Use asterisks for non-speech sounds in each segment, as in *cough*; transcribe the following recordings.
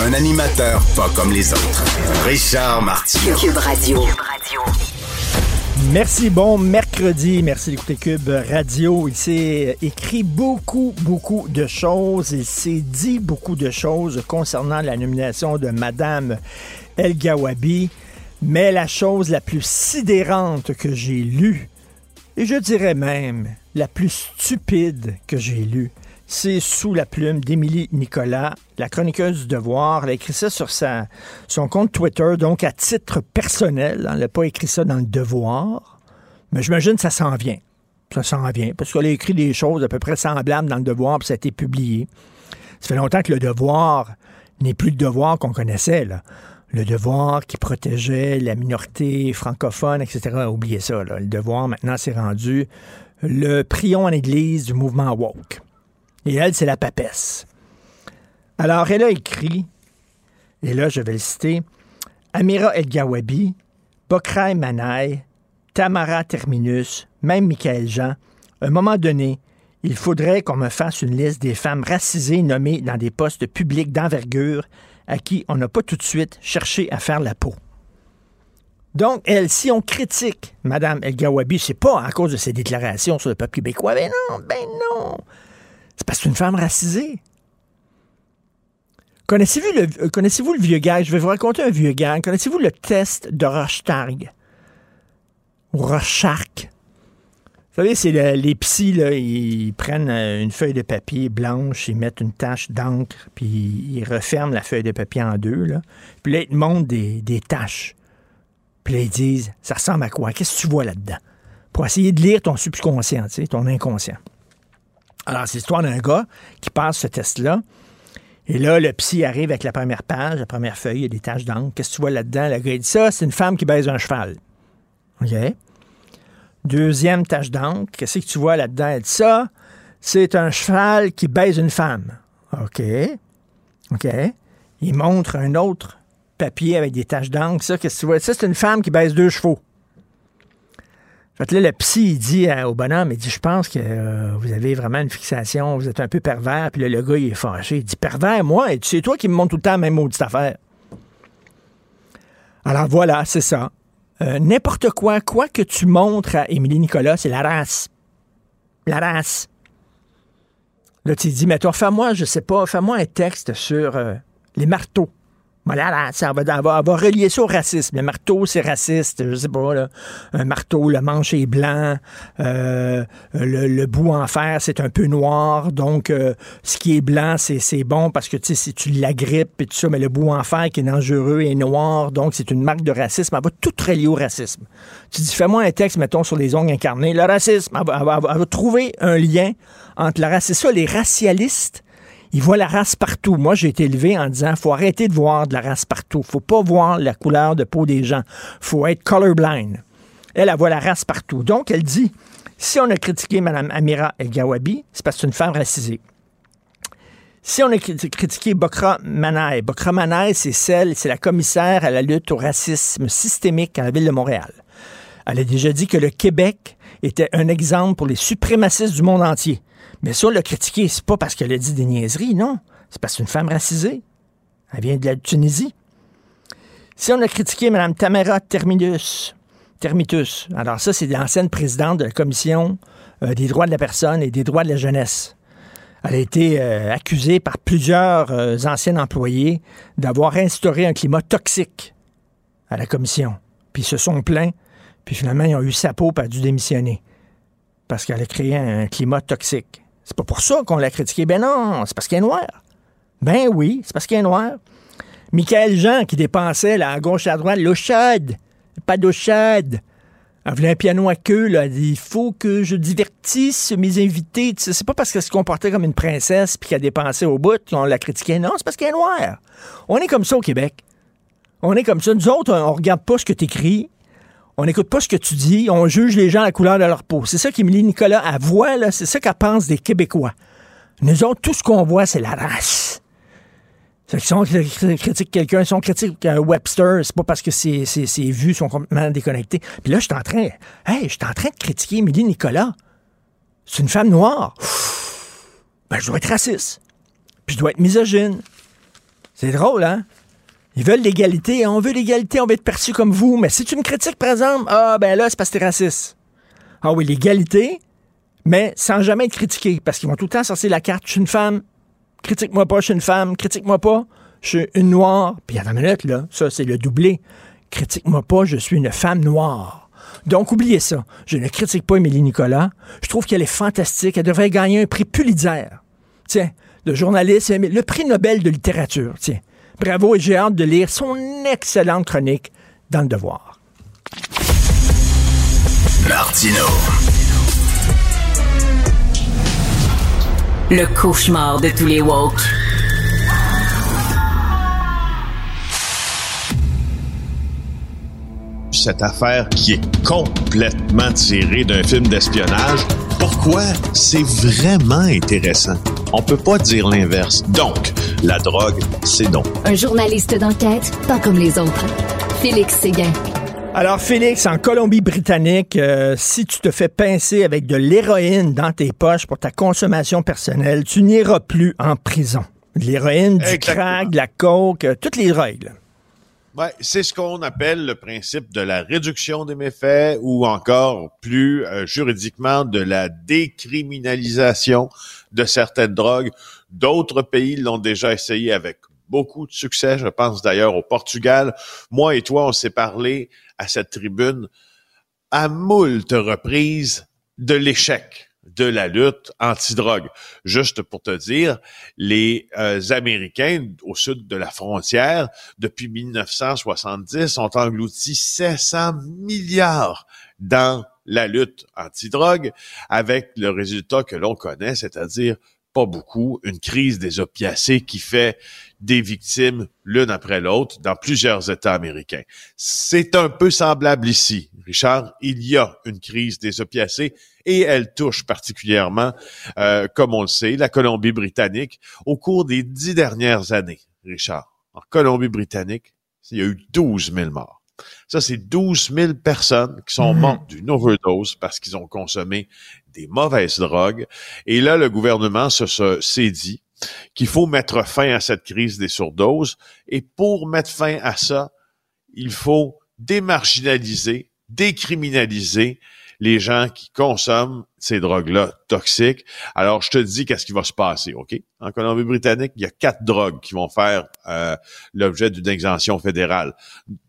Un animateur pas comme les autres. Richard Martineau. Cube Radio. Merci, bon mercredi. Merci d'écouter Cube Radio. Il s'est écrit beaucoup, beaucoup de choses. Il s'est dit beaucoup de choses concernant la nomination de Madame El Gawabi. Mais la chose la plus sidérante que j'ai lue, et je dirais même la plus stupide que j'ai lue, c'est sous la plume d'Émilie Nicolas, la chroniqueuse du Devoir. Elle a écrit ça sur son compte Twitter, donc à titre personnel. Elle n'a pas écrit ça dans le Devoir. Mais j'imagine que ça s'en vient. Ça s'en vient. Parce qu'elle a écrit des choses à peu près semblables dans le Devoir, puis ça a été publié. Ça fait longtemps que le Devoir n'est plus le Devoir qu'on connaissait. Le Devoir qui protégeait la minorité francophone, etc. Oubliez ça. Le Devoir, maintenant, s'est rendu le prion en église du mouvement woke. Et elle, c'est la papesse. Alors, elle a écrit, et là, je vais le citer, Amira El Gawabi, Bokrai Manaï, Tamara Terminus, même Michael Jean, à un moment donné, il faudrait qu'on me fasse une liste des femmes racisées nommées dans des postes publics d'envergure à qui on n'a pas tout de suite cherché à faire la peau. Donc, elle, si on critique Mme El Gawabi, c'est pas à cause de ses déclarations sur le peuple québécois. Ben non, ben non. C'est parce que c'est une femme racisée. Connaissez-vous le, le vieux gag? Je vais vous raconter un vieux gag. Connaissez-vous le test de Rorschach? Ou? Vous savez, c'est le- les psys, là, ils prennent euh, une feuille de papier blanche, ils mettent une tache d'encre, puis ils referment la feuille de papier en deux. Puis là, ils te montrent des, des taches. Puis là, ils disent, ça ressemble à quoi? Qu'est-ce que tu vois là-dedans? Pour essayer de lire ton subconscient, ton inconscient. Alors, c'est l'histoire d'un gars qui passe ce test-là. Et là, le psy arrive avec la première page, la première feuille, il y a des taches d'encre. Qu'est-ce que tu vois là-dedans? Le gars, il dit ça, c'est une femme qui baise un cheval. OK? Deuxième tache d'encre, qu'est-ce que tu vois là-dedans? Elle dit ça, c'est un cheval qui baise une femme. OK? OK? Il montre un autre papier avec des taches d'encre. Ça, qu'est-ce que tu vois? Ça, c'est une femme qui baise deux chevaux. Fait là, le psy, il dit à- au bonhomme, il dit, je pense que euh, vous avez vraiment une fixation, vous êtes un peu pervers. Puis le gars, il est fâché. Il dit, pervers, moi? C'est toi qui me montres tout le temps la même maudite affaire. Alors voilà, c'est ça. Euh, N'importe quoi, quoi que tu montres à Émilie Nicolas, c'est la race. La race. Là, tu dis, mais toi, fais-moi, je sais pas, fais-moi un texte sur euh, les marteaux. Voilà, là, ça va, elle va, elle va relier ça au racisme. Le marteau, c'est raciste, je sais pas, là. Un marteau, le manche est blanc, euh, le, le bout en fer, c'est un peu noir, donc euh, ce qui est blanc, c'est bon parce que, tu si tu l'agrippes et tout ça, mais le bout en fer qui est dangereux est noir, donc c'est une marque de racisme. Elle va tout relier au racisme. Tu dis, fais-moi un texte, mettons, sur les ongles incarnés. Le racisme, elle va, elle trouver un lien entre le racisme. C'est ça, les racialistes, ils voient la race partout. Moi, j'ai été élevé en disant, faut arrêter de voir de la race partout. Faut pas voir la couleur de peau des gens. Faut être colorblind. Elle, elle voit la race partout. Donc, elle dit, si on a critiqué Mme Amira El Gawabi, c'est parce que une femme racisée. Si on a crit- critiqué Bokra Manaï, Bokra Manaï, c'est celle, c'est la commissaire à la lutte au racisme systémique à la ville de Montréal. Elle a déjà dit que le Québec était un exemple pour les suprémacistes du monde entier. Mais ça, on l'a critiqué, c'est pas parce qu'elle a dit des niaiseries, non. C'est parce que c'est une femme racisée. Elle vient de la Tunisie. Si on a critiqué Mme Tamara Terminus, Termitus, alors ça, c'est l'ancienne présidente de la Commission euh, des droits de la personne et des droits de la jeunesse. Elle a été euh, accusée par plusieurs euh, anciens employés d'avoir instauré un climat toxique à la commission. Puis ils se sont plaints, puis finalement, ils ont eu sa peau, puis a dû démissionner. Parce qu'elle a créé un climat toxique. C'est pas pour ça qu'on l'a critiqué. Ben non, c'est parce qu'elle est noire. Ben oui, c'est parce qu'elle est noire. Michael Jean qui dépensait là, à gauche et à droite l'eau chaude. Pas d'eau chaude. Elle voulait un piano à queue, là. Elle dit, il faut que je divertisse mes invités. C'est pas parce qu'elle se comportait comme une princesse puis qu'elle dépensait au bout qu'on la critiquait. Non, c'est parce qu'elle est noire. On est comme ça au Québec. On est comme ça. Nous autres, on regarde pas ce que tu écris. On n'écoute pas ce que tu dis. On juge les gens à la couleur de leur peau. C'est ça qu'Émilie Nicolas, elle voit, là. C'est ça qu'elle pense des Québécois. Nous autres, tout ce qu'on voit, c'est la race. Sont ils critiquent quelqu'un, ils sont critiquent euh, Webster, c'est pas parce que ses vues sont complètement déconnectées. Puis là, je suis en train, hey, je suis en train de critiquer Émilie Nicolas. C'est une femme noire. Ben, je dois être raciste. Puis je dois être misogyne. C'est drôle, hein? Ils veulent l'égalité. On veut l'égalité, on veut être perçu comme vous. Mais si tu me critiques, par exemple, ah, ben là, c'est parce que t'es raciste. Ah oui, l'égalité, mais sans jamais être critiqué. Parce qu'ils vont tout le temps sortir la carte. Je suis une femme, critique-moi pas, je suis une femme, critique-moi pas, je suis une noire. Puis à la minute, là, ça, c'est le doublé. Critique-moi pas, je suis une femme noire. Donc, oubliez ça. Je ne critique pas Émilie Nicolas. Je trouve qu'elle est fantastique. Elle devrait gagner un prix Pulitzer. Tiens, le journaliste, le prix Nobel de littérature. Tiens. Bravo et j'ai hâte de lire son excellente chronique dans le devoir. Martino. Le cauchemar de tous les woke. Cette affaire qui est complètement tirée d'un film d'espionnage, pourquoi c'est vraiment intéressant? On peut pas dire l'inverse. Donc, la drogue, c'est donc. Un journaliste d'enquête, pas comme les autres. Félix Séguin. Alors, Félix, en Colombie-Britannique, euh, si tu te fais pincer avec de l'héroïne dans tes poches pour ta consommation personnelle, tu n'iras plus en prison. De l'héroïne, du crack, de la coke, euh, toutes les règles. Ouais, c'est ce qu'on appelle le principe de la réduction des méfaits ou encore plus euh, juridiquement de la décriminalisation de certaines drogues. D'autres pays l'ont déjà essayé avec beaucoup de succès. Je pense d'ailleurs au Portugal. Moi et toi, on s'est parlé à cette tribune à moult reprises de l'échec de la lutte anti-drogue. Juste pour te dire, les euh, Américains au sud de la frontière, depuis 1970, ont englouti 700 milliards dans la lutte anti-drogue, avec le résultat que l'on connaît, c'est-à-dire pas beaucoup, une crise des opiacés qui fait des victimes l'une après l'autre dans plusieurs États américains. C'est un peu semblable ici, Richard. Il y a une crise des opiacés et elle touche particulièrement, euh, comme on le sait, la Colombie-Britannique au cours des dix dernières années, Richard. En Colombie-Britannique, il y a eu 12 000 morts. Ça, c'est 12 000 personnes qui sont Mhm. mortes d'une overdose parce qu'ils ont consommé des mauvaises drogues. Et là, le gouvernement se, se- s'est dit qu'il faut mettre fin à cette crise des surdoses. Et pour mettre fin à ça, il faut démarginaliser, décriminaliser les gens qui consomment ces drogues-là toxiques. Alors, je te dis qu'est-ce qui va se passer, OK? En Colombie-Britannique, il y a quatre drogues qui vont faire euh, l'objet d'une exemption fédérale.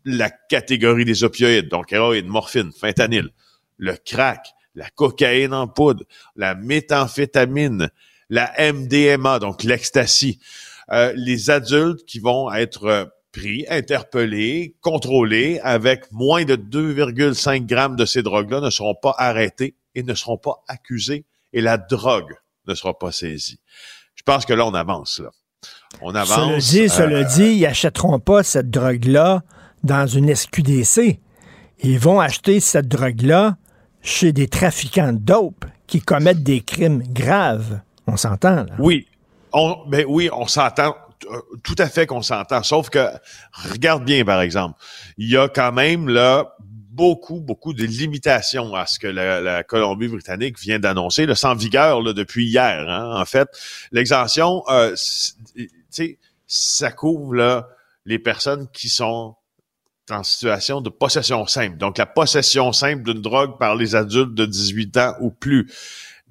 La catégorie des opioïdes, donc héroïne, morphine, fentanyl, le crack, la cocaïne en poudre, la méthamphétamine, la MDMA, donc l'ecstasy. Euh, les adultes qui vont être euh, pris, interpellés, contrôlés avec moins de 2,5 grammes de ces drogues-là ne seront pas arrêtés et ne seront pas accusés et la drogue ne sera pas saisie. Je pense que là, on avance. Là. On Cela avance. dit, euh, cela dit, ils achèteront pas cette drogue-là dans une SQDC. Ils vont acheter cette drogue-là chez des trafiquants de dope qui commettent des crimes graves. On s'entend? Oui, on, ben oui, on s'entend. euh, Tout à fait qu'on s'entend. Sauf que, regarde bien, par exemple, il y a quand même là beaucoup, beaucoup de limitations à ce que la, Colombie-Britannique vient d'annoncer. Le sans vigueur depuis hier. hein. En fait, l'exemption, euh, tu sais, ça couvre là, les personnes qui sont en situation de possession simple. Donc, la possession simple d'une drogue par les adultes de 18 ans ou plus.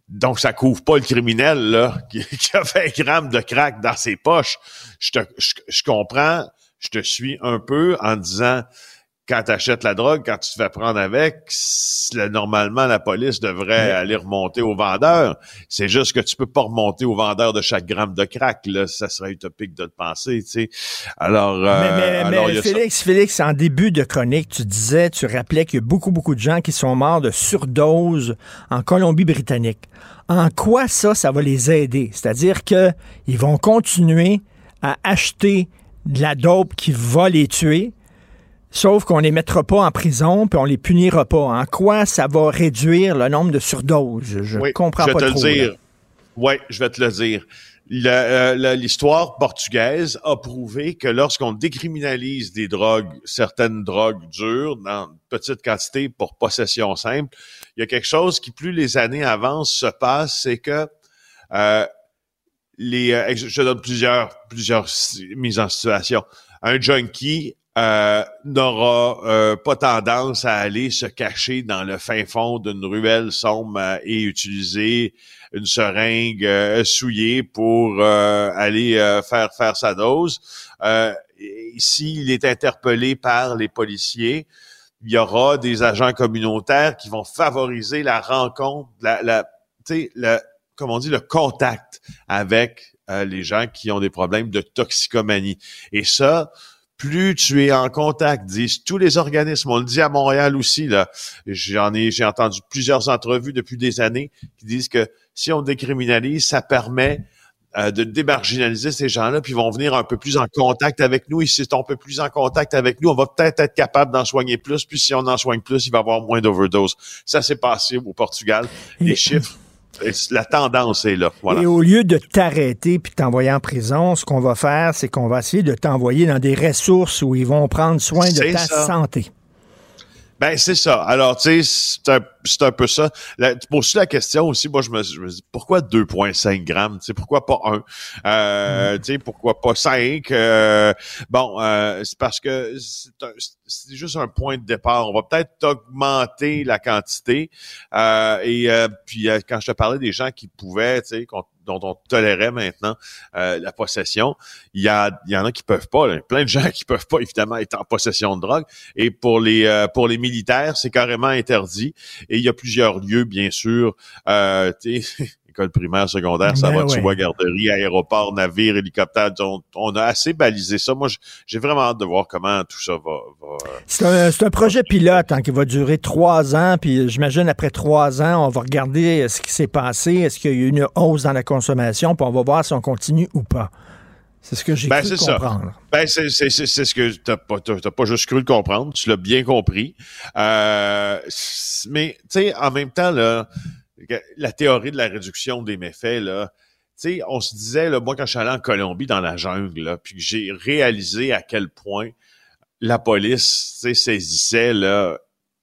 Donc, ça couvre pas le criminel là, *laughs* qui, qui a 20 grammes de crack dans ses poches. Je, te, je comprends, je te suis un peu en disant quand tu achètes la drogue, quand tu te fais prendre avec, normalement, la police devrait aller remonter au vendeur. C'est juste que tu peux pas remonter au vendeur de chaque gramme de crack. Là. Ça serait utopique de le penser. tu sais. Alors, euh, Mais, mais- alors, mais ça. Félix, Félix, en début de chronique, tu disais, tu rappelais qu'il y a beaucoup, beaucoup de gens qui sont morts de surdose en Colombie-Britannique. En quoi ça, ça va les aider? C'est-à-dire qu'ils vont continuer à acheter de la dope qui va les tuer, sauf qu'on les mettra pas en prison puis on les punira pas. En quoi ça va réduire le nombre de surdoses? Je Oui, comprends je vais pas te trop. le dire. Oui, je vais te le dire. Euh, L'histoire portugaise a prouvé que lorsqu'on décriminalise des drogues, certaines drogues dures, dans petite quantité pour possession simple, il y a quelque chose qui, plus les années avancent, se passe, c'est que euh, les, euh, je donne plusieurs, plusieurs si- mises en situation. Un junkie euh, n'aura euh, pas tendance à aller se cacher dans le fin fond d'une ruelle sombre euh, et utiliser une seringue euh, souillée pour euh, aller faire faire sa dose. S'il est interpellé par les policiers, il y aura des agents communautaires qui vont favoriser la rencontre, la, la, le, on dit, le contact avec les gens qui ont des problèmes de toxicomanie. Et ça, plus tu es en contact, disent tous les organismes, on le dit à Montréal aussi, là, j'en ai, j'ai entendu plusieurs entrevues depuis des années qui disent que si on décriminalise, ça permet euh, de démarginaliser ces gens-là, puis ils vont venir un peu plus en contact avec nous. Et si on peut plus en contact avec nous, on va peut-être être capable d'en soigner plus. Puis si on en soigne plus, il va y avoir moins d'overdose. Ça s'est passé au Portugal. Les chiffres, la tendance est là. Voilà. Et au lieu de t'arrêter puis t'envoyer en prison, ce qu'on va faire, c'est qu'on va essayer de t'envoyer dans des ressources où ils vont prendre soin de ta ça. santé. Ben, c'est ça. Alors, tu sais, c'est un, c'est un peu ça. La, tu poses la question aussi, moi, je me, je me dis, pourquoi 2,5 grammes? Tu sais, pourquoi pas 1? Euh, Tu sais, pourquoi pas 5? Euh, bon, euh, c'est parce que c'est un- c'est juste un point de départ. On va peut-être augmenter la quantité. Euh, et euh, puis, euh, quand je te parlais des gens qui pouvaient, tu sais, qu'on- dont on tolérait maintenant euh, la possession, il y, a, il y en a qui peuvent pas. là. Plein de gens qui peuvent pas, évidemment, être en possession de drogue. Et pour les euh, pour les militaires, c'est carrément interdit. Et il y a plusieurs lieux, bien sûr. Euh, *laughs* école primaire, secondaire, ça Ben va, tu ouais. vois, garderie, aéroport, navire, hélicoptère. On, on a assez balisé ça. Moi, j'ai vraiment hâte de voir comment tout ça va. va, C'est un, projet pilote hein, qui va durer trois ans, puis j'imagine après trois ans, on va regarder ce qui s'est passé, est-ce qu'il y a eu une hausse dans la consommation, puis on va voir si on continue ou pas. C'est ce que j'ai Ben, cru c'est ça. comprendre. Ben, c'est, ce que t'as pas, t'as, t'as pas juste cru le comprendre, tu l'as bien compris. Euh, mais, tu sais, en même temps, là, la théorie de la réduction des méfaits, là, tu sais, on se disait, là, moi, quand je suis allé en Colombie, dans la jungle, là, puis que j'ai réalisé à quel point la police, tu sais, saisissait, là,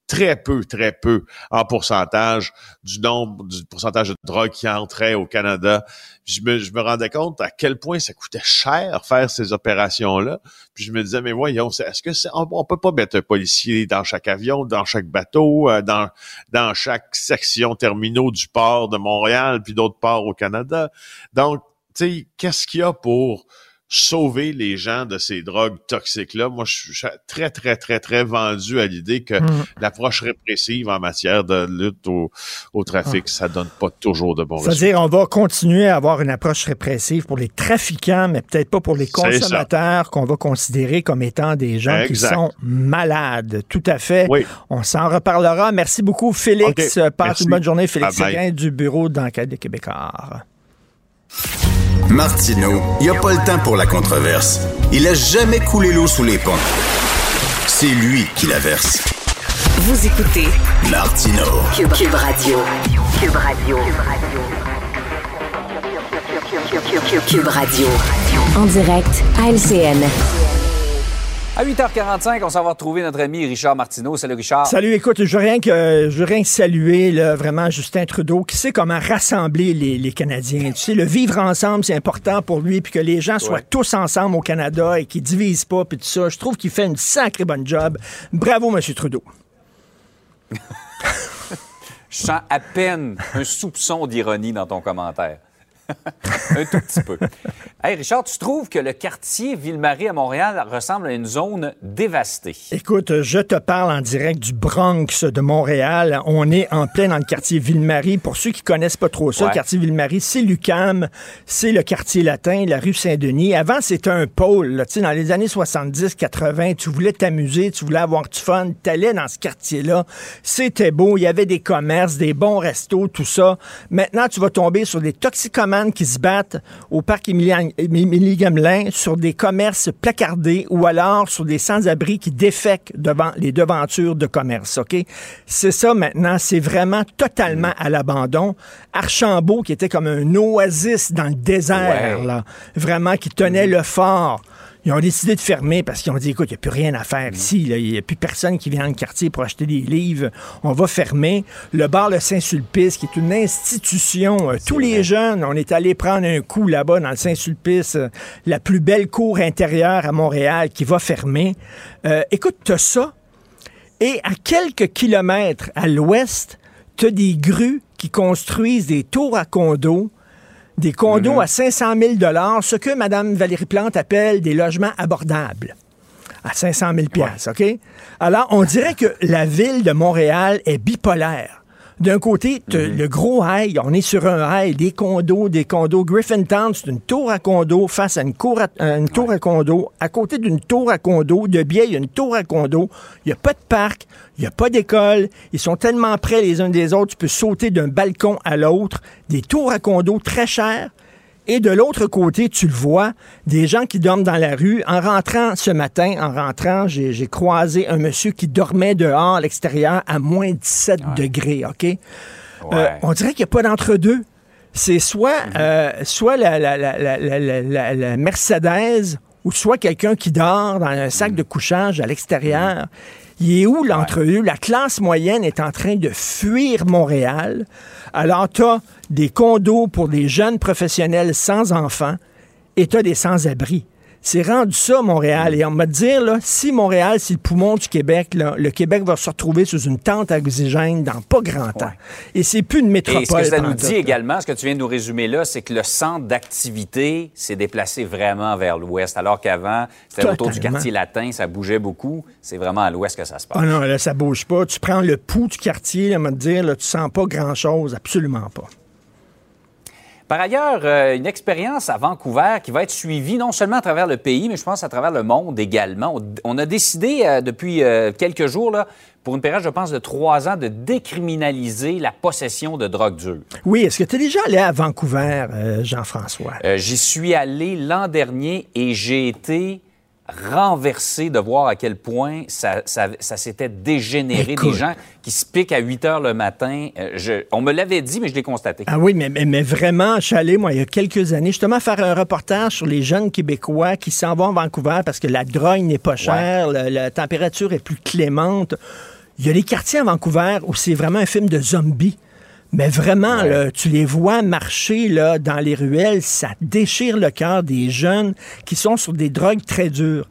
très peu, très peu en pourcentage du nombre, du pourcentage de drogue qui entrait au Canada. Je me, je me rendais compte à quel point ça coûtait cher faire ces opérations-là. Puis je me disais, mais voyons, est-ce que c'est, on, on peut pas mettre un policier dans chaque avion, dans chaque bateau, euh, dans, dans chaque section terminaux du port de Montréal, puis d'autres ports au Canada? Donc, tu sais, qu'est-ce qu'il y a pour sauver les gens de ces drogues toxiques-là? Moi, je suis très, très, très, très vendu à l'idée que Mm. l'approche répressive en matière de lutte au, au trafic, ça donne pas toujours de bons résultats. C'est-à-dire, on va continuer à avoir une approche répressive pour les trafiquants, mais peut-être pas pour les consommateurs qu'on va considérer comme étant des gens Exact. qui sont malades. Tout à fait. Oui. On s'en reparlera. Merci beaucoup, Félix. OK. Passe Merci. une bonne journée. Félix. Séguin du Bureau d'enquête de Québécois. Martineau, il n'y a pas le temps pour la controverse. Il a jamais coulé l'eau sous les ponts. C'est lui qui la verse. Vous écoutez Martineau. Cube, Cube Radio. Cube Radio. Cube Radio. En direct à LCN. À 8h45, on s'en va retrouver notre ami Richard Martineau. Salut Richard. Salut, écoute, je veux rien que, je veux rien que saluer là, vraiment Justin Trudeau qui sait comment rassembler les, les Canadiens. Tu sais, le vivre ensemble, c'est important pour lui, puis que les gens soient Ouais. tous ensemble au Canada et qu'ils divisent pas, puis tout ça. Je trouve qu'il fait une sacrée bonne job. Bravo, Monsieur Trudeau. *laughs* Je sens à peine un soupçon d'ironie dans ton commentaire. *laughs* un tout petit peu. Hey, Richard, tu trouves que le quartier Ville-Marie à Montréal ressemble à une zone dévastée? Écoute, je te parle en direct du Bronx de Montréal. On est en plein dans le quartier Ville-Marie. Pour ceux qui connaissent pas trop ça, Ouais. le quartier Ville-Marie, c'est Lucam, c'est le quartier latin, la rue Saint-Denis. Avant, c'était un pôle. Tu sais, dans les années 70, 80, tu voulais t'amuser, tu voulais avoir du fun, t'allais dans ce quartier-là. C'était beau, il y avait des commerces, des bons restos, tout ça. Maintenant, tu vas tomber sur des toxicomanes qui se battent au parc Émilie- Émilie Gamelin, sur des commerces placardés ou alors sur des sans-abri qui défèquent devant les devantures de commerce, OK? C'est ça maintenant, c'est vraiment totalement à l'abandon. Archambault, qui était comme un oasis dans le désert, Ouais. là, vraiment qui tenait le fort. Ils ont décidé de fermer parce qu'ils ont dit, écoute, il n'y a plus rien à faire ici. Il n'y a plus personne qui vient dans le quartier pour acheter des livres. On va fermer. Le bar Le Saint-Sulpice, qui est une institution. euh, tous les jeunes, on est allé prendre un coup là-bas dans le Saint-Sulpice, euh, la plus belle cour intérieure à Montréal qui va fermer. Euh, écoute, tu ça. Et à quelques kilomètres à l'ouest, tu as des grues qui construisent des tours à condos, des condos à 500 000 ce que Mme Valérie Plante appelle des logements abordables. À 500 000 piastres, OK? Alors, on dirait que la ville de Montréal est bipolaire. D'un côté, t'as le gros high, on est sur un high, des condos, des condos. Griffintown, c'est une tour à condo face à une, cour à, une tour à condo. À côté d'une tour à condo, de biais, il y a une tour à condo. Il n'y a pas de parc, il n'y a pas d'école. Ils sont tellement près les uns des autres, tu peux sauter d'un balcon à l'autre. Des tours à condo très chères. Et de l'autre côté, tu le vois, des gens qui dorment dans la rue. En rentrant ce matin, en rentrant, j'ai croisé un monsieur qui dormait dehors à l'extérieur à moins 17 degrés, OK? Euh, on dirait qu'il n'y a pas d'entre-deux. C'est soit, euh, soit la, la- la- la- la- la- la- la Mercedes ou soit quelqu'un qui dort dans un sac de couchage à l'extérieur. Il est où l'entre-deux? La classe moyenne est en train de fuir Montréal. Alors, tu as des condos pour des jeunes professionnels sans enfants et tu as des sans-abri. C'est rendu ça, Montréal. Et on va dire, là, si Montréal, c'est le poumon du Québec, là, le Québec va se retrouver sous une tente à oxygène dans pas grand temps. Et c'est plus une métropole. Et ce que ça nous dit également, ce que tu viens de nous résumer là, c'est que le centre d'activité s'est déplacé vraiment vers l'ouest, alors qu'avant, c'était autour du quartier latin, ça bougeait beaucoup. C'est vraiment à l'ouest que ça se passe. Ah non, là, ça bouge pas. Tu prends le pouls du quartier, là, on va te dire, là, tu sens pas grand-chose, absolument pas. Par ailleurs, euh, une expérience à Vancouver qui va être suivie non seulement à travers le pays, mais je pense à travers le monde également. On, a décidé euh, depuis euh, quelques jours, là, pour une période, je pense, de trois ans, de décriminaliser la possession de drogue dure. Oui, est-ce que tu es déjà allé à Vancouver, Jean-François? J'y suis allé l'an dernier et j'ai été renversé de voir à quel point ça, ça- ça s'était dégénéré. Écoute. Des gens qui se piquent à 8 heures le matin. Euh, je- on me l'avait dit, mais je l'ai constaté. Ah oui, mais, mais, mais vraiment, je suis allé, moi, il y a quelques années, justement, faire un reportage sur les jeunes Québécois qui s'en vont à Vancouver parce que la drogue n'est pas chère, la, la température est plus clémente. Il y a des quartiers à Vancouver où c'est vraiment un film de zombies. Mais vraiment, Ouais. là, tu les vois marcher là, dans les ruelles, ça déchire le cœur des jeunes qui sont sur des drogues très dures.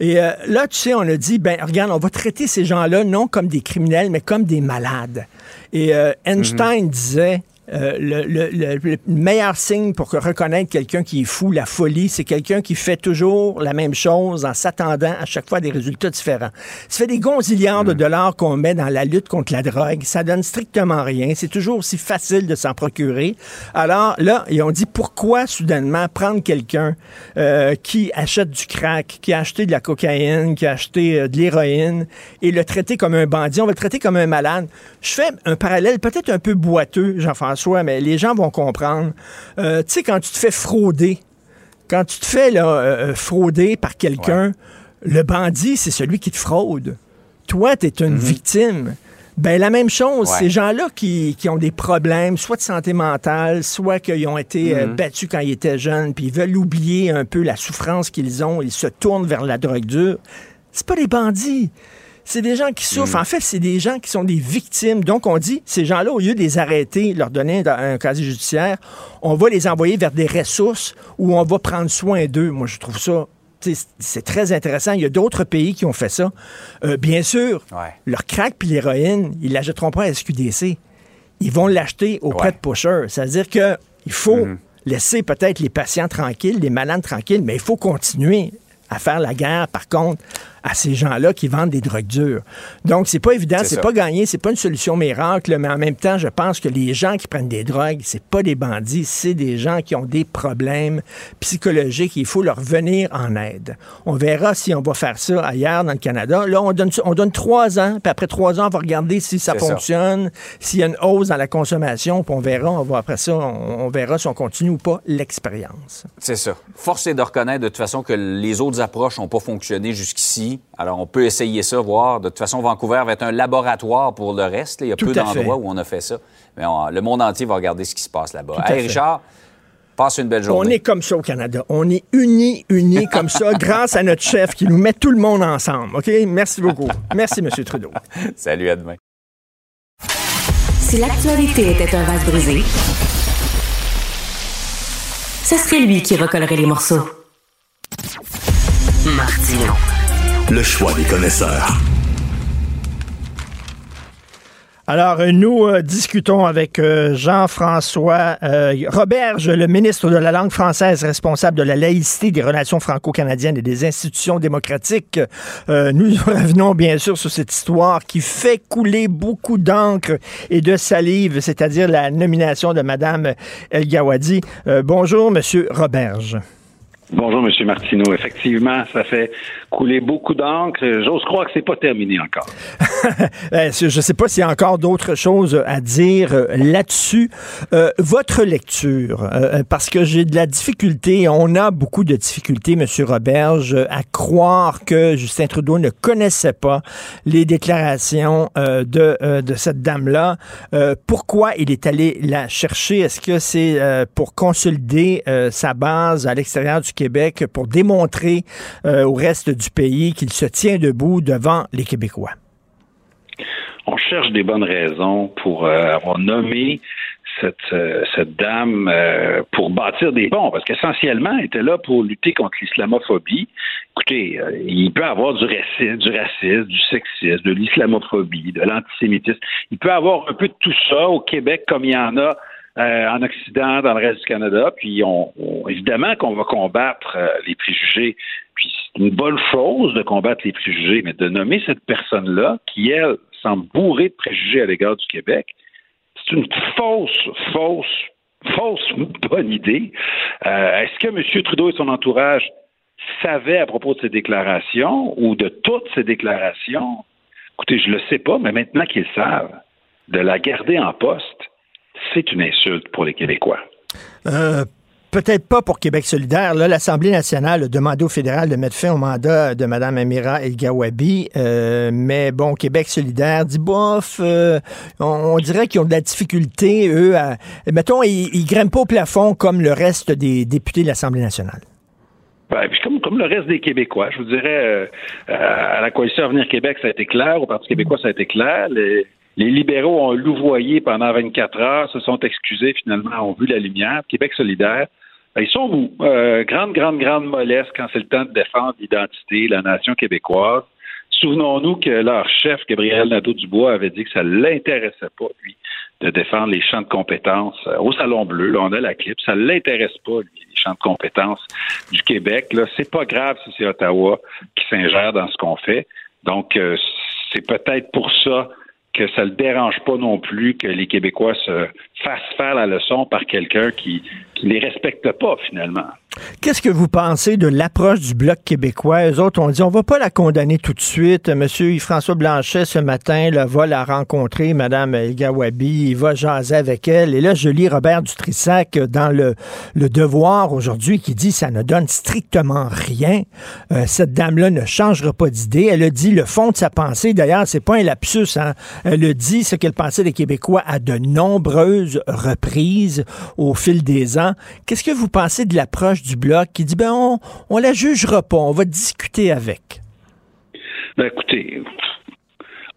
Et euh, là, tu sais, on a dit, ben regarde, on va traiter ces gens-là non comme des criminels, mais comme des malades. Et euh, Einstein disait, euh, le, le- le- le meilleur signe pour que reconnaître quelqu'un qui est fou, la folie, c'est quelqu'un qui fait toujours la même chose en s'attendant à chaque fois à des résultats différents. Ça fait des gonzillards de dollars qu'on met dans la lutte contre la drogue. Ça donne strictement rien. C'est toujours aussi facile de s'en procurer. Alors là, ils ont dit pourquoi soudainement prendre quelqu'un euh, qui achète du crack, qui a acheté de la cocaïne, qui a acheté euh, de l'héroïne et le traiter comme un bandit? On va le traiter comme un malade. Je fais un parallèle peut-être un peu boiteux, Jean-François, mais les gens vont comprendre. Euh, tu sais, quand tu te fais frauder, quand tu te fais là, euh, euh, frauder par quelqu'un, le bandit, c'est celui qui te fraude. Toi, tu es une victime. Ben, la même chose, Ouais. ces gens-là qui, qui ont des problèmes, soit de santé mentale, soit qu'ils ont été euh, battus quand ils étaient jeunes, puis ils veulent oublier un peu la souffrance qu'ils ont, ils se tournent vers la drogue dure. C'est pas des bandits. C'est des gens qui souffrent. En fait, c'est des gens qui sont des victimes. Donc, on dit, ces gens-là, au lieu de les arrêter, leur donner un casier judiciaire, on va les envoyer vers des ressources où on va prendre soin d'eux. Moi, je trouve ça c'est très intéressant. Il y a d'autres pays qui ont fait ça. Euh, bien sûr, Ouais. leur crack puis l'héroïne, ils ne l'achèteront pas à SQDC. Ils vont l'acheter auprès Ouais. de pushers. C'est-à-dire que il faut laisser peut-être les patients tranquilles, les malades tranquilles, mais il faut continuer à faire la guerre, par contre, à ces gens-là qui vendent des drogues dures. Donc, c'est pas évident, C'est pas gagné, c'est pas une solution miracle, mais en même temps, je pense que les gens qui prennent des drogues, c'est pas des bandits, c'est des gens qui ont des problèmes psychologiques. Il faut leur venir en aide. On verra si on va faire ça ailleurs dans le Canada. Là, on donne, on donne trois ans, puis après trois ans, on va regarder si ça fonctionne, s'il y a une hausse dans la consommation, puis on verra, on va après ça, on, on verra si on continue ou pas l'expérience. C'est ça. Force est de reconnaître de toute façon que les autres approches n'ont pas fonctionné jusqu'ici. Alors, on peut essayer ça, voir. De toute façon, Vancouver va être un laboratoire pour le reste. là. Il y a Tout peu d'endroits où on a fait ça. Mais on- le monde entier va regarder ce qui se passe là-bas. Hey. Richard, passe une belle On journée. est comme ça au Canada. On est unis, unis *laughs* comme ça, grâce à notre chef qui nous met tout le monde ensemble. OK? Merci beaucoup. Merci, M. Trudeau. *laughs* Salut, à demain. Si l'actualité était un vase brisé, ce serait lui qui recollerait les morceaux. Martino. Le choix des connaisseurs. Alors, nous euh, discutons avec euh, Jean-François euh, Roberge, le ministre de la langue française responsable de la laïcité, des relations franco-canadiennes et des institutions démocratiques. Euh, nous *laughs* revenons bien sûr sur cette histoire qui fait couler beaucoup d'encre et de salive, c'est-à-dire la nomination de Mme El Gawadi. Euh, bonjour, Monsieur Roberge. Bonjour, M. Martineau. Effectivement, ça fait couler beaucoup d'encre. J'ose croire que c'est pas terminé encore. *laughs* Euh, je sais pas s'il y a encore d'autres choses à dire euh, là-dessus. Euh, votre lecture, euh, parce que j'ai de la difficulté, on a beaucoup de difficultés, M. Roberge, à croire que Justin Trudeau ne connaissait pas les déclarations euh, de, euh, de cette dame-là. Euh, pourquoi il est allé la chercher? Est-ce que c'est euh, pour consolider euh, sa base à l'extérieur du Québec, pour démontrer euh, au reste du pays qu'il se tient debout devant les Québécois? On cherche des bonnes raisons pour euh, avoir nommé cette, euh, dame euh, pour bâtir des ponts, parce qu'essentiellement, elle était là pour lutter contre l'islamophobie. Écoutez, euh, il peut avoir du racisme, du racisme, du sexisme, de l'islamophobie, de l'antisémitisme. Il peut avoir un peu de tout ça au Québec comme il y en a en Occident, dans le reste du Canada. Puis évidemment qu'on va combattre les préjugés. Puis c'est une bonne chose de combattre les préjugés, mais de nommer cette personne-là, qui elle semble bourrée de préjugés à l'égard du Québec, c'est une fausse, fausse, fausse *laughs* bonne idée. Euh, Est-ce que M. Trudeau et son entourage savaient à propos de ces déclarations ou de toutes ces déclarations? Écoutez, je ne le sais pas, mais maintenant qu'ils savent, de la garder en poste, c'est une insulte pour les Québécois. Euh, Peut-être pas pour Québec solidaire. Là, l'Assemblée nationale a demandé au fédéral de mettre fin au mandat de Mme Amira El-Gawabi. Euh, mais bon, Québec solidaire dit bof, euh, on, dirait qu'ils ont de la difficulté, eux, à. Mettons, ils, ils grimpent pas au plafond comme le reste des députés de l'Assemblée nationale. Ben, comme, le reste des Québécois, je vous dirais, euh, à la coalition Avenir Québec, ça a été clair, au Parti québécois, ça a été clair. Les, libéraux ont louvoyé pendant 24 heures, se sont excusés, finalement, ont vu la lumière. Québec solidaire, ils sont mous. Euh, grande, grande, grande mollesse quand c'est le temps de défendre l'identité, la nation québécoise. Souvenons-nous que leur chef, Gabriel Nadeau-Dubois, avait dit que ça ne l'intéressait pas, lui, de défendre les champs de compétences euh, au Salon Bleu. Là, on a la clip. Ça ne l'intéresse pas, lui, les champs de compétences du Québec. Là, c'est pas grave si c'est Ottawa qui s'ingère dans ce qu'on fait. Donc, euh, c'est peut-être pour ça que ça ne le dérange pas non plus que les Québécois se fassent faire la leçon par quelqu'un qui qui les respecte pas, finalement. Qu'est-ce que vous pensez de l'approche du Bloc québécois? Eux autres ont dit, on va pas la condamner tout de suite. Monsieur Yves-François Blanchet, ce matin, là, va la rencontrer, Madame Gawabi, il va jaser avec elle. Et là, je lis Robert Dutrissac dans le, le Devoir aujourd'hui qui dit, ça ne donne strictement rien. Euh, cette dame-là ne changera pas d'idée. Elle a dit le fond de sa pensée. D'ailleurs, c'est pas un lapsus, hein. Elle a dit ce qu'elle pensait des Québécois à de nombreuses reprises au fil des ans. Qu'est-ce que vous pensez de l'approche du Bloc qui dit, ben, on, la jugera pas, on va discuter avec? Ben, écoutez,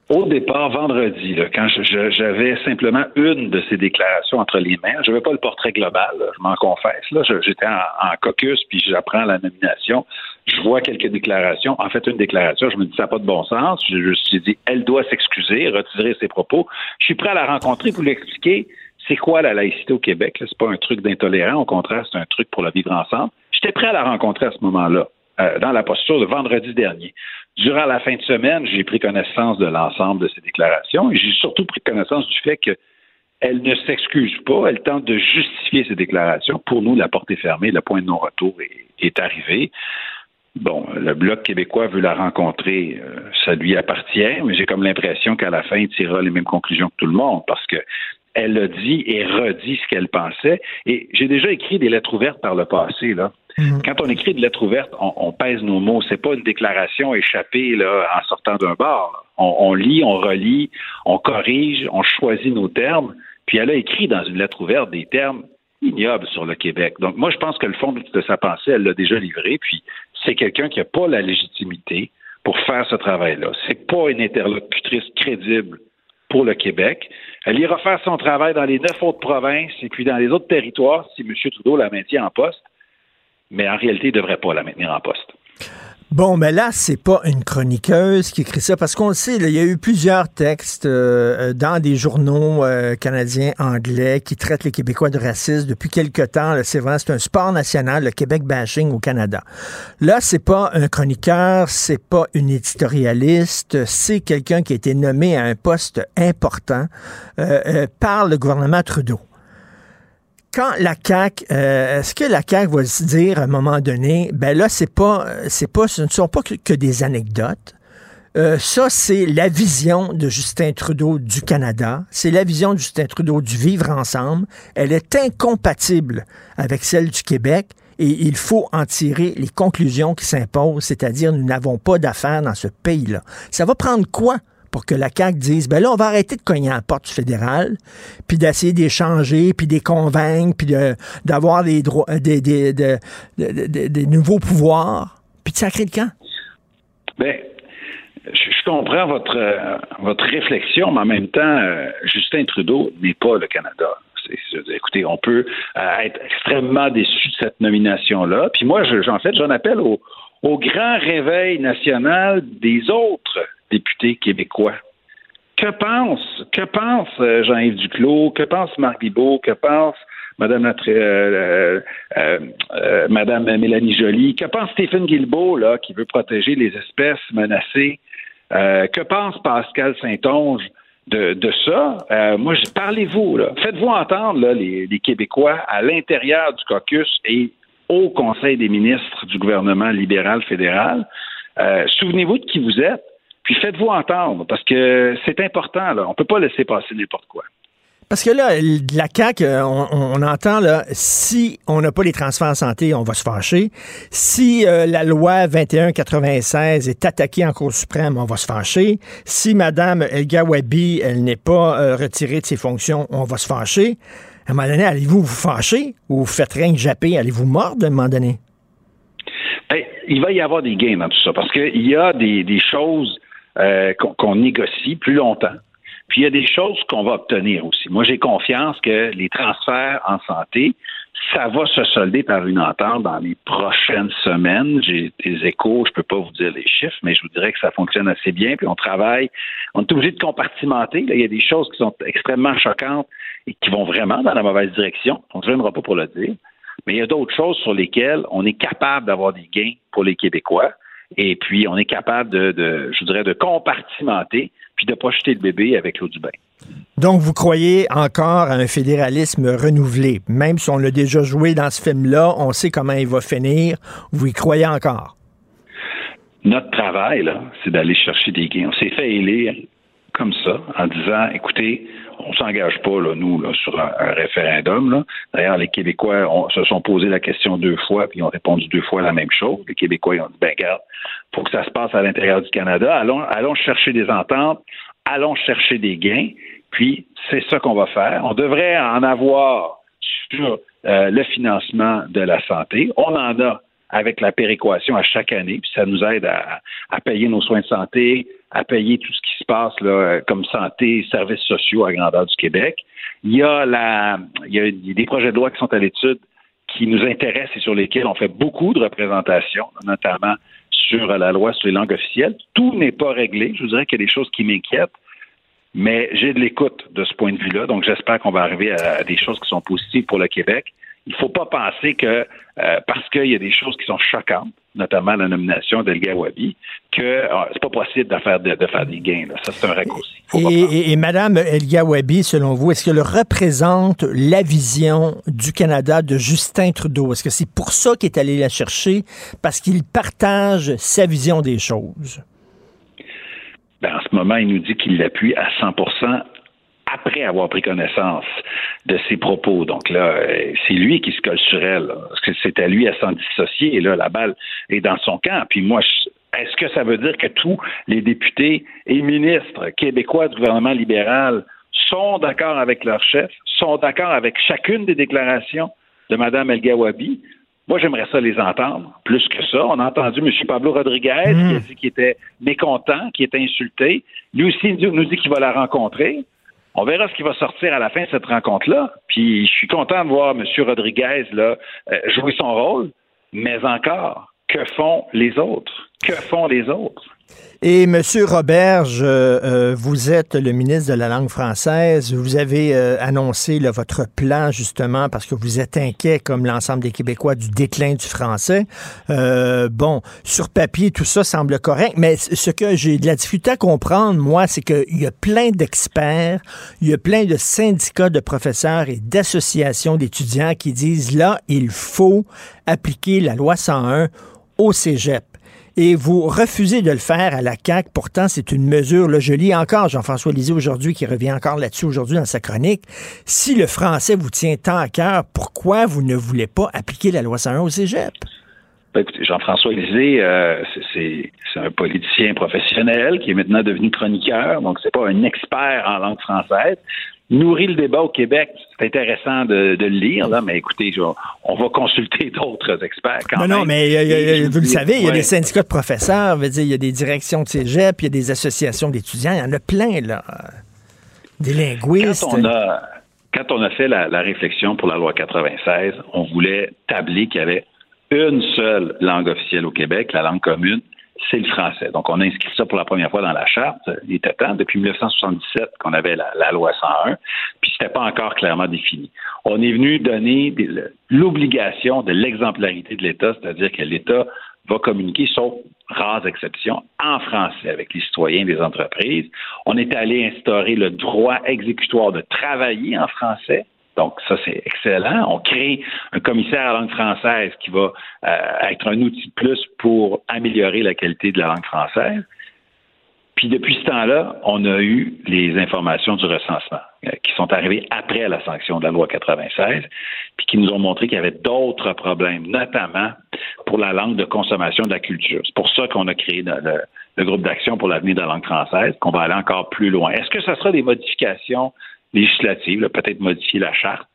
au départ, vendredi, quand j'avais simplement une de ces déclarations entre les mains, je n'avais pas le portrait global, je m'en confesse. Là, j'étais en, caucus, puis j'apprends la nomination. Je vois quelques déclarations. En fait, une déclaration, je me dis ça n'a pas de bon sens. Je me suis dit, elle doit s'excuser, retirer ses propos. Je suis prêt à la rencontrer pour lui expliquer c'est quoi la laïcité au Québec. C'est pas un truc d'intolérant, au contraire, c'est un truc pour le vivre ensemble. J'étais prêt à la rencontrer à ce moment-là, euh, dans la posture de vendredi dernier. Durant la fin de semaine, j'ai pris connaissance de l'ensemble de ces déclarations et j'ai surtout pris connaissance du fait qu'elle ne s'excuse pas, elle tente de justifier ces déclarations. Pour nous, la porte est fermée, le point de non-retour est, arrivé. Bon, le Bloc québécois veut la rencontrer, euh, ça lui appartient, mais j'ai comme l'impression qu'à la fin, il tirera les mêmes conclusions que tout le monde, parce que elle a dit et redit ce qu'elle pensait. Et j'ai déjà écrit des lettres ouvertes par le passé, là. Mhm. Quand on écrit des lettres ouvertes, on, pèse nos mots. C'est pas une déclaration échappée là, en sortant d'un bar. On, lit, on relit, on corrige, on choisit nos termes. Puis elle a écrit dans une lettre ouverte des termes ignobles sur le Québec. Donc moi, je pense que le fond de sa pensée, elle l'a déjà livré. Puis c'est quelqu'un qui n'a pas la légitimité pour faire ce travail-là. C'est pas une interlocutrice crédible pour le Québec. Elle ira faire son travail dans les neuf autres provinces et puis dans les autres territoires si M. Trudeau la maintient en poste, mais en réalité, il ne devrait pas la maintenir en poste. Bon, mais là, c'est pas une chroniqueuse qui écrit ça, parce qu'on le sait, il y a eu plusieurs textes euh, dans des journaux euh, canadiens, anglais, qui traitent les Québécois de racistes depuis quelque temps. C'est vrai, c'est un sport national, le Québec bashing au Canada. Là, c'est pas un chroniqueur, c'est pas une éditorialiste, c'est quelqu'un qui a été nommé à un poste important euh, par le gouvernement Trudeau quand la CAQ, euh, est-ce que la CAQ va se dire à un moment donné, ben là, c'est pas, c'est pas, ce ne sont pas que, des anecdotes. Euh, ça, c'est la vision de Justin Trudeau du Canada. C'est la vision de Justin Trudeau du vivre ensemble. Elle est incompatible avec celle du Québec et il faut en tirer les conclusions qui s'imposent, c'est-à-dire nous n'avons pas d'affaires dans ce pays-là. Ça va prendre quoi pour que la CAQ dise, ben là, on va arrêter de cogner à la porte fédérale, puis d'essayer d'échanger, puis de convaincre, puis d'avoir des, droits, des, des, des, nouveaux pouvoirs, puis de sacrer le camp. Bien, je, comprends votre, euh, votre réflexion, mais en même temps, euh, Justin Trudeau n'est pas le Canada. écoutez, on peut euh, être extrêmement déçu de cette nomination-là. Puis moi, je, en fait, j'en appelle au, au grand réveil national des autres députés québécois. Que pense, que pense euh, Jean-Yves Duclos, que pense Marc Guibault, que pense Madame, euh, euh, Mélanie Joly, que pense Stephen Guilbeault, là, qui veut protéger les espèces menacées, que pense Pascal Saint-Onge de, ça? moi, parlez-vous, faites-vous entendre là, les Québécois à l'intérieur du caucus et au Conseil des ministres du gouvernement libéral fédéral. Souvenez-vous de qui vous êtes? Puis faites-vous entendre, parce que c'est important, là. On peut pas laisser passer n'importe quoi. Parce que là, la CAQ, euh, on, entend, là, si on n'a pas les transferts en santé, on va se fâcher. Si euh, la loi 2196 est attaquée en Cour suprême, on va se fâcher. Si Mme Elga Wabi, elle n'est pas euh, retirée de ses fonctions, on va se fâcher. À un moment donné, allez-vous vous fâcher ou vous faites rien que japper? Allez-vous mordre à un moment donné? il va y avoir des gains dans tout ça parce qu'il y a des, des choses euh, qu'on négocie plus longtemps. Puis il y a des choses qu'on va obtenir aussi. Moi, j'ai confiance que les transferts en santé, ça va se solder par une entente dans les prochaines semaines. J'ai des échos, je peux pas vous dire les chiffres, mais je vous dirais que ça fonctionne assez bien. Puis on travaille, on est obligé de compartimenter. il y a des choses qui sont extrêmement choquantes et qui vont vraiment dans la mauvaise direction. On ne viendra pas pour le dire. Mais il y a d'autres choses sur lesquelles on est capable d'avoir des gains pour les Québécois. Et puis, on est capable de, je voudrais, de compartimenter, puis de pas jeter le bébé avec l'eau du bain. Donc, vous croyez encore à un fédéralisme renouvelé. Même si on l'a déjà joué dans ce film-là, on sait comment il va finir. Vous y croyez encore? Notre travail, là, c'est d'aller chercher des gains. On s'est fait élire comme ça, en disant, écoutez, on s'engage pas, là, nous, là, sur un, référendum. D'ailleurs, les Québécois se sont posé la question deux fois, puis ils ont répondu deux fois la même chose. Les Québécois ils ont dit, ben regarde, faut que ça se passe à l'intérieur du Canada. Allons, allons chercher des ententes, allons chercher des gains, puis c'est ça qu'on va faire. On devrait en avoir sur euh, le financement de la santé. On en a avec la péréquation à chaque année, puis ça nous aide à, payer nos soins de santé, à payer tout ce qui se passe comme santé, services sociaux à grandeur du Québec. Il y a la, il y a des projets de loi qui sont à l'étude qui nous intéressent et sur lesquels on fait beaucoup de représentations, notamment sur la loi sur les langues officielles. Tout n'est pas réglé. Je vous dirais qu'il y a des choses qui m'inquiètent. mais j'ai de l'écoute de ce point de vue-là. Donc, j'espère qu'on va arriver à, des choses qui sont positives pour le Québec. Il ne faut pas penser que euh, parce qu'il y a des choses qui sont choquantes, notamment la nomination d'El Gawabi, que euh, c'est pas possible de faire, de, faire des gains. Ça, c'est un raccourci. Et, et, Mme El Gawabi, selon vous, est-ce qu'elle représente la vision du Canada de Justin Trudeau? Est-ce que c'est pour ça qu'il est allé la chercher? Parce qu'il partage sa vision des choses? Ben, en ce moment, il nous dit qu'il l'appuie à 100 après avoir pris connaissance de ses propos. Donc là, euh, c'est lui qui se colle sur elle. Parce que c'est à lui à s'en dissocier. Et là, la balle est dans son camp. Puis moi, est-ce que ça veut dire que tous les députés et ministres québécois du gouvernement libéral sont d'accord avec leur chef, sont d'accord avec chacune des déclarations de Mme El Gawabi? Moi, j'aimerais ça les entendre. Plus que ça, on a entendu M. Pablo Rodriguez qui a hmm. dit qu'il était mécontent, qui était insulté. Lui aussi nous dit qu'il va la rencontrer. On verra ce qui va sortir à la fin de cette rencontre-là. Puis je suis content de voir M. Rodriguez euh, jouer son rôle, mais encore, que font les autres? Que font les autres? Et Monsieur Roberge, euh, vous êtes le ministre de la langue française. Vous avez euh, annoncé votre plan justement parce que vous êtes inquiet, comme l'ensemble des Québécois, du déclin du français. Euh, bon, sur papier, tout ça semble correct, mais ce que j'ai de la difficulté à comprendre, moi, c'est qu'il y a plein d'experts, il y a plein de syndicats de professeurs et d'associations d'étudiants qui disent là, il faut appliquer la loi 101 au cégep et vous refusez de le faire à la CAQ. Pourtant, c'est une mesure, là, je lis encore Jean-François Lisée aujourd'hui, qui revient encore là-dessus aujourd'hui dans sa chronique. Si le français vous tient tant à cœur, pourquoi vous ne voulez pas appliquer la loi 101 au cégep? Ben, écoutez, Jean-François Lisée, euh, c'est un politicien professionnel qui est maintenant devenu chroniqueur, donc c'est pas un expert en langue française nourrit le débat au Québec. C'est intéressant de, le lire, là, mais écoutez, on va consulter *laughs* d'autres experts quand non, même. Non, mais vous le savez, il y a des syndicats de professeurs, il y a des directions de cégep, il y a des associations d'étudiants, il y en a plein, là. Des linguistes. Quand on a, quand on a fait la, la réflexion pour la loi 96, on voulait tabler qu'il y avait une seule langue officielle au Québec, la langue commune, c'est le français. Donc, on a inscrit ça pour la première fois dans la charte. Il était temps, depuis 1977 qu'on avait la, loi 101, puis c'était pas encore clairement défini. On est venu donner l'obligation de l'exemplarité de l'État, c'est-à-dire que l'État va communiquer, sauf rares exceptions, en français avec les citoyens des entreprises. On est allé instaurer le droit exécutoire de travailler en français donc, ça, c'est excellent. On crée un commissaire à la langue française qui va euh, être un outil de plus pour améliorer la qualité de la langue française. Puis depuis ce temps-là, on a eu les informations du recensement euh, qui sont arrivées après la sanction de la loi 96, puis qui nous ont montré qu'il y avait d'autres problèmes, notamment pour la langue de consommation de la culture. C'est pour ça qu'on a créé le, le groupe d'action pour l'avenir de la langue française, qu'on va aller encore plus loin. Est-ce que ce sera des modifications législative, peut-être modifier la charte.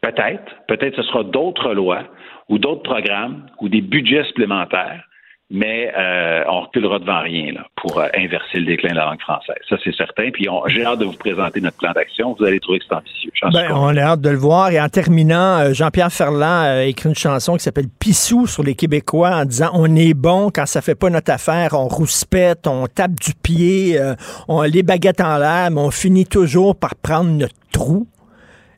Peut-être. Peut-être ce sera d'autres lois ou d'autres programmes ou des budgets supplémentaires mais euh, on reculera devant rien là, pour euh, inverser le déclin de la langue française. Ça, c'est certain. Puis j'ai hâte de vous présenter notre plan d'action. Vous allez trouver que c'est ambitieux. Ben, on a hâte de le voir. Et en terminant, euh, Jean-Pierre Ferland a écrit une chanson qui s'appelle Pissou sur les Québécois en disant on est bon quand ça fait pas notre affaire, on rouspète, on tape du pied, on les baguettes en l'air, mais on finit toujours par prendre notre trou.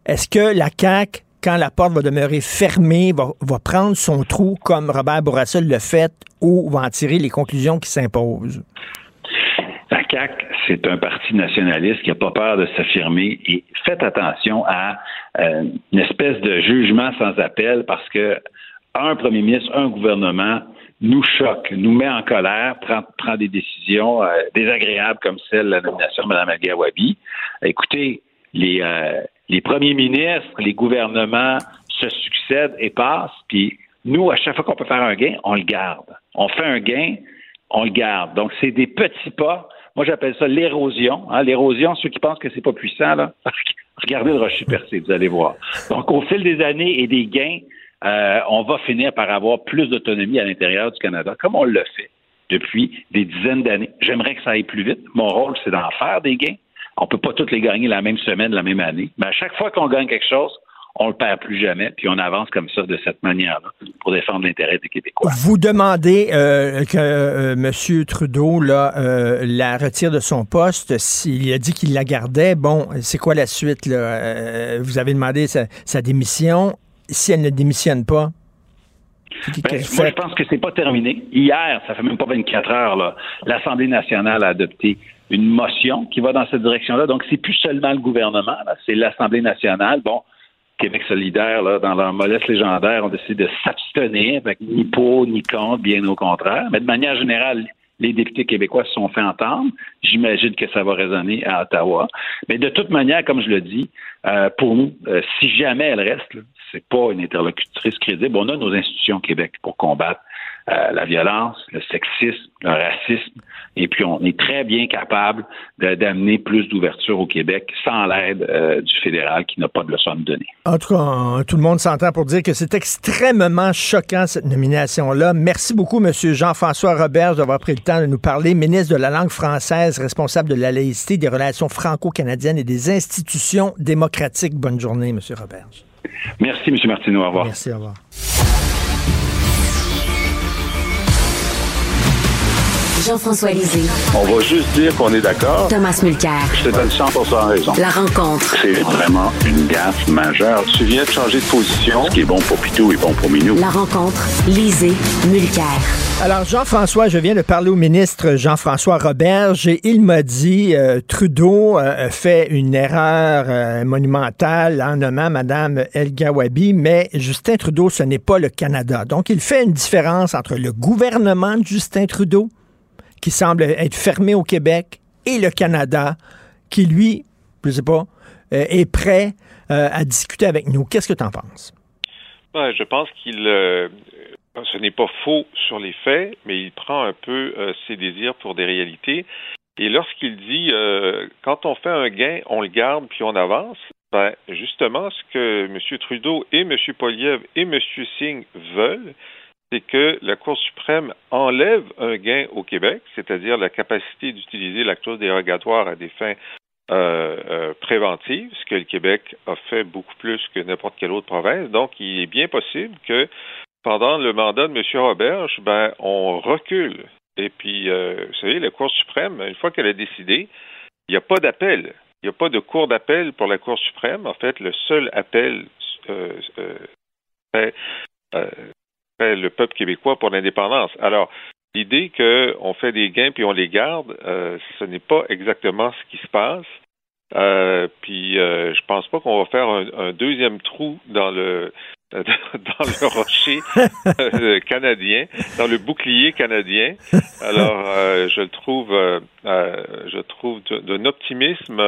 Est-ce que la CAQ quand la porte va demeurer fermée, va, prendre son trou comme Robert Bourassa le fait ou va en tirer les conclusions qui s'imposent? La CAQ, c'est un parti nationaliste qui n'a pas peur de s'affirmer et faites attention à euh, une espèce de jugement sans appel parce que un premier ministre, un gouvernement nous choque, nous met en colère, prend, des décisions euh, désagréables comme celle de la nomination de Mme Gawabi. Écoutez, les, euh, les premiers ministres, les gouvernements se succèdent et passent, puis nous, à chaque fois qu'on peut faire un gain, on le garde. On fait un gain, on le garde. Donc, c'est des petits pas. Moi, j'appelle ça l'érosion. Hein. L'érosion, ceux qui pensent que c'est pas puissant, là, *laughs* regardez le rocher percé, vous allez voir. Donc, au fil des années et des gains, euh, on va finir par avoir plus d'autonomie à l'intérieur du Canada, comme on le fait depuis des dizaines d'années. J'aimerais que ça aille plus vite. Mon rôle, c'est d'en faire des gains. On peut pas toutes les gagner la même semaine, la même année. Mais à chaque fois qu'on gagne quelque chose, on le perd plus jamais, puis on avance comme ça de cette manière-là pour défendre l'intérêt des Québécois. Vous demandez euh, que euh, M. Trudeau là, euh, la retire de son poste. S'il a dit qu'il la gardait, bon, c'est quoi la suite? Là? Euh, vous avez demandé sa, sa démission. Si elle ne démissionne pas, Ben, moi, je pense que c'est pas terminé. Hier, ça fait même pas 24 heures, l'Assemblée nationale a adopté une motion qui va dans cette direction-là. Donc, c'est plus seulement le gouvernement, c'est l'Assemblée nationale. Bon, Québec solidaire, là, dans leur mollesse légendaire, ont décidé de s'abstenir, avec ni pour ni contre, bien au contraire. Mais de manière générale, les députés québécois se sont fait entendre. J'imagine que ça va résonner à Ottawa. Mais de toute manière, comme je le dis, euh, pour nous, euh, si jamais elle reste, c'est pas une interlocutrice crédible. On a nos institutions au Québec pour combattre euh, la violence, le sexisme, le racisme, et puis on est très bien capable d'amener plus d'ouverture au Québec sans l'aide euh, du fédéral qui n'a pas de leçon à nous donner. En tout cas, tout le monde s'entend pour dire que c'est extrêmement choquant, cette nomination-là. Merci beaucoup, M. Jean-François Robert, d'avoir pris le temps de nous parler. Ministre de la langue française, responsable de la laïcité, des relations franco-canadiennes et des institutions démocratiques. Bonne journée, M. Robert. Merci, M. Martineau. Au revoir. Merci, au revoir. Jean-François Lisée. On va juste dire qu'on est d'accord. Thomas Mulcair. Je te donne 100 raison. La rencontre. C'est vraiment une gaffe majeure. Tu viens de changer de position. Ce qui est bon pour Pitou est bon pour Minou. La rencontre. Lisée. Mulcair. Alors, Jean-François, je viens de parler au ministre Jean-François Roberge et il m'a dit euh, Trudeau euh, fait une erreur euh, monumentale en nommant Mme El Gawabi, mais Justin Trudeau, ce n'est pas le Canada. Donc, il fait une différence entre le gouvernement de Justin Trudeau, qui semble être fermé au Québec, et le Canada, qui, lui, je sais pas, euh, est prêt euh, à discuter avec nous. Qu'est-ce que tu en penses? Ouais, je pense qu'il euh, ce n'est pas faux sur les faits, mais il prend un peu ses désirs pour des réalités. Et lorsqu'il dit quand on fait un gain, on le garde puis on avance, ben justement ce que M. Trudeau et M. Poliev et M. Singh veulent, c'est que la Cour suprême enlève un gain au Québec, c'est-à-dire la capacité d'utiliser la clause dérogatoire à des fins euh, euh, préventive, ce que le Québec a fait beaucoup plus que n'importe quelle autre province. Donc, il est bien possible que pendant le mandat de M. Roberge, ben, on recule. Et puis, euh, vous savez, la Cour suprême, une fois qu'elle a décidé, il n'y a pas d'appel. Il n'y a pas de cour d'appel pour la Cour suprême. En fait, le seul appel euh, euh, euh, le peuple québécois pour l'indépendance. Alors, l'idée qu'on fait des gains puis on les garde, euh, ce n'est pas exactement ce qui se passe. Euh, puis euh, je pense pas qu'on va faire un, un deuxième trou dans le *laughs* dans le rocher euh, canadien, dans le bouclier canadien. Alors euh, je le trouve euh, euh, je trouve d'un optimisme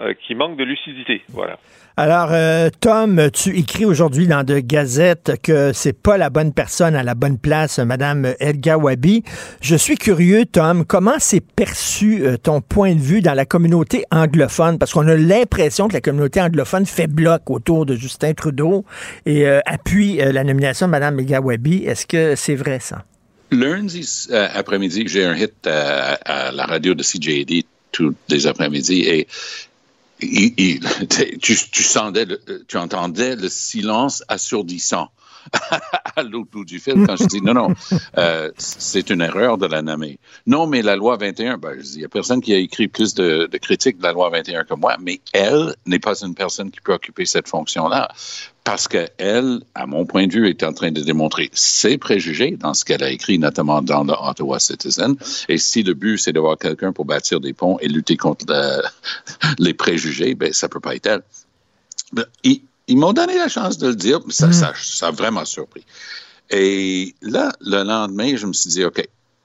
euh, qui manque de lucidité. Voilà. Alors, euh, Tom, tu écris aujourd'hui dans de Gazette que c'est pas la bonne personne à la bonne place, Madame El Gawabi. Je suis curieux, Tom, comment s'est perçu euh, ton point de vue dans la communauté anglophone? Parce qu'on a l'impression que la communauté anglophone fait bloc autour de Justin Trudeau et euh, appuie euh, la nomination de Madame El Gawabi. Est-ce que c'est vrai, ça? Lundi euh, après-midi, j'ai un hit euh, à la radio de CJD tous les après-midi et *laughs* tu, sentais le, tu entendais le silence assourdissant *laughs* à l'autre bout du fil quand je dis non, non, euh, c'est une erreur de la nommer. Non, mais la loi 21, ben, il n'y a personne qui a écrit plus de, de critiques de la loi 21 que moi, mais elle n'est pas une personne qui peut occuper cette fonction-là parce qu'elle, à mon point de vue, est en train de démontrer ses préjugés dans ce qu'elle a écrit, notamment dans le Ottawa Citizen. Et si le but, c'est d'avoir quelqu'un pour bâtir des ponts et lutter contre le, *laughs* les préjugés, ben, ça peut pas être elle. Ils, ils m'ont donné la chance de le dire, mais ça, mmh. ça, ça a vraiment surpris. Et là, le lendemain, je me suis dit, OK,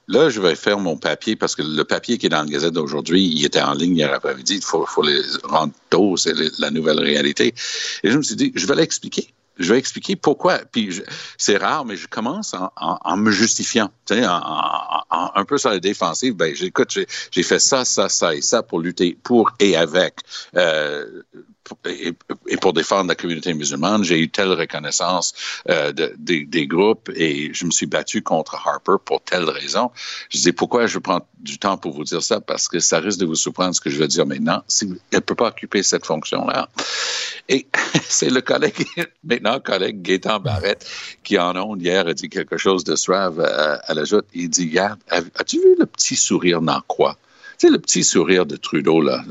Là, je vais faire mon papier parce que le papier qui est dans la Gazette d'aujourd'hui, il était en ligne hier après-midi. Il faut, faut les rendre tôt, c'est la nouvelle réalité. Et je me suis dit, je vais l'expliquer. Je vais expliquer pourquoi. Puis c'est rare, mais je commence en, en, en me justifiant, en, en, un peu sur la défensive. Ben, j'écoute, j'ai fait ça, ça, ça et ça pour lutter pour et avec. Euh, et, pour défendre la communauté musulmane, j'ai eu telle reconnaissance euh, de, de, des groupes et je me suis battu contre Harper pour telle raison. Je dis pourquoi je prends du temps pour vous dire ça? Parce que ça risque de vous surprendre ce que je vais dire maintenant. Elle peut pas occuper cette fonction-là. Et *laughs* c'est le collègue, *laughs* maintenant collègue Gaétan Barrette, qui en ondes hier a dit quelque chose de suave à, à la joute. Il dit, regarde, as-tu vu le petit sourire dans quoi? Sais, le petit sourire de Trudeau, là,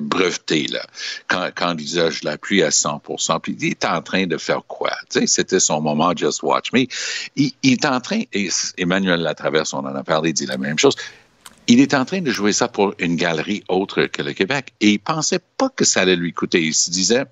breveté, là, quand, il disait je l'appuie à 100% puis il est en train de faire quoi? Tu sais, c'était son moment, just watch me. Il, il est en train, et Emmanuel Latraverse, on en a parlé, dit la même chose, il est en train de jouer ça pour une galerie autre que le Québec. Et il pensait pas que ça allait lui coûter. Il se disait,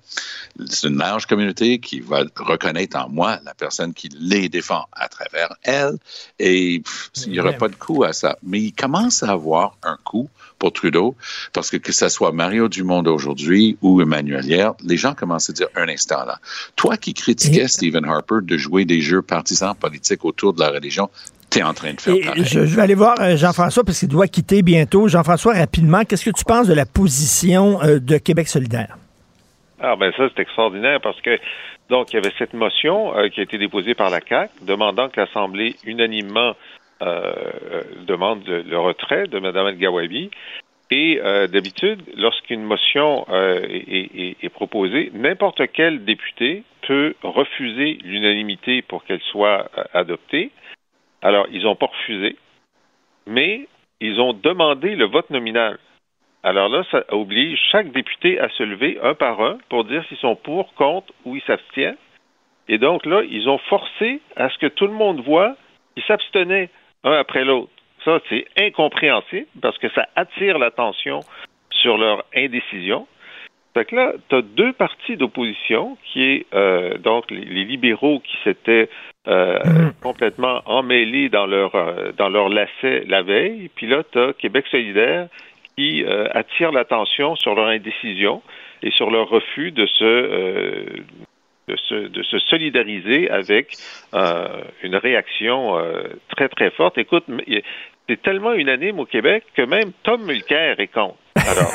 c'est une large communauté qui va reconnaître en moi la personne qui les défend à travers elle. Et pff, il n'y aura pas de coût à ça. Mais il commence à avoir un coût pour Trudeau, parce que que ce soit Mario Dumont aujourd'hui ou Emmanuel hier, les gens commencent à dire un instant là. Toi qui critiquais. Stephen Harper de jouer des jeux partisans politiques autour de la religion, tu es en train de faire je, je, vais aller voir euh, Jean-François parce qu'il doit quitter bientôt. Jean-François, rapidement, qu'est-ce que tu penses de la position euh, de Québec solidaire? Ah ben ça, c'est extraordinaire parce que donc il y avait cette motion euh, qui a été déposée par la CAC demandant que l'Assemblée unanimement euh, demande le, le, retrait de Mme El-Gawabi. Et euh, d'habitude, lorsqu'une motion euh, est, est, est, proposée, n'importe quel député peut refuser l'unanimité pour qu'elle soit euh, adoptée. Alors, ils n'ont pas refusé, mais ils ont demandé le vote nominal. Alors là, ça oblige chaque député à se lever un par un pour dire s'ils sont pour, contre ou ils s'abstiennent. Et donc là, ils ont forcé à ce que tout le monde voit qu'ils s'abstenaient un après l'autre. Ça, c'est incompréhensible parce que ça attire l'attention sur leur indécision. Fait que là, tu as deux partis d'opposition qui est euh, donc les, les, libéraux qui s'étaient euh, mmh. complètement emmêlés dans leur euh, dans leur lacet la veille, puis là, tu as Québec solidaire qui euh, attire l'attention sur leur indécision et sur leur refus de se de se, de se solidariser avec une réaction très, très forte. Écoute, c'est tellement unanime au Québec que même Tom Mulcair est contre. Alors,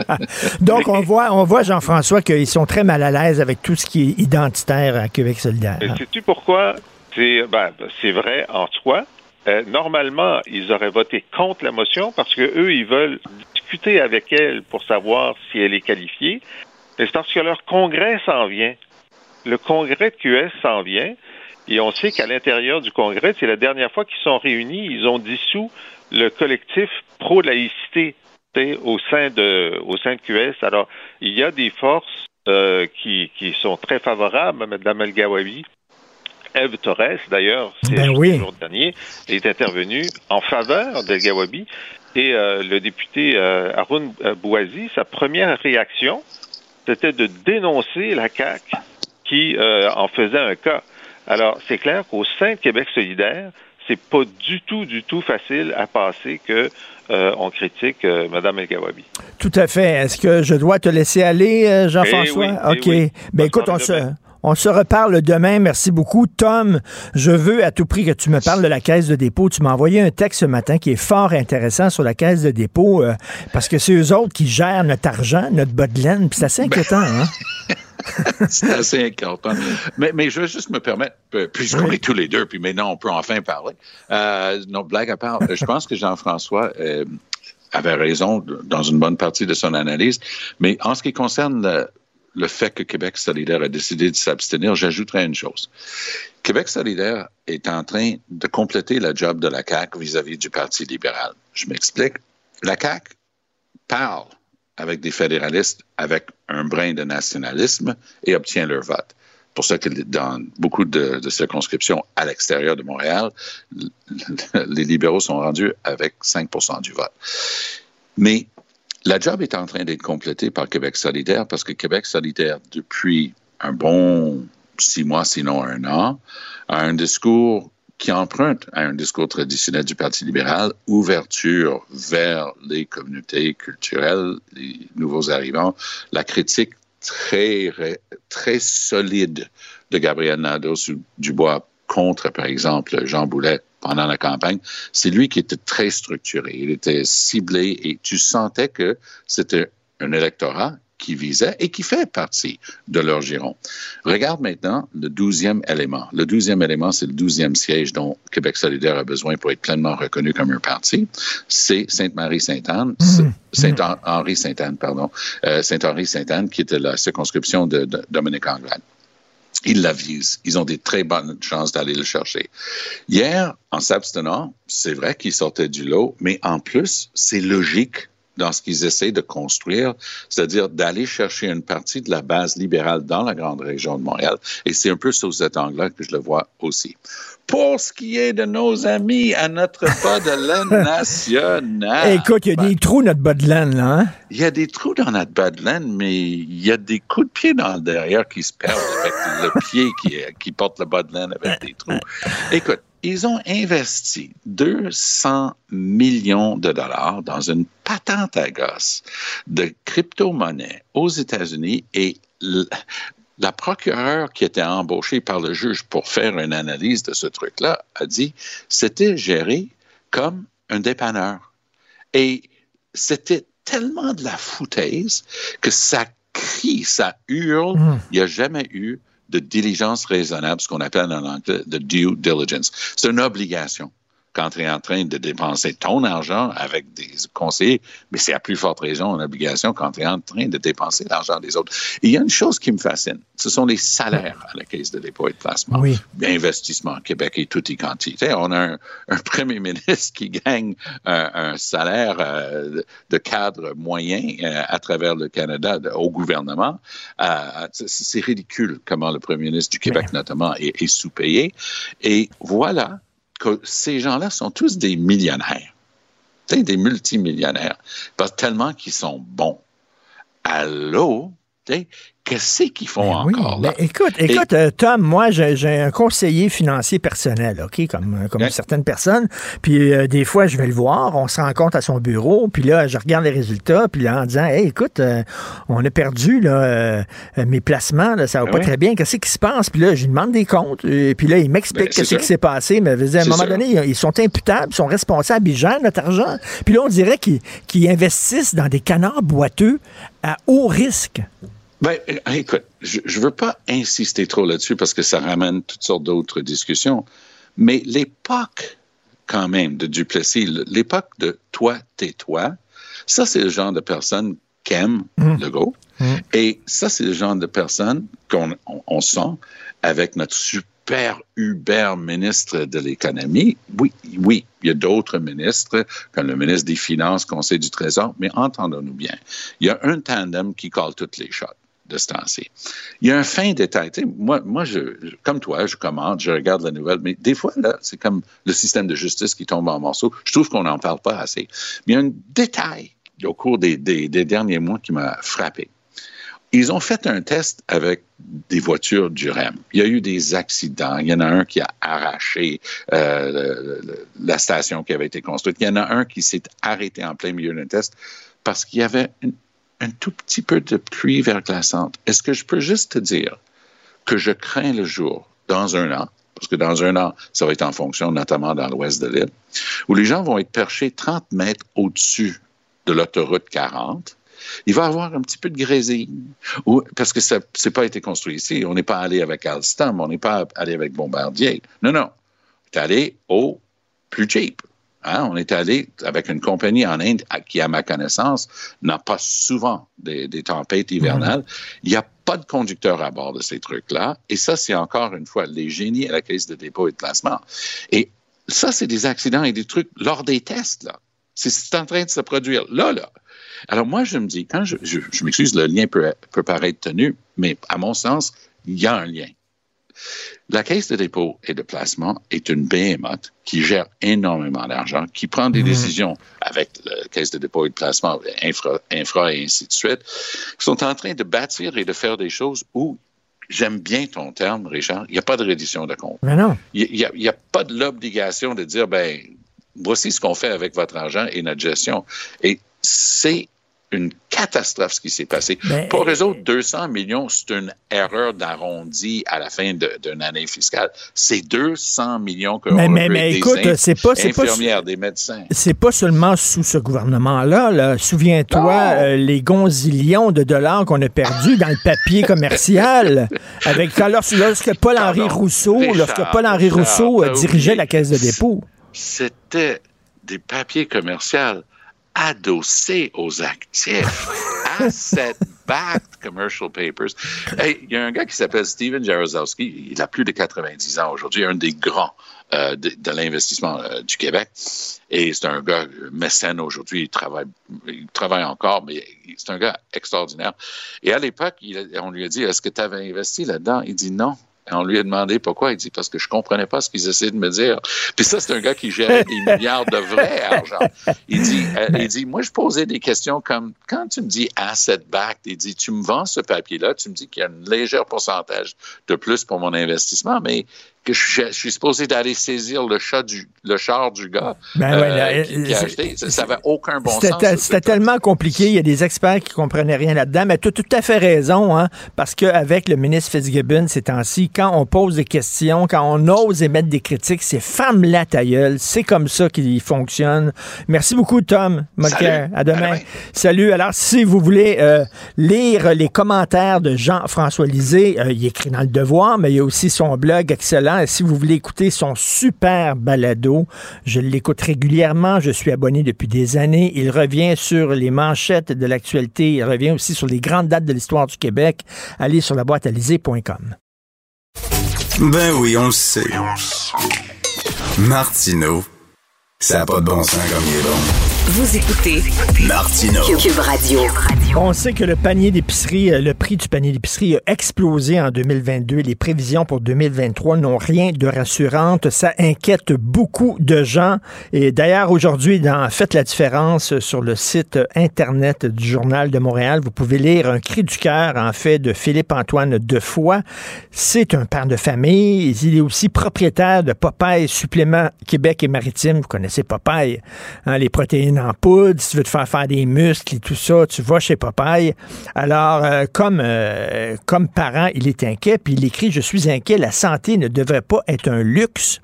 *laughs* Donc, on voit, on voit Jean-François, qu'ils sont très mal à l'aise avec tout ce qui est identitaire à Québec solidaire. Sais-tu pourquoi? C'est ben, vrai en soi. Euh, normalement, ils auraient voté contre la motion parce que eux, ils veulent discuter avec elle pour savoir si elle est qualifiée. Mais c'est parce que leur congrès s'en vient. Le congrès de QS s'en vient. Et on sait qu'à l'intérieur du congrès, c'est la dernière fois qu'ils sont réunis, ils ont dissous le collectif pro-laïcité au sein de au sein de QS. Alors, il y a des forces euh, qui, qui sont très favorables à Mme El Gawabi. Eve Torres, d'ailleurs, c'est ben oui. le jour dernier, est intervenue en faveur d'El Gawabi. Et euh, le député euh, Haroun Bouazi, sa première réaction, c'était de dénoncer la CAQ qui euh, en faisait un cas. Alors, c'est clair qu'au sein de Québec solidaire, c'est pas du tout, du tout facile à passer que euh, on critique euh, Mme El Gawabi. Tout à fait. Est-ce que je dois te laisser aller, euh, Jean-François? Eh oui, OK. Eh oui. Ben écoute, on se, on se reparle demain. Merci beaucoup. Tom, je veux à tout prix que tu me parles de la caisse de dépôt. Tu m'as envoyé un texte ce matin qui est fort intéressant sur la caisse de dépôt euh, parce que c'est eux autres qui gèrent notre argent, notre bas de laine. Puis c'est assez inquiétant, ben... hein? *laughs* *laughs* c'est assez inquiétant. Mais, mais, je vais juste me permettre, puisqu'on oui. est tous les deux, puis maintenant on peut enfin parler. Euh, non, blague à part, je pense que Jean-François euh, avait raison dans une bonne partie de son analyse, mais en ce qui concerne le, le fait que Québec solidaire a décidé de s'abstenir, j'ajouterais une chose. Québec solidaire est en train de compléter la job de la CAQ vis-à-vis -vis du Parti libéral. Je m'explique. La CAQ parle avec des fédéralistes avec un brin de nationalisme et obtient leur vote. Pour ça que dans beaucoup de, de circonscriptions à l'extérieur de Montréal, *laughs* les libéraux sont rendus avec 5% du vote. Mais la job est en train d'être complétée par Québec solidaire parce que Québec solidaire, depuis un bon six mois, sinon un an, a un discours qui emprunte à un discours traditionnel du Parti libéral, ouverture vers les communautés culturelles, les nouveaux arrivants, la critique très, très solide de Gabriel Nadeau-Dubois contre, par exemple, Jean Boulet pendant la campagne, c'est lui qui était très structuré. Il était ciblé et tu sentais que c'était un électorat qui visait et qui fait partie de leur giron. Regarde maintenant le douzième élément. Le douzième élément, c'est le douzième siège dont Québec solidaire a besoin pour être pleinement reconnu comme un parti. C'est Sainte-Marie-Sainte-Anne, Mmh. Saint-Henri-Sainte-Anne, pardon, euh, Saint-Henri-Sainte-Anne, qui était la circonscription de, de Dominique Anglade. Ils la visent. Ils ont des très bonnes chances d'aller le chercher. Hier, en s'abstenant, c'est vrai qu'ils sortaient du lot, mais en plus, c'est logique dans ce qu'ils essaient de construire, c'est-à-dire d'aller chercher une partie de la base libérale dans la grande région de Montréal. Et c'est un peu sous cet angle-là que je le vois aussi. Pour ce qui est de nos amis à notre bas de laine *laughs* nationale. Écoute, il y a des trous, notre bas de laine, là. Hein? Il y a des trous dans notre bas de laine, mais il y a des coups de pied dans le derrière qui se perdent avec le pied qui, qui porte le bas de laine avec des trous. *laughs* Écoute, ils ont investi 200 millions de dollars dans une patente à gosse de crypto-monnaie aux États-Unis et la procureure qui était embauchée par le juge pour faire une analyse de ce truc-là a dit c'était géré comme un dépanneur. Et c'était tellement de la foutaise que ça crie, ça hurle. Mmh. Il n'y a jamais eu de diligence raisonnable, ce qu'on appelle en anglais de due diligence. C'est une obligation quand tu es en train de dépenser ton argent avec des conseillers, mais c'est à plus forte raison une obligation quand tu es en train de dépenser l'argent des autres. Et il y a une chose qui me fascine, ce sont les salaires à la Caisse de dépôt et de placement. Oui. Investissement Québec et tutti quanti. Tu sais, on a un, un, *laughs* premier ministre qui gagne un, un salaire euh, de cadre moyen euh, à travers le Canada de, au gouvernement. Euh, c'est ridicule comment le premier ministre du Québec, Mais... notamment, est, est sous-payé. Et voilà que ces gens-là sont tous des millionnaires, des multimillionnaires, parce tellement qu'ils sont bons. Allô? Qu'est-ce qu'ils font oui, encore là? écoute, écoute, Et... euh, Tom, moi, j'ai un conseiller financier personnel, OK, comme, comme Ouais. certaines personnes. Puis euh, des fois, je vais le voir, on se rencontre à son bureau, puis là, je regarde les résultats, puis là, en disant, hey, écoute, euh, on a perdu là, euh, mes placements, là, ça va pas Ouais. très bien, qu'est-ce qui se passe? Puis là, je lui demande des comptes, et puis là, il m'explique Ben, qu'est-ce ça. qui s'est passé, mais je veux dire, à un moment donné, ils sont imputables, ils sont responsables, ils gèrent notre argent. Puis là, on dirait qu'ils qu'ils investissent dans des canards boiteux à haut risque. Ben, euh, écoute, je ne veux pas insister trop là-dessus parce que ça ramène toutes sortes d'autres discussions, mais l'époque, quand même, de Duplessis, l'époque de toi, tais-toi, ça, c'est le genre de personne qu'aime Legault. Et ça, c'est le genre de personne qu'on on, on sent avec notre super uber ministre de l'économie. Oui, oui, il y a d'autres ministres, comme le ministre des Finances, Conseil du Trésor, mais entendons-nous bien. Il y a un tandem qui colle toutes les shots de ce temps-ci. Il y a un fin détail. Moi, moi je, comme toi, je commente, je regarde la nouvelle, mais des fois, là, c'est comme le système de justice qui tombe en morceaux. Je trouve qu'on n'en parle pas assez. Mais il y a un détail au cours des, derniers mois qui m'a frappé. Ils ont fait un test avec des voitures du REM. Il y a eu des accidents. Il y en a un qui a arraché euh, la station qui avait été construite. Il y en a un qui s'est arrêté en plein milieu d'un test parce qu'il y avait une- un tout petit peu de pluie verglaçante. Est-ce que je peux juste te dire que je crains le jour, dans un an, parce que dans un an, ça va être en fonction, notamment dans l'ouest de l'île, où les gens vont être perchés 30 mètres au-dessus de l'autoroute 40. Il va avoir un petit peu de grésille, parce que ça n'a pas été construit ici. On n'est pas allé avec Alstom, on n'est pas allé avec Bombardier. Non, non. On est allé au plus cheap. Hein? On est allé avec une compagnie en Inde qui, à ma connaissance, n'a pas souvent des, tempêtes hivernales. Il n'y a pas de conducteur à bord de ces trucs-là. Et ça, c'est encore une fois les génies à la caisse de dépôt et de placement. Et ça, c'est des accidents et des trucs lors des tests. là. C'est en train de se produire là, là. Alors moi, je me dis, quand je m'excuse, le lien peut, peut paraître tenu, mais à mon sens, il y a un lien. La caisse de dépôt et de placement est une behemoth qui gère énormément d'argent, qui prend des décisions avec la caisse de dépôt et de placement, infra, infra et ainsi de suite, qui sont en train de bâtir et de faire des choses où, j'aime bien ton terme, Richard, il n'y a pas de reddition de compte. Mais non. Il n'y a, a pas de l'obligation de dire, ben, voici ce qu'on fait avec votre argent et notre gestion. Et c'est une catastrophe ce qui s'est passé. Ben, Pour eux autres, 200 millions, c'est une erreur d'arrondi à la fin d'une année fiscale. C'est 200 millions que Mais- mais- mais des écoute, c'est pas- c'est pas- infirmières, des médecins. C'est pas seulement sous ce gouvernement-là. là. Souviens-toi euh, les gonzillions de dollars qu'on a perdus dans le papier commercial. *laughs* Avec alors, lorsque Paul-Henri Pardon. Rousseau, Richard, lorsque Paul-Henri Rousseau euh, dirigeait la caisse de dépôt. C'était des papiers commerciaux adossés aux actifs. Asset-backed *laughs* commercial papers. Hey, Il y a un gars qui s'appelle Steven Jarozowski. Il a plus de 90 ans aujourd'hui, un des grands euh, de, de l'investissement euh, du Québec. Et c'est un gars mécène aujourd'hui. Il travaille, il travaille encore, mais c'est un gars extraordinaire. Et à l'époque, on lui a dit Est-ce que tu avais investi là-dedans? Il dit non. On lui a demandé pourquoi. Il dit parce que je comprenais pas ce qu'ils essayaient de me dire. Puis ça, c'est un gars qui gérait des *laughs* milliards de vrai argent. Il dit, euh, il dit, moi, je posais des questions comme quand tu me dis asset backed, il dit, tu me vends ce papier-là, tu me dis qu'il y a un léger pourcentage de plus pour mon investissement, mais que je, je suis supposé d'aller saisir le chat du le char du gars Ben euh, ouais, là, qui, qui a c'est- acheté. Ça n'avait aucun bon sens. C'était tellement compliqué. Il y a des experts qui comprenaient rien là-dedans. Mais tu as tout à fait raison, hein, parce qu'avec le ministre Fitzgibbon ces temps-ci, quand on pose des questions, quand on ose émettre des critiques, c'est femme la ta gueule. C'est comme ça qu'il fonctionne. Merci beaucoup, Tom. Mulcair. À demain. À demain. Salut. Alors, si vous voulez euh, lire les commentaires de Jean-François Lisée, euh, il écrit dans Le Devoir, mais il y a aussi son blog excellent. Si vous voulez écouter son super balado, je l'écoute régulièrement. Je suis abonné depuis des années. Il revient sur les manchettes de l'actualité. Il revient aussi sur les grandes dates de l'histoire du Québec. Allez sur la boîte Ben oui, on le sait. Martineau, ça n'a pas de bon sens comme il est bon. Vous écoutez Martineau. Cube Radio. On sait que le panier d'épicerie, euh, le prix du panier d'épicerie a explosé en 2022. Les prévisions pour 2023 n'ont rien de rassurante. Ça inquiète beaucoup de gens. Et d'ailleurs, aujourd'hui, dans Faites la différence sur le site Internet du Journal de Montréal, vous pouvez lire un cri du cœur, en fait, de Philippe-Antoine Defoy. C'est un père de famille. Il est aussi propriétaire de Popeye Supplément Québec et Maritime. Vous connaissez Popeye, hein, les protéines en poudre. Si tu veux te faire faire des muscles et tout ça, tu vas chez Popeye. Alors, euh, comme, euh, comme parent, il est inquiet, puis il écrit, je suis inquiet, la santé ne devrait pas être un luxe.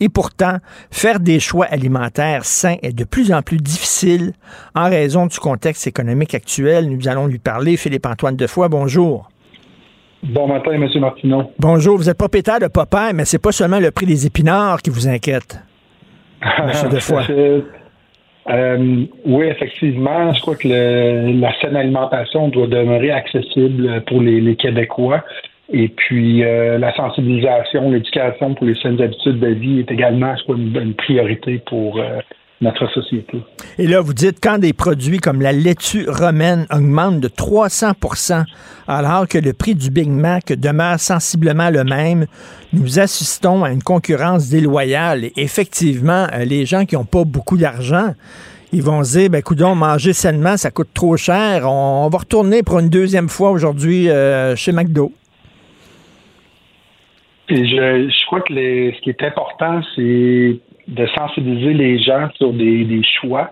Et pourtant, faire des choix alimentaires sains est de plus en plus difficile en raison du contexte économique actuel. Nous allons lui parler. Philippe-Antoine Defoy, bonjour. Bon matin, M. Martineau. Bonjour, vous êtes propriétaire de Popeye, mais c'est pas seulement le prix des épinards qui vous inquiète. *laughs* Monsieur Defoy. Euh, oui, effectivement, je crois que le- la saine alimentation doit demeurer accessible pour les, les Québécois. Et puis, euh, la sensibilisation, l'éducation pour les saines habitudes de vie est également, je crois, une, une priorité pour euh, notre société. Et là, vous dites quand des produits comme la laitue romaine augmentent de 300% alors que le prix du Big Mac demeure sensiblement le même, nous assistons à une concurrence déloyale. Et effectivement, euh, les gens qui n'ont pas beaucoup d'argent, ils vont se dire, ben, coudon, manger sainement, ça coûte trop cher. On, on va retourner pour une deuxième fois aujourd'hui euh, chez McDo. Et je, je crois que les- ce qui est important, c'est de sensibiliser les gens sur des, des choix.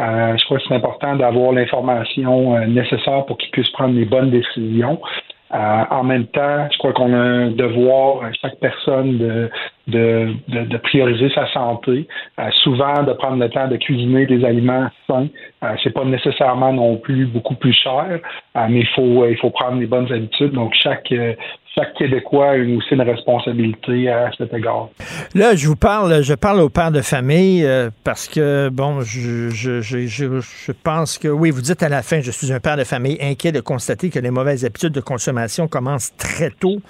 Euh, je crois que c'est important d'avoir l'information euh, nécessaire pour qu'ils puissent prendre les bonnes décisions. Euh, en même temps, je crois qu'on a un devoir, à chaque personne, de, de, de, de prioriser sa santé. Euh, souvent, de prendre le temps de cuisiner des aliments sains. Euh, c'est pas nécessairement non plus beaucoup plus cher, euh, mais il faut il faut prendre les bonnes habitudes. Donc chaque euh, chaque Québécois a aussi une responsabilité à cet égard. Là, je vous parle, je parle aux pères de famille euh, parce que, bon, je, je, je, je pense que, oui, vous dites à la fin, je suis un père de famille inquiet de constater que les mauvaises habitudes de consommation commencent très tôt.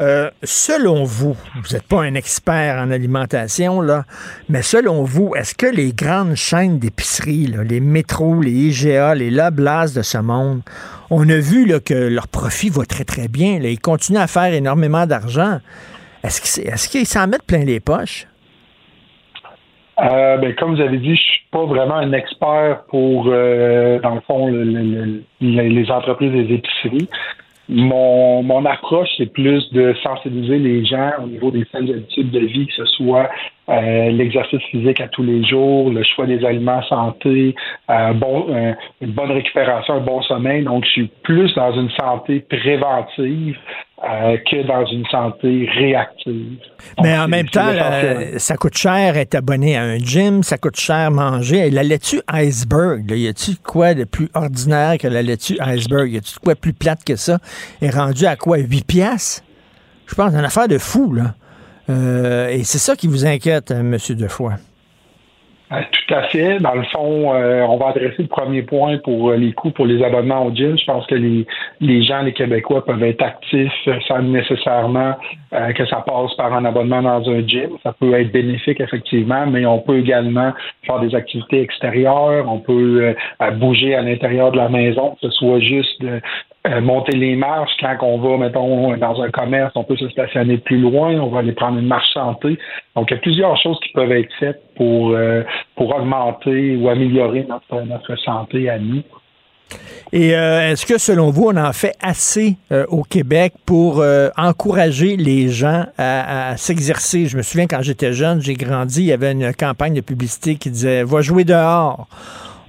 Euh, selon vous, vous n'êtes pas un expert en alimentation, là, mais selon vous, est-ce que les grandes chaînes d'épicerie, les métros, les IGA, les Loblas de ce monde, on a vu là, que leur profit va très, très bien. Ils continuent à faire énormément d'argent. Est-ce qu'ils s'en mettent plein les poches? Euh, ben, comme vous avez dit, je suis pas vraiment un expert pour, euh, dans le fond, le- le- le- les les entreprises des épiceries. Mon, mon approche, c'est plus de sensibiliser les gens au niveau des saines habitudes de vie, que ce soit euh, l'exercice physique à tous les jours, le choix des aliments santé, euh, bon, euh, une bonne récupération, un bon sommeil. Donc, je suis plus dans une santé préventive que dans une santé réactive. Mais en même temps, ça coûte cher être abonné à un gym, ça coûte cher manger. la laitue iceberg, y a-tu quoi de plus ordinaire que la laitue iceberg? Y a-tu quoi plus plate que ça? Est rendu à quoi? 8 piastres? Je pense, une affaire de fou, là. Euh, et c'est ça qui vous inquiète, euh, M. Defoy. Euh, tout à fait. Dans le fond, on va adresser le premier point pour les coûts pour les abonnements au gym. Je pense que les, les gens, les Québécois, peuvent être actifs sans nécessairement que ça passe par un abonnement dans un gym. Ça peut être bénéfique, effectivement, mais on peut également faire des activités extérieures. On peut bouger à l'intérieur de la maison, que ce soit juste de, euh, monter les marches. Quand on va, mettons, dans un commerce, on peut se stationner plus loin, on va aller prendre une marche santé. Donc, il y a plusieurs choses qui peuvent être faites pour, euh, pour augmenter ou améliorer notre, notre santé à nous. Et euh, est-ce que, selon vous, on en fait assez au Québec pour encourager les gens à, à s'exercer? Je me souviens, quand j'étais jeune, j'ai grandi, il y avait une campagne de publicité qui disait « Va jouer dehors »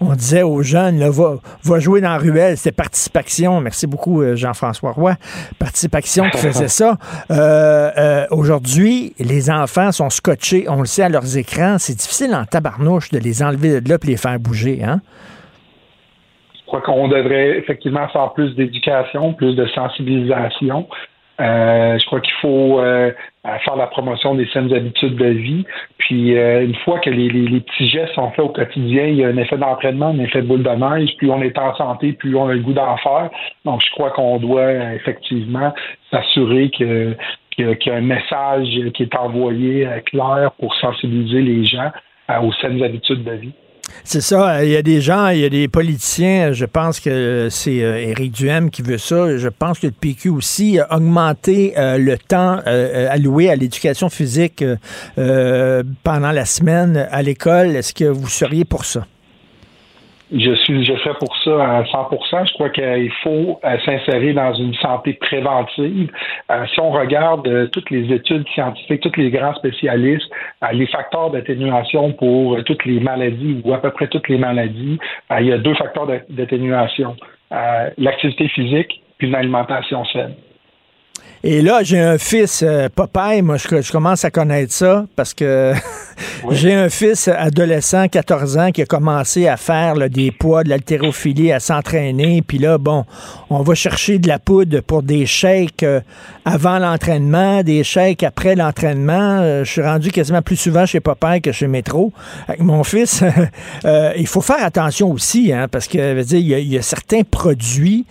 on disait aux jeunes, va, jouer dans la ruelle. C'était Participation. Merci beaucoup, euh, Jean-François Roy. Participation qui faisait ça. Euh, euh, aujourd'hui, les enfants sont scotchés, on le sait, à leurs écrans. C'est difficile en tabarnouche de les enlever de là et les faire bouger. Hein? Je crois qu'on devrait effectivement faire plus d'éducation, plus de sensibilisation. Je crois qu'il faut faire la promotion des saines habitudes de vie. Puis euh, une fois que les, petits gestes sont faits au quotidien, il y a un effet d'entraînement, un effet de boule de neige. Plus on est en santé, plus on a le goût d'en faire. Donc je crois qu'on doit effectivement s'assurer que qu'il y a un message qui est envoyé clair pour sensibiliser les gens aux saines habitudes de vie. C'est ça. Il y a des gens, il y a des politiciens, je pense que c'est euh, Éric Duhem qui veut ça. Je pense que le PQ aussi a augmenté euh, le temps euh, alloué à l'éducation physique pendant la semaine à l'école. Est-ce que vous seriez pour ça? Je suis, je serais pour ça à 100%. Je crois qu'il faut euh, s'insérer dans une santé préventive. Euh, si on regarde euh, toutes les études scientifiques, tous les grands spécialistes, les facteurs d'atténuation pour toutes les maladies ou à peu près toutes les maladies, il y a deux facteurs d'atténuation l'activité physique puis une alimentation saine. Et là, j'ai un fils, euh, Popeye, moi, je, commence à connaître ça parce que *laughs* j'ai un fils adolescent, 14 ans, qui a commencé à faire des poids, de l'haltérophilie, à s'entraîner. Puis là, bon, on va chercher de la poudre pour des shakes euh, avant l'entraînement, des shakes après l'entraînement. Euh, je suis rendu quasiment plus souvent chez Popeye que chez Métro. Avec mon fils, *laughs* il faut faire attention aussi, hein, parce que, dire, il y a certains produits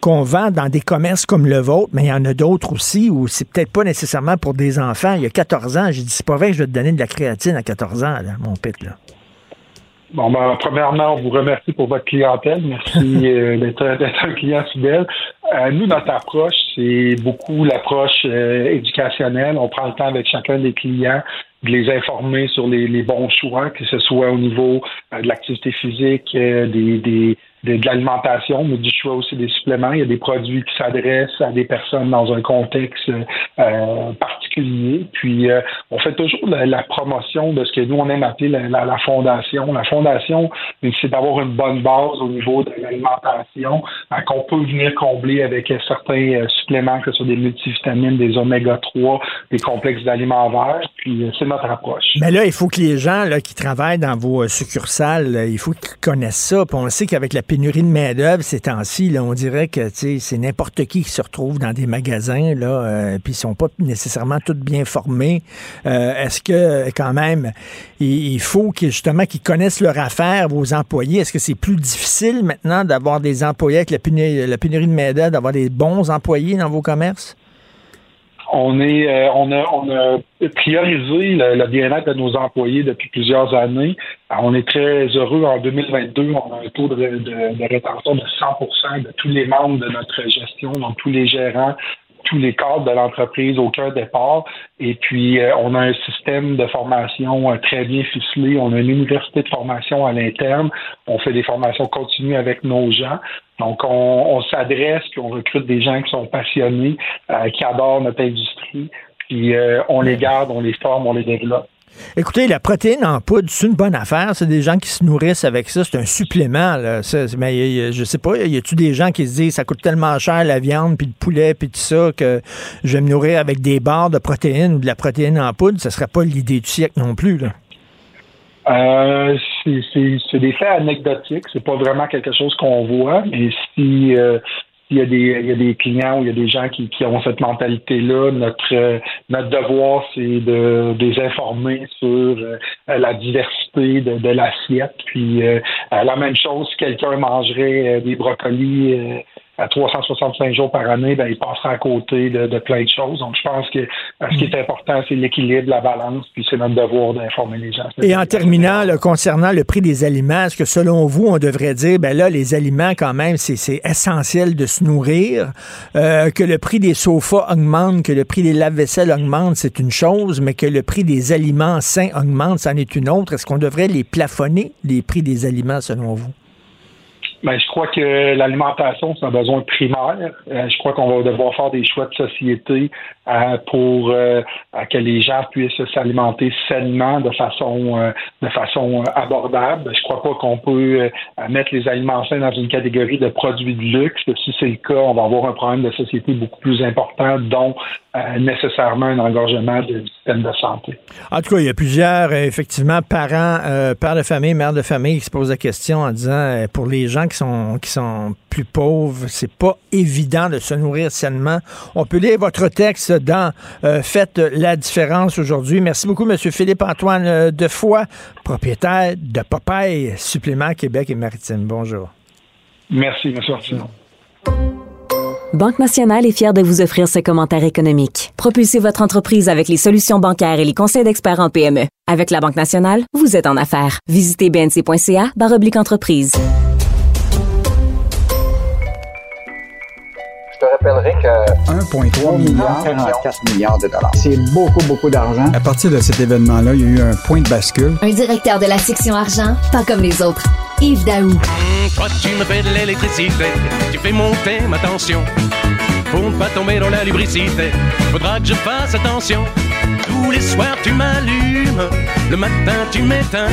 qu'on vend dans des commerces comme le vôtre, mais il y en a d'autres aussi où c'est peut-être pas nécessairement pour des enfants. Il y a 14 ans, j'ai dit, c'est pas vrai que je vais te donner de la créatine à 14 ans, mon pit, là. Bon, ben, premièrement, on vous remercie pour votre clientèle. Merci *laughs* euh, d'être un client fidèle. Euh, nous, notre approche, c'est beaucoup l'approche euh, éducationnelle. On prend le temps avec chacun des clients de les informer sur les, bons choix, que ce soit au niveau de l'activité physique, des, des, de, l'alimentation, mais du choix aussi des suppléments. Il y a des produits qui s'adressent à des personnes dans un contexte euh, particulier. Puis, euh, on fait toujours la, promotion de ce que nous, on aime appeler la, fondation. La fondation, c'est d'avoir une bonne base au niveau de l'alimentation euh, qu'on peut venir combler avec certains suppléments, que ce soit des multivitamines, des oméga 3, des complexes d'aliments verts. Puis, c'est notre approche. Mais là, il faut que les gens là, qui travaillent dans vos succursales, il faut qu'ils connaissent ça. Puis on sait qu'avec la pénurie de main-d'œuvre ces temps-ci. On dirait que c'est n'importe qui qui se retrouve dans des magasins, là, euh, puis ils sont pas nécessairement tous bien formés. Euh, est-ce que, quand même, il, faut que, justement qu'ils connaissent leur affaire, vos employés? Est-ce que c'est plus difficile maintenant d'avoir des employés avec la pénurie, la pénurie de main-d'œuvre, d'avoir des bons employés dans vos commerces? On est, euh, on a, on a priorisé le, bien-être de nos employés depuis plusieurs années. on est très heureux. En 2022, on a un taux de, de, de rétention de 100% de tous les membres de notre gestion, donc tous les gérants, tous les cadres de l'entreprise aucun départ. Et puis, euh, on a un système de formation euh, très bien ficelé. On a une université de formation à l'interne. On fait des formations continues avec nos gens. Donc, on, on s'adresse, puis on recrute des gens qui sont passionnés, euh, qui adorent notre industrie. Puis, on les garde, on les forme, on les développe. Écoutez, la protéine en poudre, c'est une bonne affaire. C'est des gens qui se nourrissent avec ça. C'est un supplément. Là. mais je sais pas, y a-tu des gens qui se disent ça coûte tellement cher la viande, puis le poulet, puis tout ça, que je vais me nourrir avec des barres de protéines ou de la protéine en poudre? Ce serait pas l'idée du siècle non plus. Euh, c'est des faits anecdotiques. C'est pas vraiment quelque chose qu'on voit, mais si euh, il y, a des, il y a des clients ou il y a des gens qui, qui ont cette mentalité-là. Notre, euh, notre devoir, c'est de, de, les informer sur euh, la diversité de, l'assiette. Puis euh, la même chose, si quelqu'un mangerait des brocolis à 365 jours par année, ben, il passera à côté de, plein de choses. Donc, je pense que ce qui est important, c'est l'équilibre, la balance, puis c'est notre devoir d'informer les gens. Et en terminant, concernant le prix des aliments, est-ce que selon vous, on devrait dire, ben là, les aliments, quand même, c'est essentiel de se nourrir, euh, que le prix des sofas augmente, que le prix des lave-vaisselle augmente, c'est une chose, mais que le prix des aliments sains augmente, c'en est une autre. Est-ce qu'on devrait les plafonner, les prix des aliments, selon vous? Ben, je crois que l'alimentation, c'est un besoin primaire. Euh, je crois qu'on va devoir faire des choix de société euh, pour euh, que les gens puissent s'alimenter sainement de façon de façon abordable. Je crois pas qu'on peut mettre les aliments sains dans une catégorie de produits de luxe. Si c'est le cas, on va avoir un problème de société beaucoup plus important, dont nécessairement un engorgement du système de santé. En tout cas, il y a plusieurs, effectivement, parents, pères de famille, mères de famille qui se posent la question en disant, pour les gens qui sont, qui sont plus pauvres, c'est pas évident de se nourrir sainement. On peut lire votre texte dans euh, Faites la différence aujourd'hui. Merci beaucoup, M. Philippe-Antoine euh, Defoy, propriétaire de Popeye, Supplément Québec et Maritime. Bonjour. Merci, M. Artinon. Banque Nationale est fière de vous offrir ce commentaire économique. Propulsez votre entreprise avec les solutions bancaires et les conseils d'experts en PME. Avec la Banque Nationale, vous êtes en affaires. Visitez bnc.ca entreprise. Je te rappellerai que 1,3 milliard, 44 milliards de dollars. C'est beaucoup, beaucoup d'argent. À partir de cet événement-là, il y a eu un point de bascule. Un directeur de la section argent, pas comme les autres. Yves Daou. Mmh, toi, tu me fais de l'électricité, tu fais monter ma tension. Pour ne pas tomber dans la lubricité, faudra que je fasse attention. Tous les soirs, tu m'allumes, le matin, tu m'éteins.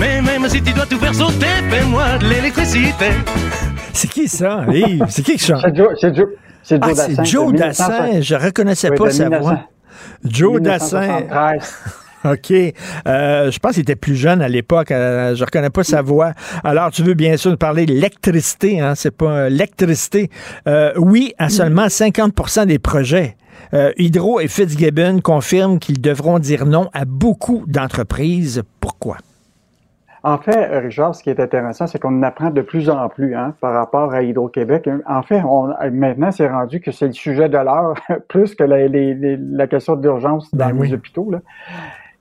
Mais même si tu dois tout faire sauter, fais-moi de l'électricité. C'est qui ça, C'est qui qui chante? C'est Joe, c'est Joe, c'est Joe ah, Dassin. C'est Joe Dassin. Je reconnaissais pas sa voix. Joe Dassin. *laughs* OK. Euh, je pense qu'il était plus jeune à l'époque. Euh, je reconnais pas sa voix. Alors, tu veux bien sûr nous parler de l'électricité, hein? C'est pas l'électricité. Euh, oui, à seulement 50% des projets. Hydro et Fitzgibbon confirment qu'ils devront dire non à beaucoup d'entreprises. Pourquoi? En fait, Richard, ce qui est intéressant, c'est qu'on apprend de plus en plus hein, par rapport à Hydro-Québec. En fait, on, maintenant, c'est rendu que c'est le sujet de l'heure, *laughs* plus que la, la question d'urgence dans ben les hôpitaux. Là.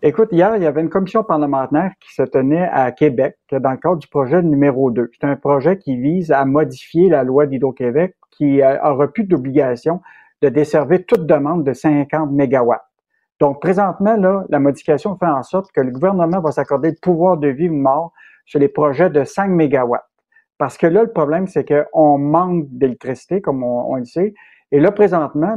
Écoute, hier, il y avait une commission parlementaire qui se tenait à Québec dans le cadre du projet numéro 2. C'est un projet qui vise à modifier la loi d'Hydro-Québec qui aura plus d'obligation de desservir toute demande de 50 mégawatts. Donc, présentement, là, la modification fait en sorte que le gouvernement va s'accorder le pouvoir de vivre ou mort sur les projets de 5 mégawatts. Parce que là, le problème, c'est qu'on manque d'électricité, comme on, le sait. Et là, présentement,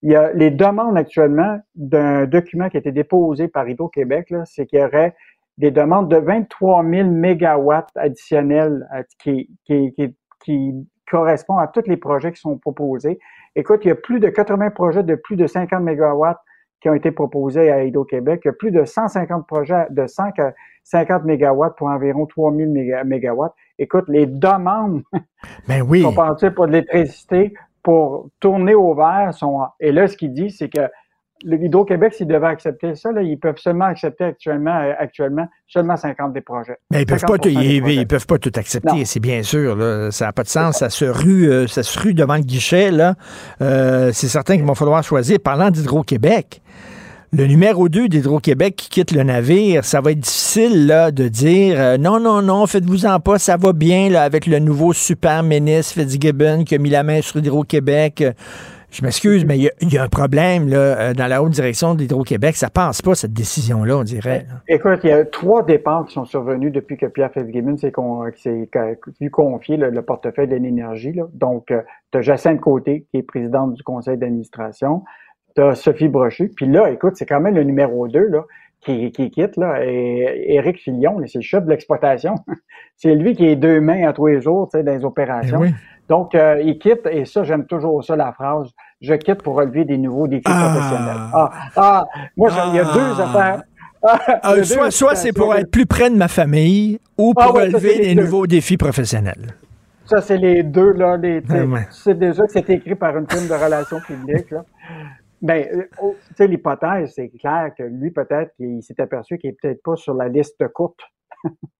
il y a les demandes actuellement d'un document qui a été déposé par Hydro-Québec, c'est qu'il y aurait des demandes de 23 000 mégawatts additionnels euh, qui, qui correspondent à tous les projets qui sont proposés. Écoute, il y a plus de 80 projets de plus de 50 mégawatts qui ont été proposés à Hydro-Québec. Il y a plus de 150 projets de 150 mégawatts pour environ 3000 mégawatts. Écoute, les demandes *laughs* ben oui. sont pensées pour de l'électricité pour tourner au vert sont. Et là, ce qu'il dit, c'est que Hydro-Québec, s'ils devaient accepter ça, là, ils peuvent seulement accepter actuellement, actuellement seulement 50 des projets. Mais ils peuvent pas, ils, peuvent pas tout accepter, c'est bien sûr. Là. Ça n'a pas de sens. Ça se rue, euh, ça se rue devant le guichet. Là. Euh, c'est certain qu'il va falloir choisir. Parlant d'Hydro-Québec, le numéro 2 d'Hydro-Québec qui quitte le navire, ça va être difficile là, de dire euh, non, non, non, faites-vous-en pas, ça va bien là, avec le nouveau super ministre Fitzgibbon qui a mis la main sur Hydro-Québec. Je m'excuse, mais il y a- un problème là, euh, dans la haute direction d'Hydro-Québec. Ça passe pas, cette décision-là, on dirait. là. Écoute, il y a trois départs qui sont survenus depuis que Pierre Fitzgibbon s'est con- lui confié le, le portefeuille de l'énergie. Donc, tu as Jacinthe Côté, qui est présidente du conseil d'administration. Tu as Sophie Brochu. Puis là, écoute, c'est quand même le numéro 2 là, qui, qui quitte. Là. Et Éric Fillon, c'est le chef de l'exploitation. *laughs* c'est lui qui est deux mains à tous les jours dans les opérations. Eh oui. Donc, euh, il quitte, et ça, j'aime toujours ça, la phrase, je quitte pour relever des nouveaux défis professionnels. Ah, ah, moi, il y a deux affaires. Ah, *laughs* Ah, il y a soit soit c'est pour être plus près de ma famille ou pour Ah ouais, relever des deux. nouveaux défis professionnels. Ça, c'est les deux, là. Les, tu sais, Ouais, ouais. tu sais déjà que c'est écrit par une firme de relations publiques, là. Ben, euh, oh, tu sais, l'hypothèse, c'est clair que lui, peut-être, qu'il s'est aperçu qu'il est peut-être pas sur la liste courte.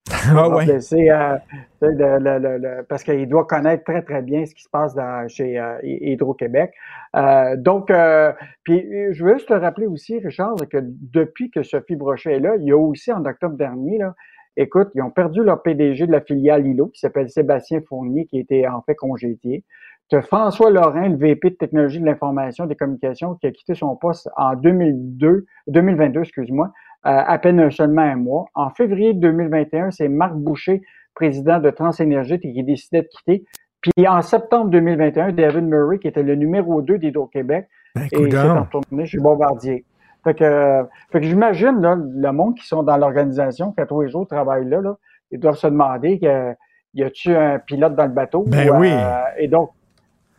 *laughs* Ah ouais. C'est, euh, le- le- le- parce qu'il doit connaître très, très bien ce qui se passe dans, chez euh, Hy- Hydro-Québec. Euh, donc, euh, puis je veux juste te rappeler aussi, Richard, que depuis que Sophie Brochet est là, il y a aussi en octobre dernier, là, écoute, ils ont perdu leur PDG de la filiale ILO, qui s'appelle Sébastien Fournier, qui était en fait congédié. Tu François Lorrain, le VP de technologie de l'information et des communications, qui a quitté son poste en 2002, 2022, excuse-moi, euh, à peine seulement un mois. En février 2021, c'est Marc Boucher, président de Transénergie, qui décidait de quitter. Puis en septembre 2021, David Murray, qui était le numéro 2 d'Hydro-Québec, et s'est retourné chez Bombardier. Fait que, euh, fait que j'imagine là, le monde qui sont dans l'organisation, qui à tous les jours travaillent là, là ils doivent se demander que, y a-tu un pilote dans le bateau? Ben Ou, oui. euh, et donc,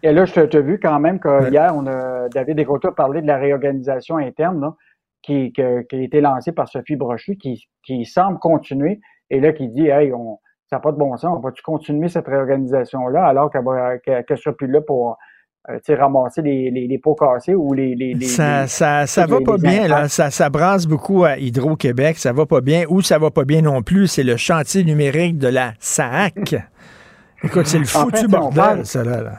et là, je te- t'ai vu quand même que hier, on a, David Descoteaux a parlé de la réorganisation interne là, qui, que- qui a été lancée par Sophie Brochu, qui, qui semble continuer, et là, qui dit, hey, on, ça n'a pas de bon sens, on va-tu continuer cette réorganisation-là alors qu'elle qu'elle qu'elle sera plus là pour euh, ramasser les, les, les pots cassés ou les... Ça, ça, ça va pas bien, là. Ça, ça brasse beaucoup à Hydro-Québec. Ça va pas bien. Ou ça va pas bien non plus, c'est le chantier numérique de la SAC. *laughs* Écoute, c'est le En foutu fait, bordel, ça, là. là.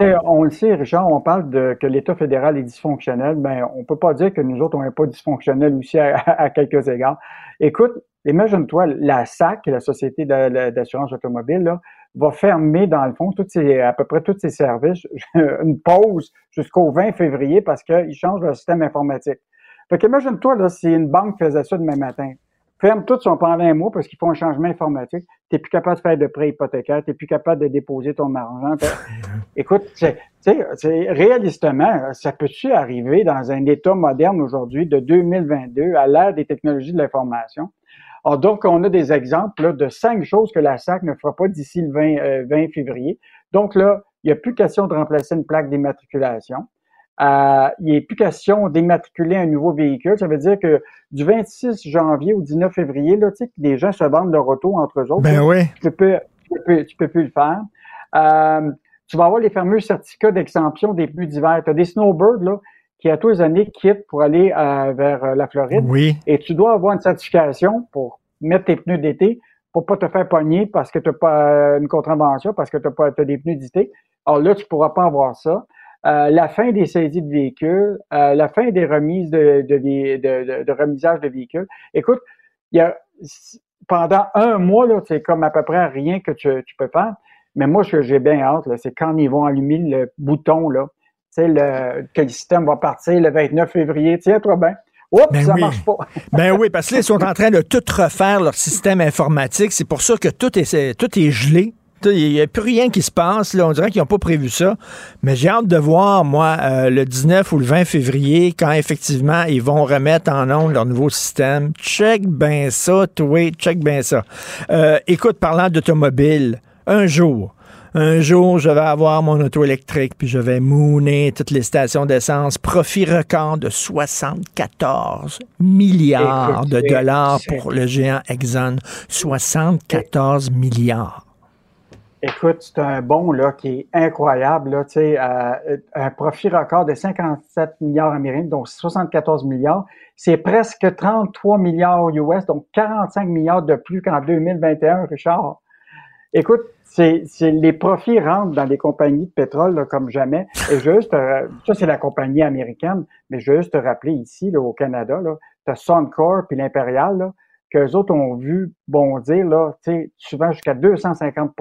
On le sait, Richard, on parle de que l'État fédéral est dysfonctionnel. Ben, on peut pas dire que nous autres, on n'est pas dysfonctionnels aussi à, quelques égards. Écoute, imagine-toi, la SAC, la Société d'assurance automobile, là, va fermer, dans le fond, toutes ses, à peu près tous ses services, *laughs* une pause jusqu'au 20 février parce qu'ils changent leur système informatique. Fait qu'imagine-toi, si une banque faisait ça demain matin. Ferme tout son pendant un mois parce qu'ils font un changement informatique. Tu n'es plus capable de faire de prêt hypothécaire, tu n'es plus capable de déposer ton argent. *laughs* Écoute, c'est- réalistement, ça peut-tu arriver dans un État moderne aujourd'hui de 2022 à l'ère des technologies de l'information? Alors, donc, on a des exemples là, de cinq choses que la SAC ne fera pas d'ici le 20, euh, 20 février. Donc là, il n'y a plus question de remplacer une plaque d'immatriculation. Euh, il n'est plus question d'immatriculer un nouveau véhicule. Ça veut dire que du 26 janvier au 19 février, là, tu sais, que des gens se vendent leur auto entre eux autres. Ben oui. Tu peux, tu peux, tu peux plus le faire. Euh, tu vas avoir les fameux certificats d'exemption des pneus d'hiver. Tu as des snowbirds, là, qui à tous les années quittent pour aller euh, vers euh, la Floride. Oui. Et tu dois avoir une certification pour mettre tes pneus d'été pour pas te faire pogner parce que tu n'as pas euh, une contravention, parce que tu as, pas, t'as des pneus d'été. Alors là, tu pourras pas avoir ça. Euh, la fin des saisies de véhicules, euh, la fin des remises de, de, remisage de véhicules. Écoute, il y a pendant un mois, là, c'est comme à peu près rien que tu, tu peux faire. Mais moi, ce que j'ai bien hâte, c'est quand ils vont allumer le bouton, là, le, que le système va partir le 29 février. Tiens-toi bien. Oups, Ben ça oui. marche pas. *laughs* Ben oui, parce que là, ils sont en train de tout refaire leur système informatique. C'est pour ça que tout est, tout est gelé. Il n'y a plus rien qui se passe. Là. On dirait qu'ils n'ont pas prévu ça. Mais j'ai hâte de voir, moi, euh, le 19 ou le 20 février, quand effectivement ils vont remettre en onde leur nouveau système. Check bien ça, toi, check bien ça. Euh, écoute, parlant d'automobile, un jour, un jour, je vais avoir mon auto électrique, puis je vais mooner toutes les stations d'essence. Profit record de 74 milliards de dollars pour le géant Exxon. 74 milliards. Écoute, c'est un bon là qui est incroyable là, tu sais, euh, un profit record de 57 milliards américains, donc 74 milliards, c'est presque 33 milliards US, donc 45 milliards de plus qu'en 2021, Richard. Écoute, c'est, les profits rentrent dans les compagnies de pétrole là, comme jamais. Et juste, euh, ça c'est la compagnie américaine, mais juste te rappeler ici là, au Canada, là, t'as Suncor puis l'Impérial, qu'eux autres ont vu bondir là, tu souvent jusqu'à 250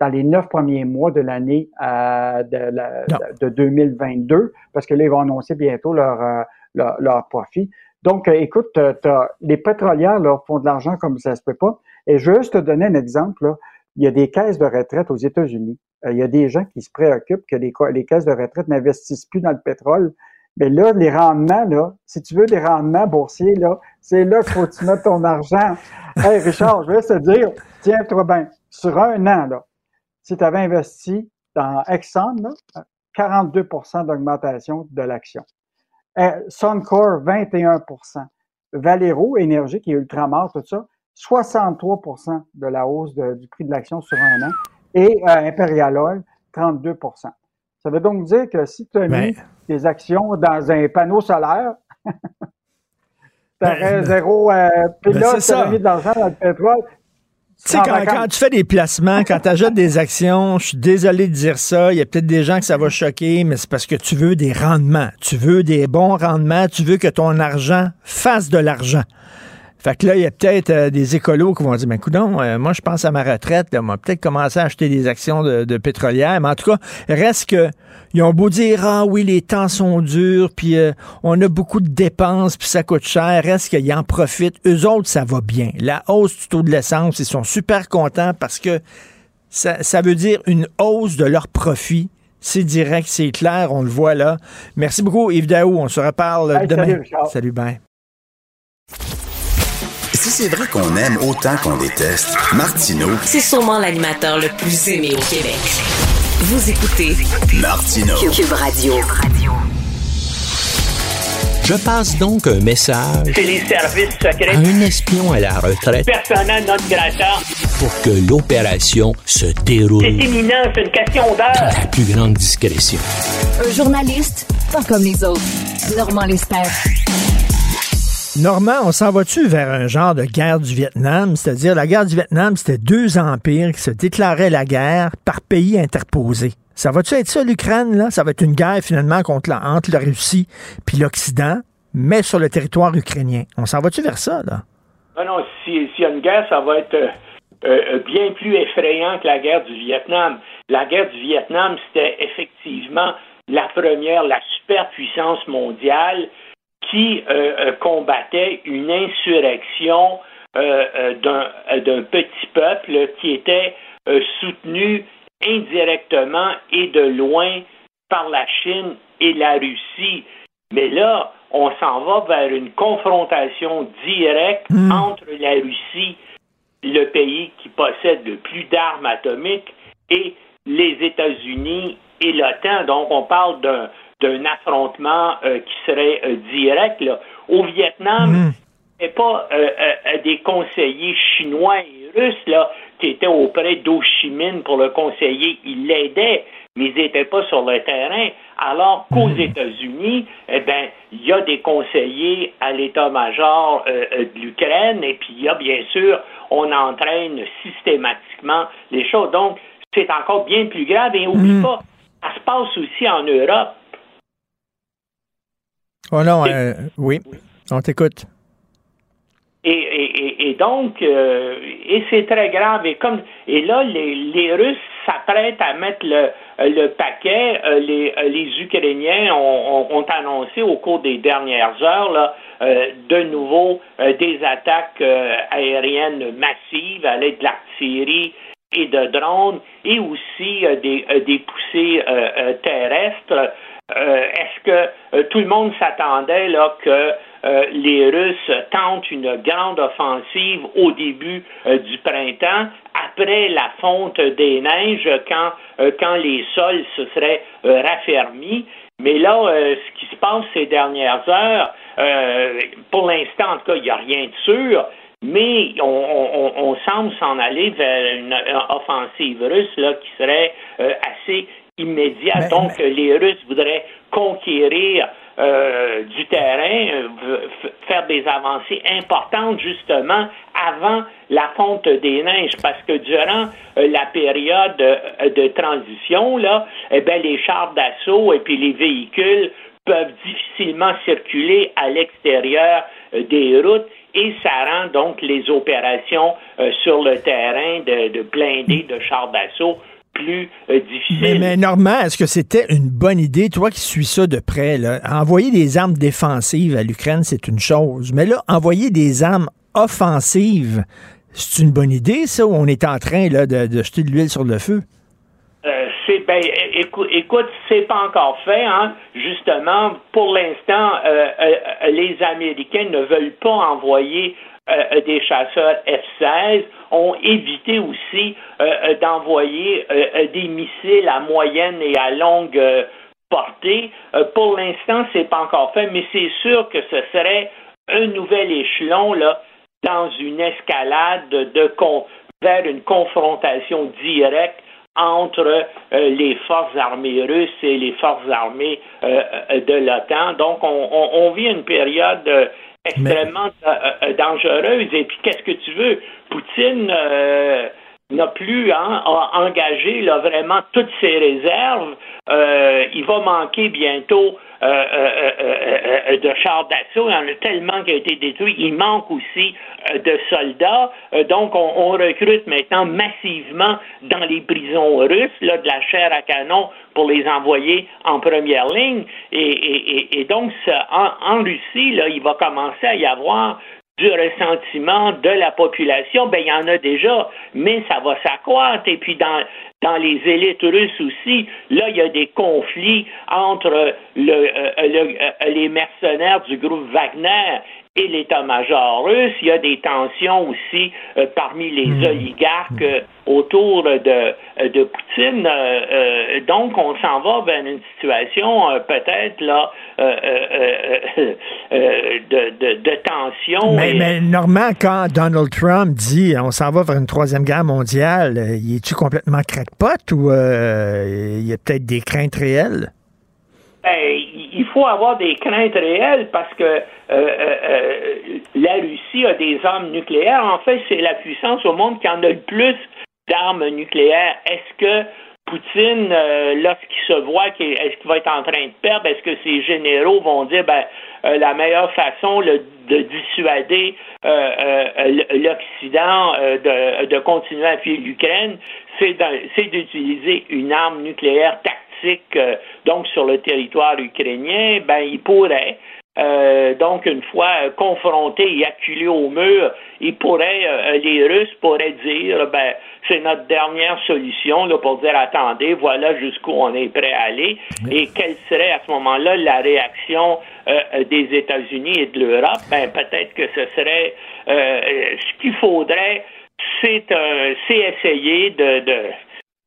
dans les neuf premiers mois de l'année euh, de, la- de 2022, parce que là, ils vont annoncer bientôt leur, euh, leur, leur profit. Donc, euh, écoute, t'as- t'as- les pétrolières là, font de l'argent comme ça se peut pas. Et je veux juste te donner un exemple. Là. Il y a des caisses de retraite aux États-Unis. Euh, il y a des gens qui se préoccupent que les caisses de retraite n'investissent plus dans le pétrole. Mais là, les rendements, là, si tu veux des rendements boursiers, là, c'est là qu'il faut que tu mettes ton argent. Hey, Richard, je vais te dire, tiens-toi bien, sur un an, là, si tu avais investi dans Exxon, là, 42% d'augmentation de l'action. Euh, Suncor, 21% Valero, Énergie, qui est Ultramar, tout ça, 63% de la hausse de- du prix de l'action sur un an. Et euh, Imperial Oil, 32% Ça veut donc dire que si tu as mis des actions dans un panneau solaire, *laughs* tu aurais zéro. Euh, puis Ben, là, tu ça. mis de l'argent dans le pétrole. Tu sais, quand, quand tu fais des placements, quand tu achètes des actions, je suis désolé de dire ça, il y a peut-être des gens que ça va choquer, mais c'est parce que tu veux des rendements. Tu veux des bons rendements, tu veux que ton argent fasse de l'argent. Fait que là, il y a peut-être euh, des écolos qui vont dire, ben coudon, euh, moi je pense à ma retraite, là, moi peut-être commencer à acheter des actions de, de pétrolières, mais en tout cas, reste que ils ont beau dire ah oui les temps sont durs, puis euh, on a beaucoup de dépenses, puis ça coûte cher, reste qu'ils en profitent. Eux autres, ça va bien. La hausse du taux de l'essence, ils sont super contents parce que ça, ça veut dire une hausse de leur profit. C'est direct, c'est clair, on le voit là. Merci beaucoup, Yves Daou. On se reparle Hey, demain. salut, Richard. salut, bye. Si c'est vrai qu'on aime autant qu'on déteste, Martineau, C'est sûrement l'animateur le plus aimé au Québec. Vous écoutez Martineau. Cube Radio. Je passe donc un message C'est les services à secrets. un espion à la retraite Persona non grata. pour que l'opération se déroule C'est imminent, c'est une question dans d'heure. la plus grande discrétion. Un journaliste, pas comme les autres. Normand Lester. Normand, on s'en va-tu vers un genre de guerre du Vietnam? C'est-à-dire, la guerre du Vietnam, c'était deux empires qui se déclaraient la guerre par pays interposés. Ça va-tu être ça, l'Ukraine, là? Ça va être une guerre, finalement, contre la, entre la Russie puis l'Occident, mais sur le territoire ukrainien. On s'en va-tu vers ça, là? Non, non, si- s'il y a une guerre, ça va être euh, euh, bien plus effrayant que la guerre du Vietnam. La guerre du Vietnam, c'était effectivement la première, la superpuissance mondiale qui euh, euh, combattait une insurrection euh, d'un petit peuple qui était soutenu indirectement et de loin par la Chine et la Russie. Mais là, on s'en va vers une confrontation directe entre la Russie, le pays qui possède le plus d'armes atomiques, et les États-Unis et l'OTAN. Donc, on parle d'un d'un affrontement euh, qui serait euh, direct. là. Au Vietnam, c'est pas euh, euh, des conseillers chinois et russes là, qui étaient auprès d'Ho Chi Minh pour le conseiller. Ils l'aidaient, mais ils n'étaient pas sur le terrain. Alors qu'aux États-Unis, eh ben, il y a des conseillers à l'état-major euh, euh, de l'Ukraine, et puis il y a bien sûr, on entraîne systématiquement les choses. Donc, c'est encore bien plus grave. Et oublie pas, ça se passe aussi en Europe. Oh non, euh, oui, on t'écoute. Et, et, et, et donc, euh, et c'est très grave. Et comme et là, les, les Russes s'apprêtent à mettre le, le paquet. Euh, les, les Ukrainiens ont, ont, annoncé au cours des dernières heures là, euh, de nouveau euh, des attaques euh, aériennes massives à l'aide de l'artillerie et de drones, et aussi des, des poussées terrestres. Euh, Est-ce que euh, tout le monde s'attendait là que euh, les Russes tentent une grande offensive au début du printemps, après la fonte des neiges, quand, quand les sols se seraient raffermis? Mais là, ce qui se passe ces dernières heures, pour l'instant, en tout cas, il n'y a rien de sûr, mais on, semble s'en aller vers une, offensive russe là, qui serait assez immédiate. Donc, euh, les Russes voudraient conquérir euh, du terrain, euh, faire des avancées importantes justement avant la fonte des neiges, parce que durant euh, la période de transition, là, eh ben, les chars d'assaut et puis les véhicules peuvent difficilement circuler à l'extérieur euh, des routes et ça rend donc les opérations sur le terrain de, de blindés, de chars d'assaut plus euh. Mais, mais Normand, est-ce que c'était une bonne idée, toi qui suis ça de près, là, envoyer des armes défensives à l'Ukraine, c'est une chose, mais là, envoyer des armes offensives, c'est une bonne idée, ça, ou on est en train là, de, de jeter de l'huile sur le feu? Euh, c'est ben, écoute, écoute c'est pas encore fait, hein. Justement, pour l'instant, euh, euh, les Américains ne veulent pas envoyer euh, des chasseurs F-16, ont évité aussi euh, d'envoyer euh, des missiles à moyenne et à longue portée. pour l'instant, c'est pas encore fait, mais c'est sûr que ce serait un nouvel échelon là dans une escalade vers une confrontation directe entre euh, les forces armées russes et les forces armées euh, de l'OTAN. Donc, on, vit une période euh, extrêmement Mais... dangereuse. Et puis, qu'est-ce que tu veux? Poutine n'a plus hein, engagé là, vraiment toutes ses réserves. il va manquer bientôt euh, euh, euh, de chars d'assaut. Il y en a tellement qui ont été détruits. Il manque aussi de soldats. donc, on, recrute maintenant massivement dans les prisons russes là, de la chair à canon pour les envoyer en première ligne. Et donc, en, en Russie, là, il va commencer à y avoir du ressentiment de la population, ben il y en a déjà, mais ça va s'accroître. Et puis dans dans les élites russes aussi, là il y a des conflits entre le, euh, le, euh, les mercenaires du groupe Wagner et l'état-major russe. Il y a des tensions aussi euh, parmi les mmh. oligarques euh, autour de, euh, de Poutine. Euh, donc, on s'en va vers une situation peut-être là de, de, de, tension. Mais, et... mais Normand, quand Donald Trump dit on s'en va vers une troisième guerre mondiale, il est-tu complètement crackpot ou il y a peut-être des craintes réelles? Ben, il faut avoir des craintes réelles parce que euh, euh, la Russie a des armes nucléaires. En fait, c'est la puissance au monde qui en a le plus d'armes nucléaires. Est-ce que Poutine, euh, lorsqu'il se voit, est-ce qu'il va être en train de perdre, est-ce que ses généraux vont dire, ben, euh, la meilleure façon de dissuader euh, l'Occident de, de, continuer à fuir l'Ukraine, c'est d'utiliser une arme nucléaire tactique euh, donc sur le territoire ukrainien, ben il pourrait euh, donc, une fois euh, confrontés et acculés au mur, ils pourraient, euh, les Russes pourraient dire, ben, c'est notre dernière solution là, pour dire, attendez, voilà jusqu'où on est prêt à aller. Et quelle serait à ce moment-là la réaction des États-Unis et de l'Europe? Ben, peut-être que ce serait, ce qu'il faudrait, c'est, c'est essayer de, de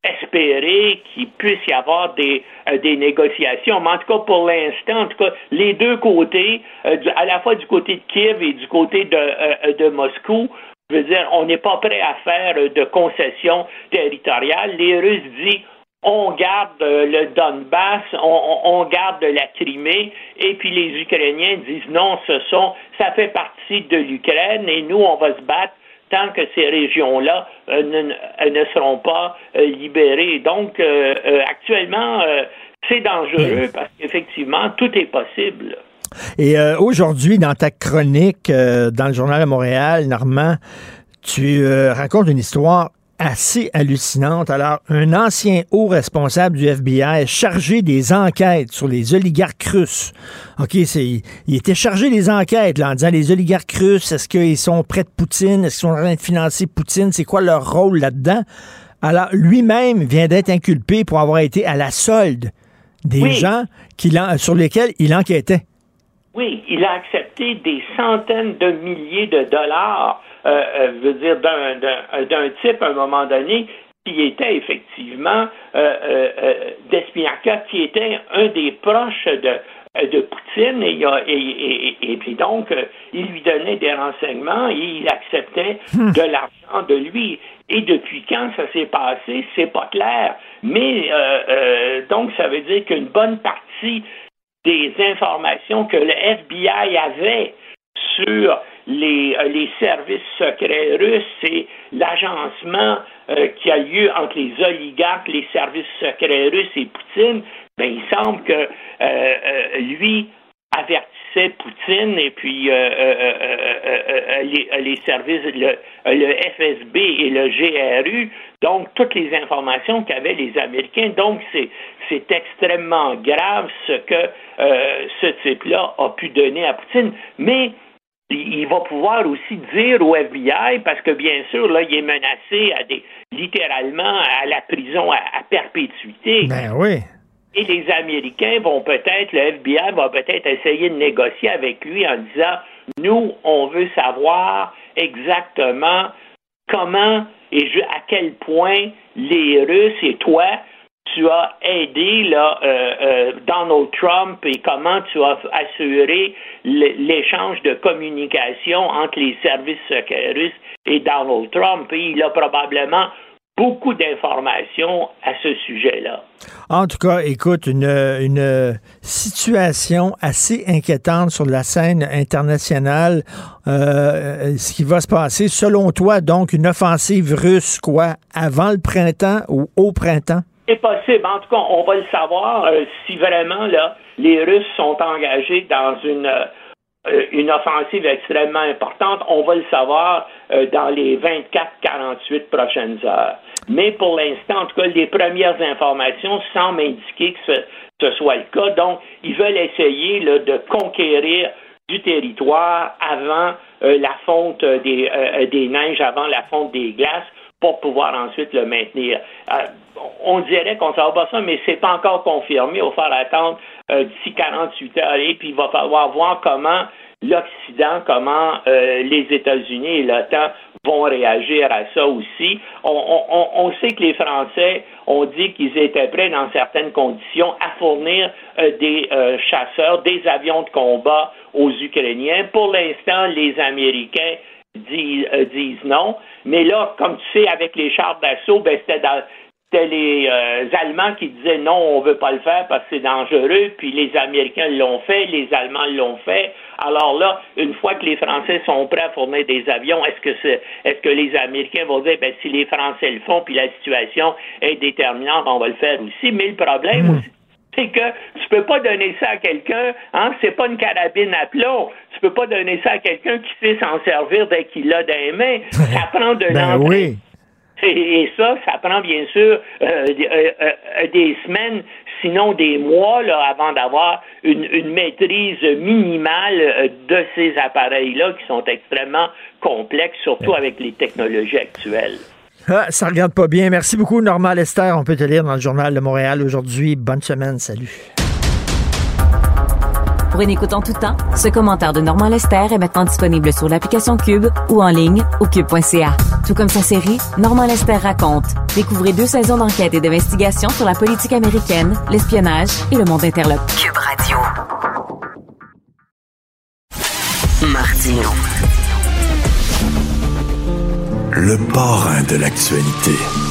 espérer qu'il puisse y avoir des, euh, des négociations. Mais en tout cas, pour l'instant, en tout cas, les deux côtés, euh, du, à la fois du côté de Kiev et du côté de, euh, de Moscou, je veux dire, on n'est pas prêt à faire de concessions territoriales. Les Russes disent on garde le Donbass, on, on, garde la Crimée, et puis les Ukrainiens disent non, ce sont, ça fait partie de l'Ukraine, et nous, on va se battre tant que ces régions-là euh, ne, ne, seront pas euh, libérées. Donc, euh, actuellement, c'est dangereux parce qu'effectivement, tout est possible. Et aujourd'hui, dans ta chronique dans le Journal de Montréal, Normand, tu racontes une histoire assez hallucinante. Alors, un ancien haut responsable du FBI chargé des enquêtes sur les oligarques russes. OK, c'est, il était chargé des enquêtes là, en disant les oligarques russes, est-ce qu'ils sont près de Poutine? Est-ce qu'ils sont en train de financer Poutine? C'est quoi leur rôle là-dedans? Alors, lui-même vient d'être inculpé pour avoir été à la solde des oui. gens qui, sur lesquels il enquêtait. Oui, il a accepté des centaines de milliers de dollars euh, euh, veux dire, d'un, d'un, d'un type à un moment donné qui était effectivement euh, euh, d'Espinaca, qui était un des proches de, de Poutine et, et, et, et, puis donc il lui donnait des renseignements et il acceptait hmm. de l'argent de lui. Et depuis quand ça s'est passé, c'est pas clair. Mais euh, euh, donc ça veut dire qu'une bonne partie des informations que le FBI avait sur les, euh, les services secrets russes et l'agencement euh, qui a lieu entre les oligarques, les services secrets russes et Poutine, ben, il semble que euh, lui avertissait Poutine et puis les, services, le, FSB et le GRU, donc toutes les informations qu'avaient les Américains. Donc c'est c'est extrêmement grave ce que ce type-là a pu donner à Poutine, mais il va pouvoir aussi dire au FBI, parce que bien sûr, là, il est menacé à des, littéralement à la prison à, à perpétuité. Ben oui. Et les Américains vont peut-être, le FBI va peut-être essayer de négocier avec lui en disant, nous, on veut savoir exactement comment et à quel point les Russes et toi, tu as aidé euh, euh, Donald Trump et comment tu as assuré l'échange de communication entre les services secrets russes et Donald Trump. Et il a probablement beaucoup d'informations à ce sujet-là. En tout cas, écoute, une, une, situation assez inquiétante sur la scène internationale. Euh, ce qui va se passer, selon toi, donc, une offensive russe, quoi, avant le printemps ou au printemps? C'est possible. En tout cas, on va le savoir euh, si vraiment là, les Russes sont engagés dans une euh, une offensive extrêmement importante. On va le savoir euh, dans les 24-48 prochaines heures. Mais pour l'instant, en tout cas, les premières informations semblent indiquer que ce, soit le cas. Donc, ils veulent essayer de conquérir du territoire avant la fonte des, des neiges, avant la fonte des glaces pour pouvoir ensuite le maintenir. On dirait qu'on ne saura pas ça, mais c'est pas encore confirmé. Il va falloir attendre euh, d'ici 48 heures et puis il va falloir voir comment l'Occident, comment euh, les États-Unis et l'OTAN vont réagir à ça aussi. On, sait que les Français ont dit qu'ils étaient prêts dans certaines conditions à fournir euh, des chasseurs, des avions de combat aux Ukrainiens. Pour l'instant, les Américains disent, disent, non. Mais là, comme tu sais, avec les chars d'assaut, ben, c'était dans, c'était les euh, Allemands qui disaient non, on veut pas le faire parce que c'est dangereux, puis les Américains l'ont fait, les Allemands l'ont fait. Alors là, une fois que les Français sont prêts à fournir des avions, est-ce que c'est, est-ce que les Américains vont dire ben si les Français le font, puis la situation est déterminante, on va le faire aussi. Mais le problème hmm. aussi, c'est que tu peux pas donner ça à quelqu'un, hein, c'est pas une carabine à plomb. Tu peux pas donner ça à quelqu'un qui sait s'en servir dès qu'il l'a dans les mains. Ça prend de ben oui. Et, ça, ça prend bien sûr euh, euh, euh, des semaines, sinon des mois, là, avant d'avoir une, maîtrise minimale de ces appareils-là qui sont extrêmement complexes, surtout avec les technologies actuelles. Ah, ça regarde pas bien. Merci beaucoup, Normand Lester. On peut te lire dans le Journal de Montréal aujourd'hui. Bonne semaine. Salut. Pour une écoute en tout temps, ce commentaire de Normand Lester est maintenant disponible sur l'application Cube ou en ligne au cube.ca. Tout comme sa série, Normand Lester raconte. Découvrez deux saisons d'enquête et d'investigation sur la politique américaine, l'espionnage et le monde interlope. Cube Radio. Martino. Le parrain de l'actualité.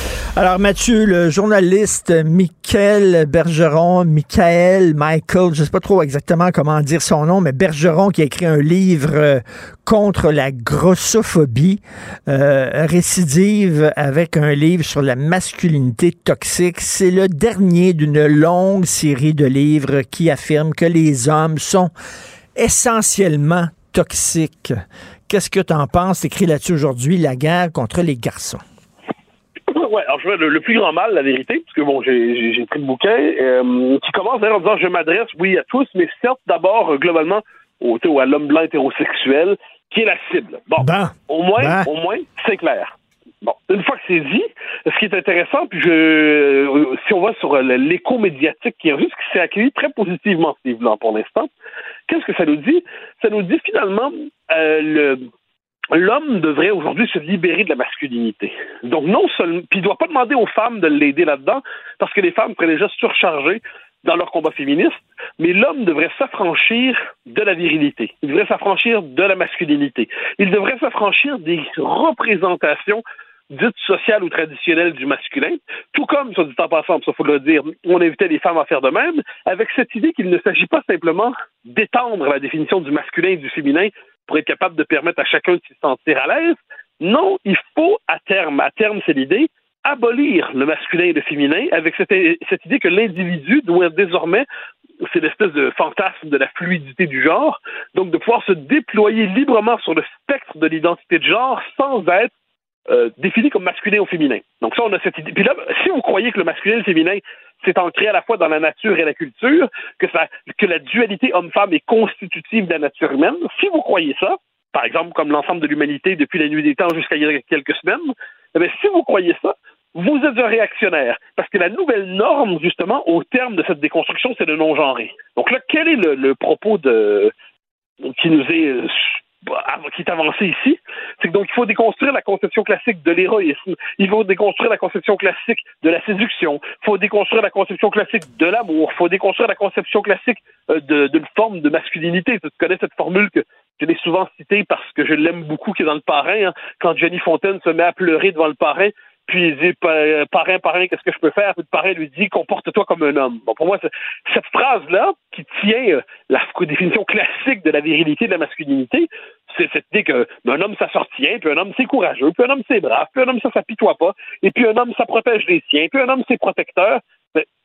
Alors Mathieu, le journaliste Michael Bergeron, Michael, Michael, je sais pas trop exactement comment dire son nom, mais Bergeron qui a écrit un livre euh, contre la grossophobie, euh, récidive avec un livre sur la masculinité toxique. C'est le dernier d'une longue série de livres qui affirment que les hommes sont essentiellement toxiques. Qu'est-ce que tu en penses? écrit là-dessus aujourd'hui, la guerre contre les garçons. Ouais, alors je vois le, plus grand mal, la vérité, parce que bon, j'ai pris le bouquin, euh, qui commence d'ailleurs en disant je m'adresse, oui, à tous, mais certes d'abord, euh, globalement, au, à l'homme blanc hétérosexuel, qui est la cible. Bon, ben, au moins, ben. au moins, c'est clair. Bon, une fois que c'est dit, ce qui est intéressant, puis je, euh, si on va sur l'écho médiatique qui est juste qui s'est accueilli très positivement ce livre pour l'instant, qu'est-ce que ça nous dit? Ça nous dit finalement le l'homme devrait aujourd'hui se libérer de la masculinité. Donc non seulement, puis il ne doit pas demander aux femmes de l'aider là-dedans, parce que les femmes seraient déjà surchargées dans leur combat féministe, mais l'homme devrait s'affranchir de la virilité. Il devrait s'affranchir de la masculinité. Il devrait s'affranchir des représentations dite sociale ou traditionnelle du masculin, tout comme, soit dit en passant, ça faut le dire, on invitait les femmes à faire de même, avec cette idée qu'il ne s'agit pas simplement d'étendre la définition du masculin et du féminin pour être capable de permettre à chacun de s'y sentir à l'aise. Non, il faut à terme, à terme c'est l'idée, abolir le masculin et le féminin avec cette, cette idée que l'individu doit désormais c'est l'espèce de fantasme de la fluidité du genre, donc de pouvoir se déployer librement sur le spectre de l'identité de genre sans être euh, défini comme masculin ou féminin. Donc ça, on a cette idée. Puis là, si vous croyez que le masculin et le féminin, c'est ancré à la fois dans la nature et la culture, que, la dualité homme-femme est constitutive de la nature humaine, si vous croyez ça, par exemple comme l'ensemble de l'humanité depuis la nuit des temps jusqu'à il y a quelques semaines, eh bien, si vous croyez ça, vous êtes un réactionnaire. Parce que la nouvelle norme, justement, au terme de cette déconstruction, c'est le non-genré. Donc là, quel est le, propos qui nous est qui est avancé ici, c'est que donc il faut déconstruire la conception classique de l'héroïsme, il faut déconstruire la conception classique de la séduction, il faut déconstruire la conception classique de l'amour, il faut déconstruire la conception classique euh, d'une forme de masculinité. Tu connais cette formule que je l'ai souvent citée parce que je l'aime beaucoup, qui est dans le parrain. Hein. quand Jenny Fontaine se met à pleurer devant le parrain, puis il dit parrain, parrain, qu'est-ce que je peux faire? Puis le parrain lui dit comporte-toi comme un homme. Bon, pour moi, cette phrase-là, qui tient euh, la définition classique de la virilité de la masculinité, c'est cette idée qu'un homme, ça sortient, puis un homme, c'est courageux, puis un homme, c'est brave, puis un homme, ça s'apitoie pas, et puis un homme, ça protège les siens, puis un homme, c'est protecteur.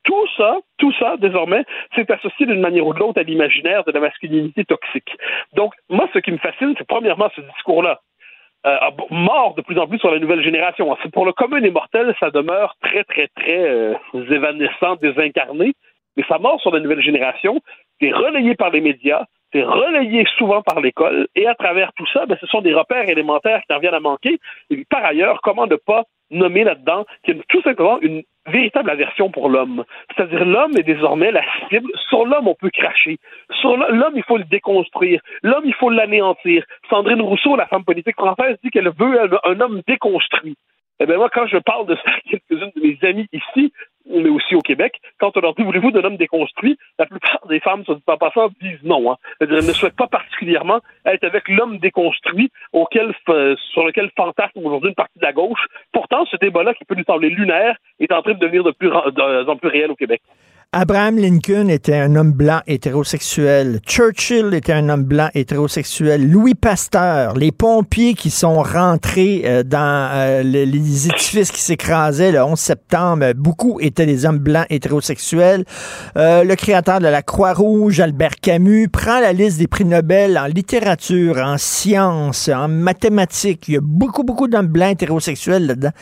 Tout ça, tout ça, désormais, c'est associé d'une manière ou de l'autre à l'imaginaire de la masculinité toxique. Donc, moi, ce qui me fascine, c'est premièrement ce discours-là euh, mort de plus en plus sur la nouvelle génération. Pour le commun des mortels, ça demeure très, très, très euh, évanescent, désincarné, mais ça mort sur la nouvelle génération, c'est relayé par les médias, c'est relayé souvent par l'école, et à travers tout ça, ben, ce sont des repères élémentaires qui en viennent à manquer. Et par ailleurs, comment ne pas nommer là-dedans qu'il y a tout simplement une véritable aversion pour l'homme. C'est-à-dire l'homme est désormais la cible. Sur l'homme, on peut cracher. Sur l'homme, il faut le déconstruire. L'homme, il faut l'anéantir. Sandrine Rousseau, la femme politique française, dit qu'elle veut un homme déconstruit. Eh bien, moi, quand je parle de ça à quelques-unes de mes amis ici, mais aussi au Québec, quand on leur dit voulez-vous d'un homme déconstruit, la plupart des femmes, sur pas passant, disent non. Hein. Elles ne souhaitent pas particulièrement être avec l'homme déconstruit auquel, euh, sur lequel fantasme aujourd'hui une partie de la gauche. Pourtant, ce débat-là, qui peut nous sembler lunaire, est en train de devenir de plus, de, en plus réel au Québec. Abraham Lincoln était un homme blanc hétérosexuel. Churchill était un homme blanc hétérosexuel. Louis Pasteur, les pompiers qui sont rentrés euh, dans euh, les édifices qui s'écrasaient le 11 septembre, beaucoup étaient des hommes blancs hétérosexuels. Euh, le créateur de la Croix-Rouge, Albert Camus, prend la liste des prix Nobel en littérature, en sciences, en mathématiques. Il y a beaucoup, beaucoup d'hommes blancs hétérosexuels là-dedans.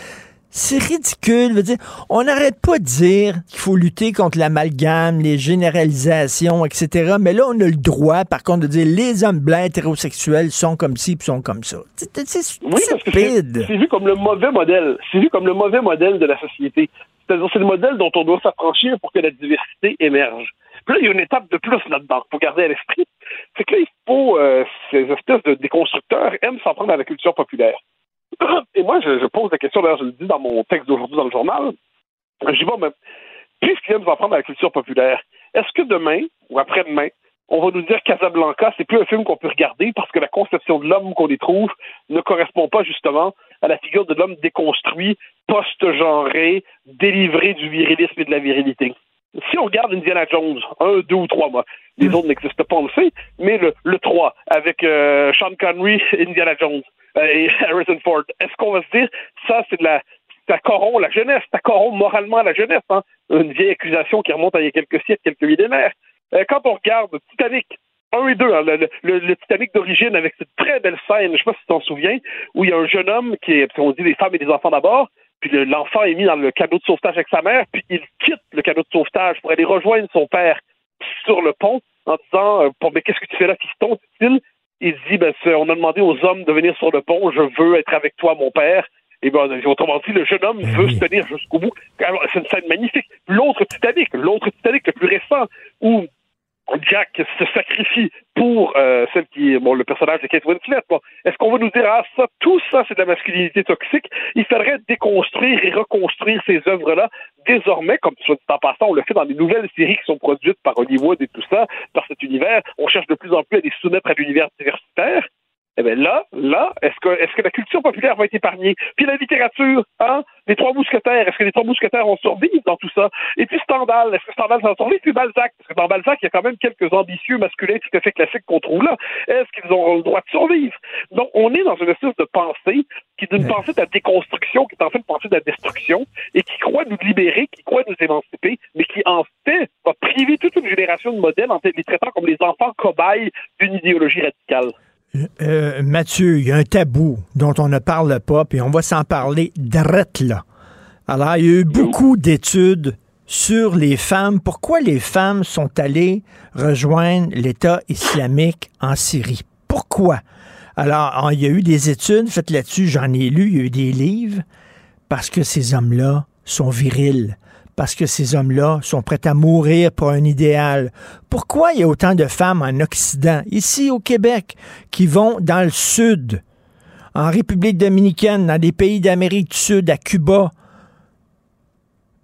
C'est ridicule. Veux dire, on n'arrête pas de dire qu'il faut lutter contre l'amalgame, les généralisations, etc. Mais là, on a le droit, par contre, de dire les hommes blancs hétérosexuels sont comme ci puis sont comme ça. C'est oui, c'est vu comme le mauvais modèle. C'est vu comme le mauvais modèle de la société. C'est-à-dire, c'est le modèle dont on doit s'affranchir pour que la diversité émerge. Puis là, il y a une étape de plus là-dedans, pour garder à l'esprit. C'est que là, il faut, euh, ces espèces de déconstructeurs aiment s'en prendre à la culture populaire. Et moi, je, pose la question, d'ailleurs, je le dis dans mon texte d'aujourd'hui dans le journal. Je dis, bon, mais puisqu'il va prendre la culture populaire, est-ce que demain ou après-demain, on va nous dire Casablanca, c'est plus un film qu'on peut regarder parce que la conception de l'homme qu'on y trouve ne correspond pas justement à la figure de l'homme déconstruit, post-genré, délivré du virilisme et de la virilité? Si on regarde Indiana Jones, un, deux ou trois mois, les autres n'existent pas, on le sait, mais le, le 3, avec euh, Sean Connery, Indiana Jones, et *laughs* Harrison Ford. Est-ce qu'on va se dire, ça, c'est de la, ça corrompt la jeunesse, ça corrompt moralement la jeunesse, hein? Une vieille accusation qui remonte à il y a quelques siècles, quelques millénaires. Euh, quand on regarde Titanic, 1 et 2, hein, le, Titanic d'origine avec cette très belle scène, je sais pas si tu t'en souviens, où il y a un jeune homme qui est, on dit des femmes et des enfants d'abord, puis l'enfant est mis dans le canot de sauvetage avec sa mère, puis il quitte le canot de sauvetage pour aller rejoindre son père sur le pont en disant euh, Mais qu'est-ce que tu fais là, fiston dit-il il dit ben, on a demandé aux hommes de venir sur le pont, je veux être avec toi, mon père. Et ben, autrement dit, le jeune homme ben veut se tenir jusqu'au bout. C'est une scène magnifique. L'autre Titanic, l'autre Titanic le plus récent, où Jack se sacrifie pour euh, celle qui bon, le personnage de Kate Winslet. Bon. Est-ce qu'on va nous dire ah ça, tout ça c'est de la masculinité toxique? Il faudrait déconstruire et reconstruire ces œuvres-là. Désormais, comme soit en passant, on le fait dans les nouvelles séries qui sont produites par Hollywood et tout ça, par cet univers. On cherche de plus en plus à les soumettre à l'univers diversitaire. Eh bien là, là, est-ce que, est-ce que la culture populaire va être épargnée? Puis la littérature, hein? Les trois mousquetaires, est-ce que les trois mousquetaires vont survivre dans tout ça? Et puis Stendhal, est-ce que Stendhal va survivre? Puis Balzac, parce que dans Balzac, il y a quand même quelques ambitieux masculins tout à fait classiques qu'on trouve là. Est-ce qu'ils auront le droit de survivre? Donc, on est dans une espèce de pensée qui est une pensée de la déconstruction, qui est en fait une pensée de la destruction, et qui croit nous libérer, qui croit nous émanciper, mais qui en fait va priver toute une génération de modèles en les traitant comme les enfants cobayes d'une idéologie radicale. Euh, Mathieu, il y a un tabou dont on ne parle pas, puis on va s'en parler drette là. Alors, il y a eu beaucoup d'études sur les femmes. Pourquoi les femmes sont allées rejoindre l'État islamique en Syrie? Pourquoi? Alors, il y a eu des études faites là-dessus, j'en ai lu, il y a eu des livres, parce que ces hommes-là sont virils parce que ces hommes-là sont prêts à mourir pour un idéal. Pourquoi il y a autant de femmes en Occident, ici au Québec, qui vont dans le Sud, en République dominicaine, dans des pays d'Amérique du Sud, à Cuba,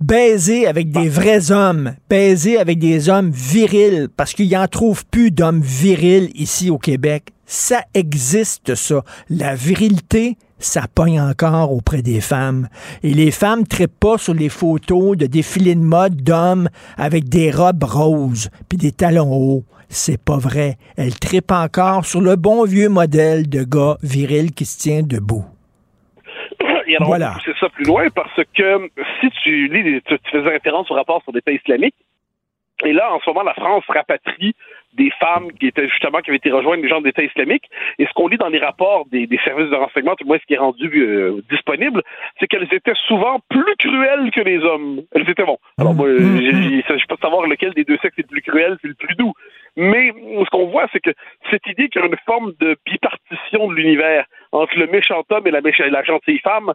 baiser avec des vrais hommes, baiser avec des hommes virils, parce qu'il en trouve plus d'hommes virils ici au Québec? Ça existe, ça. La virilité, ça pogne encore auprès des femmes. Et les femmes ne pas sur les photos de défilés de mode d'hommes avec des robes roses puis des talons hauts. C'est pas vrai. Elles trippent encore sur le bon vieux modèle de gars viril qui se tient debout. Et alors, voilà. c'est ça plus loin parce que si tu lis, tu, tu faisais référence au rapport sur des pays islamiques, et là, en ce moment, la France rapatrie des femmes qui étaient justement qui avaient été rejoindre les gens d'État islamique. Et ce qu'on lit dans les rapports des, services de renseignement, tout le moins ce qui est rendu euh, disponible, c'est qu'elles étaient souvent plus cruelles que les hommes. Elles étaient bon. Alors moi, il ne s'agit pas de savoir lequel des deux sexes est le plus cruel, c'est le plus doux. Mais ce qu'on voit, c'est que cette idée qu'il y a une forme de bipartition de l'univers entre le méchant homme et la, et la gentille femme,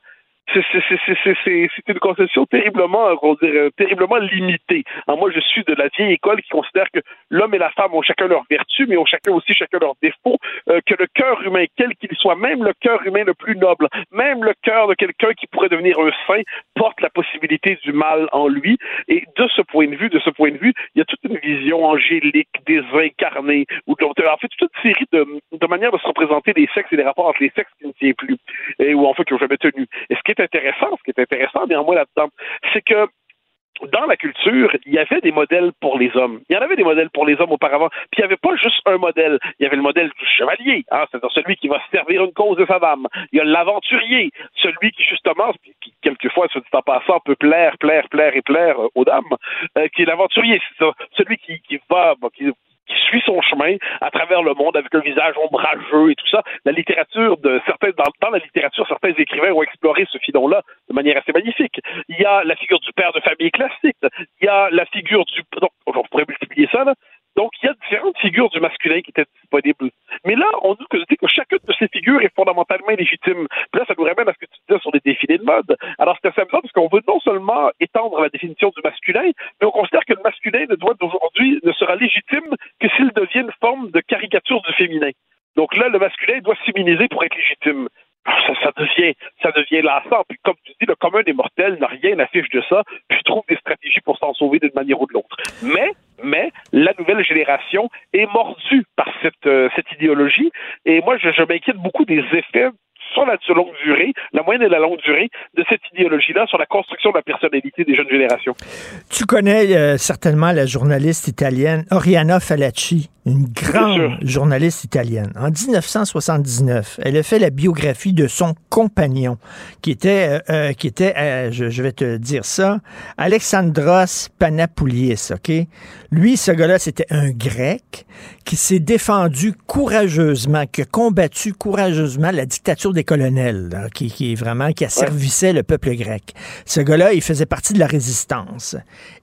c'est une conception terriblement, on dirait, terriblement limitée. Alors moi, je suis de la vieille école qui considère que l'homme et la femme ont chacun leur vertu, mais ont chacun aussi chacun leurs défauts, euh, que le cœur humain, quel qu'il soit, même le cœur humain le plus noble, même le cœur de quelqu'un qui pourrait devenir un saint, porte la possibilité du mal en lui. Et de ce point de vue, de ce point de vue, il y a toute une vision angélique, désincarnée, ou en fait toute une série de, de manières de se représenter les sexes et les rapports entre les sexes qui ne tient plus, et ou en fait qui n'ont jamais tenu. Et ce qui intéressant, ce qui est intéressant néanmoins là-dedans, c'est que dans la culture, il y avait des modèles pour les hommes. Il y en avait des modèles pour les hommes auparavant. Puis il n'y avait pas juste un modèle. Il y avait le modèle du chevalier, hein, c'est-à-dire celui qui va *laughs* servir une cause de sa dame. Il y a l'aventurier, celui qui justement, qui quelquefois, se dit en passant, peut plaire, plaire, plaire et plaire aux dames, euh, qui est l'aventurier. Celui qui, qui va, qui, qui suit son chemin à travers le monde avec un visage ombrageux et tout ça. La littérature de certains, dans, dans la littérature, certains écrivains ont exploré ce filon-là de manière assez magnifique. Il y a la figure du père de famille classique. Il y a la figure du, donc, on pourrait multiplier ça, là. Donc, il y a différentes figures du masculin qui étaient disponibles. Mais là, on dit que, chacune de ces figures est fondamentalement légitime. Puis là, ça nous ramène à ce que tu disais sur les défilés de mode. Alors, c'est assez amusant parce qu'on veut non seulement étendre la définition du masculin, mais on considère que le masculin ne doit d'aujourd'hui ne sera légitime que s'il devient une forme de caricature du féminin. Donc là, le masculin doit s'immuniser pour être légitime. Ça, ça, devient, ça devient lassant. Puis comme tu dis, le commun des mortels n'a rien affiche de ça, puis trouve des stratégies pour s'en sauver d'une manière ou de l'autre. Mais, mais, la nouvelle génération est mordue par cette, euh, cette idéologie. Et moi, je, je m'inquiète beaucoup des effets sur la longue durée, la moyenne et la longue durée de cette idéologie-là sur la construction de la personnalité des jeunes générations. Tu connais euh, certainement la journaliste italienne Oriana Falacci, une grande journaliste italienne. En 1979, elle a fait la biographie de son compagnon, qui était, euh, euh, qui était je, je, vais te dire ça, Alexandros Panapouliis, OK? Lui, ce gars-là, c'était un grec qui s'est défendu courageusement, qui a combattu courageusement la dictature des colonels, qui, est vraiment, qui asservissait le peuple grec. Ce gars-là, il faisait partie de la résistance.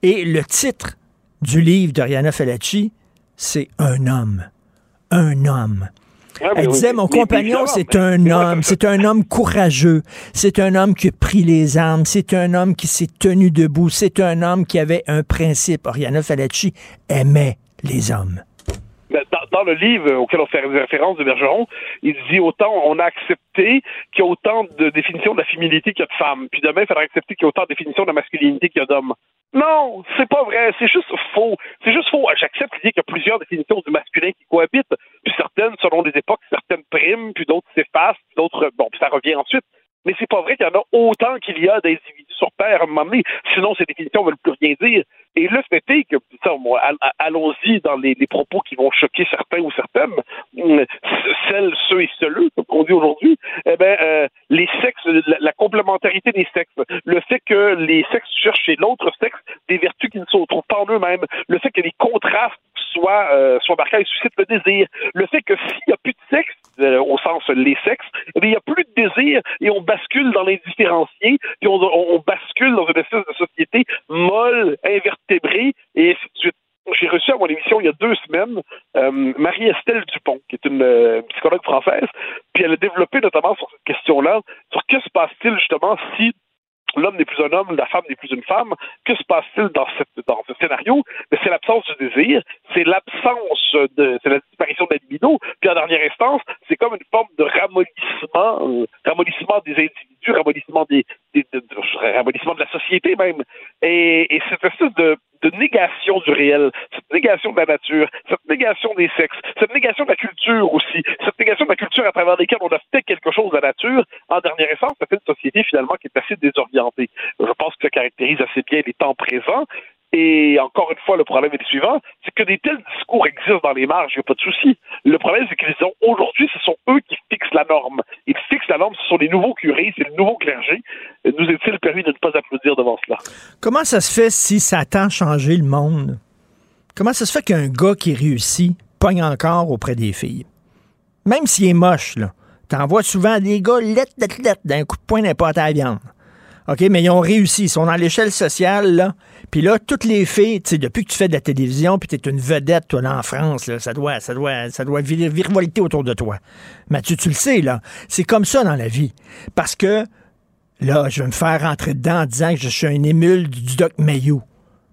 Et le titre du livre d'Ariana Falacci, c'est Un homme. Un homme. Elle disait, mon compagnon, c'est un homme, c'est un homme courageux, c'est un homme qui a pris les armes, c'est un homme qui s'est tenu debout, c'est un homme qui avait un principe. Oriana Falacci aimait les hommes. Dans, dans le livre auquel on fait référence de Bergeron, il dit autant on a accepté qu'il y a autant de définitions de la féminité qu'il y a de femmes. Puis demain, il faudra accepter qu'il y a autant de définitions de la masculinité qu'il y a d'hommes. Non, c'est pas vrai. C'est juste faux. C'est juste faux. J'accepte l'idée qu'il y a plusieurs définitions du masculin qui cohabitent. Puis certaines, selon les époques, certaines priment, puis d'autres s'effacent, puis d'autres, bon, puis ça revient ensuite. Mais c'est pas vrai qu'il y en a autant qu'il y a d'individus sur Terre à un moment donné. Sinon, ces définitions ne veulent plus rien dire. Et le fait est que, allons-y dans les, propos qui vont choquer certains ou certaines, hum, celles, ceux et ceux comme on dit aujourd'hui, eh ben, euh, les sexes, la, la complémentarité des sexes, le fait que les sexes cherchent chez l'autre sexe des vertus qui ne se retrouvent pas en eux-mêmes, le fait que les contrastes soient, euh, soient marqués et suscitent le désir, le fait que s'il n'y a plus de sexe, euh, au sens les sexes, eh il n'y a plus de désir et on bascule dans l'indifférencié, puis on bascule dans une espèce de société molle, invertébrée, et ainsi de suite. J'ai reçu à mon émission il y a deux semaines euh, Marie-Estelle Dupont, qui est une euh, psychologue française, puis elle a développé notamment sur cette question-là, sur que se passe-t-il justement si l'homme n'est plus un homme, la femme n'est plus une femme. Que se passe-t-il dans, ce scénario? C'est l'absence du désir, c'est l'absence de, c'est la disparition de la libido, puis en dernière instance, c'est comme une forme de ramollissement, euh, ramollissement des individus, ramollissement des, de, ramollissement de la société même. Et, et cette de, de négation du réel, cette négation de la nature, cette négation des sexes, cette négation de la culture aussi, cette négation de la culture à travers lesquelles on a fait quelque chose de la nature, en dernière instance, ça fait une société finalement qui est assez désorientée. Je pense que ça caractérise assez bien les temps présents. Et encore une fois, le problème est le suivant, c'est que des tels discours existent dans les marges, il n'y a pas de souci. Le problème, c'est qu'ils ont aujourd'hui, ce sont eux qui fixent la norme. Ils fixent la norme, ce sont les nouveaux curés, c'est le nouveau clergé. Nous est-il permis de ne pas applaudir devant cela? Comment ça se fait si à changer le monde? Comment ça se fait qu'un gars qui réussit pogne encore auprès des filles? Même s'il est moche, là. T'en souvent des gars lettres, lettres, lettres, d'un coup de poing n'importe à la viande. OK, mais ils ont réussi. Ils sont dans l'échelle sociale, là. Puis là, toutes les filles, tu sais, depuis que tu fais de la télévision, puis tu es une vedette, toi, là, en France, là, ça doit, ça doit, ça doit vir- virevolter autour de toi. Mathieu, tu le sais, là. C'est comme ça dans la vie. Parce que, là, je vais me faire rentrer dedans en disant que je suis un émule du, Doc Mayou.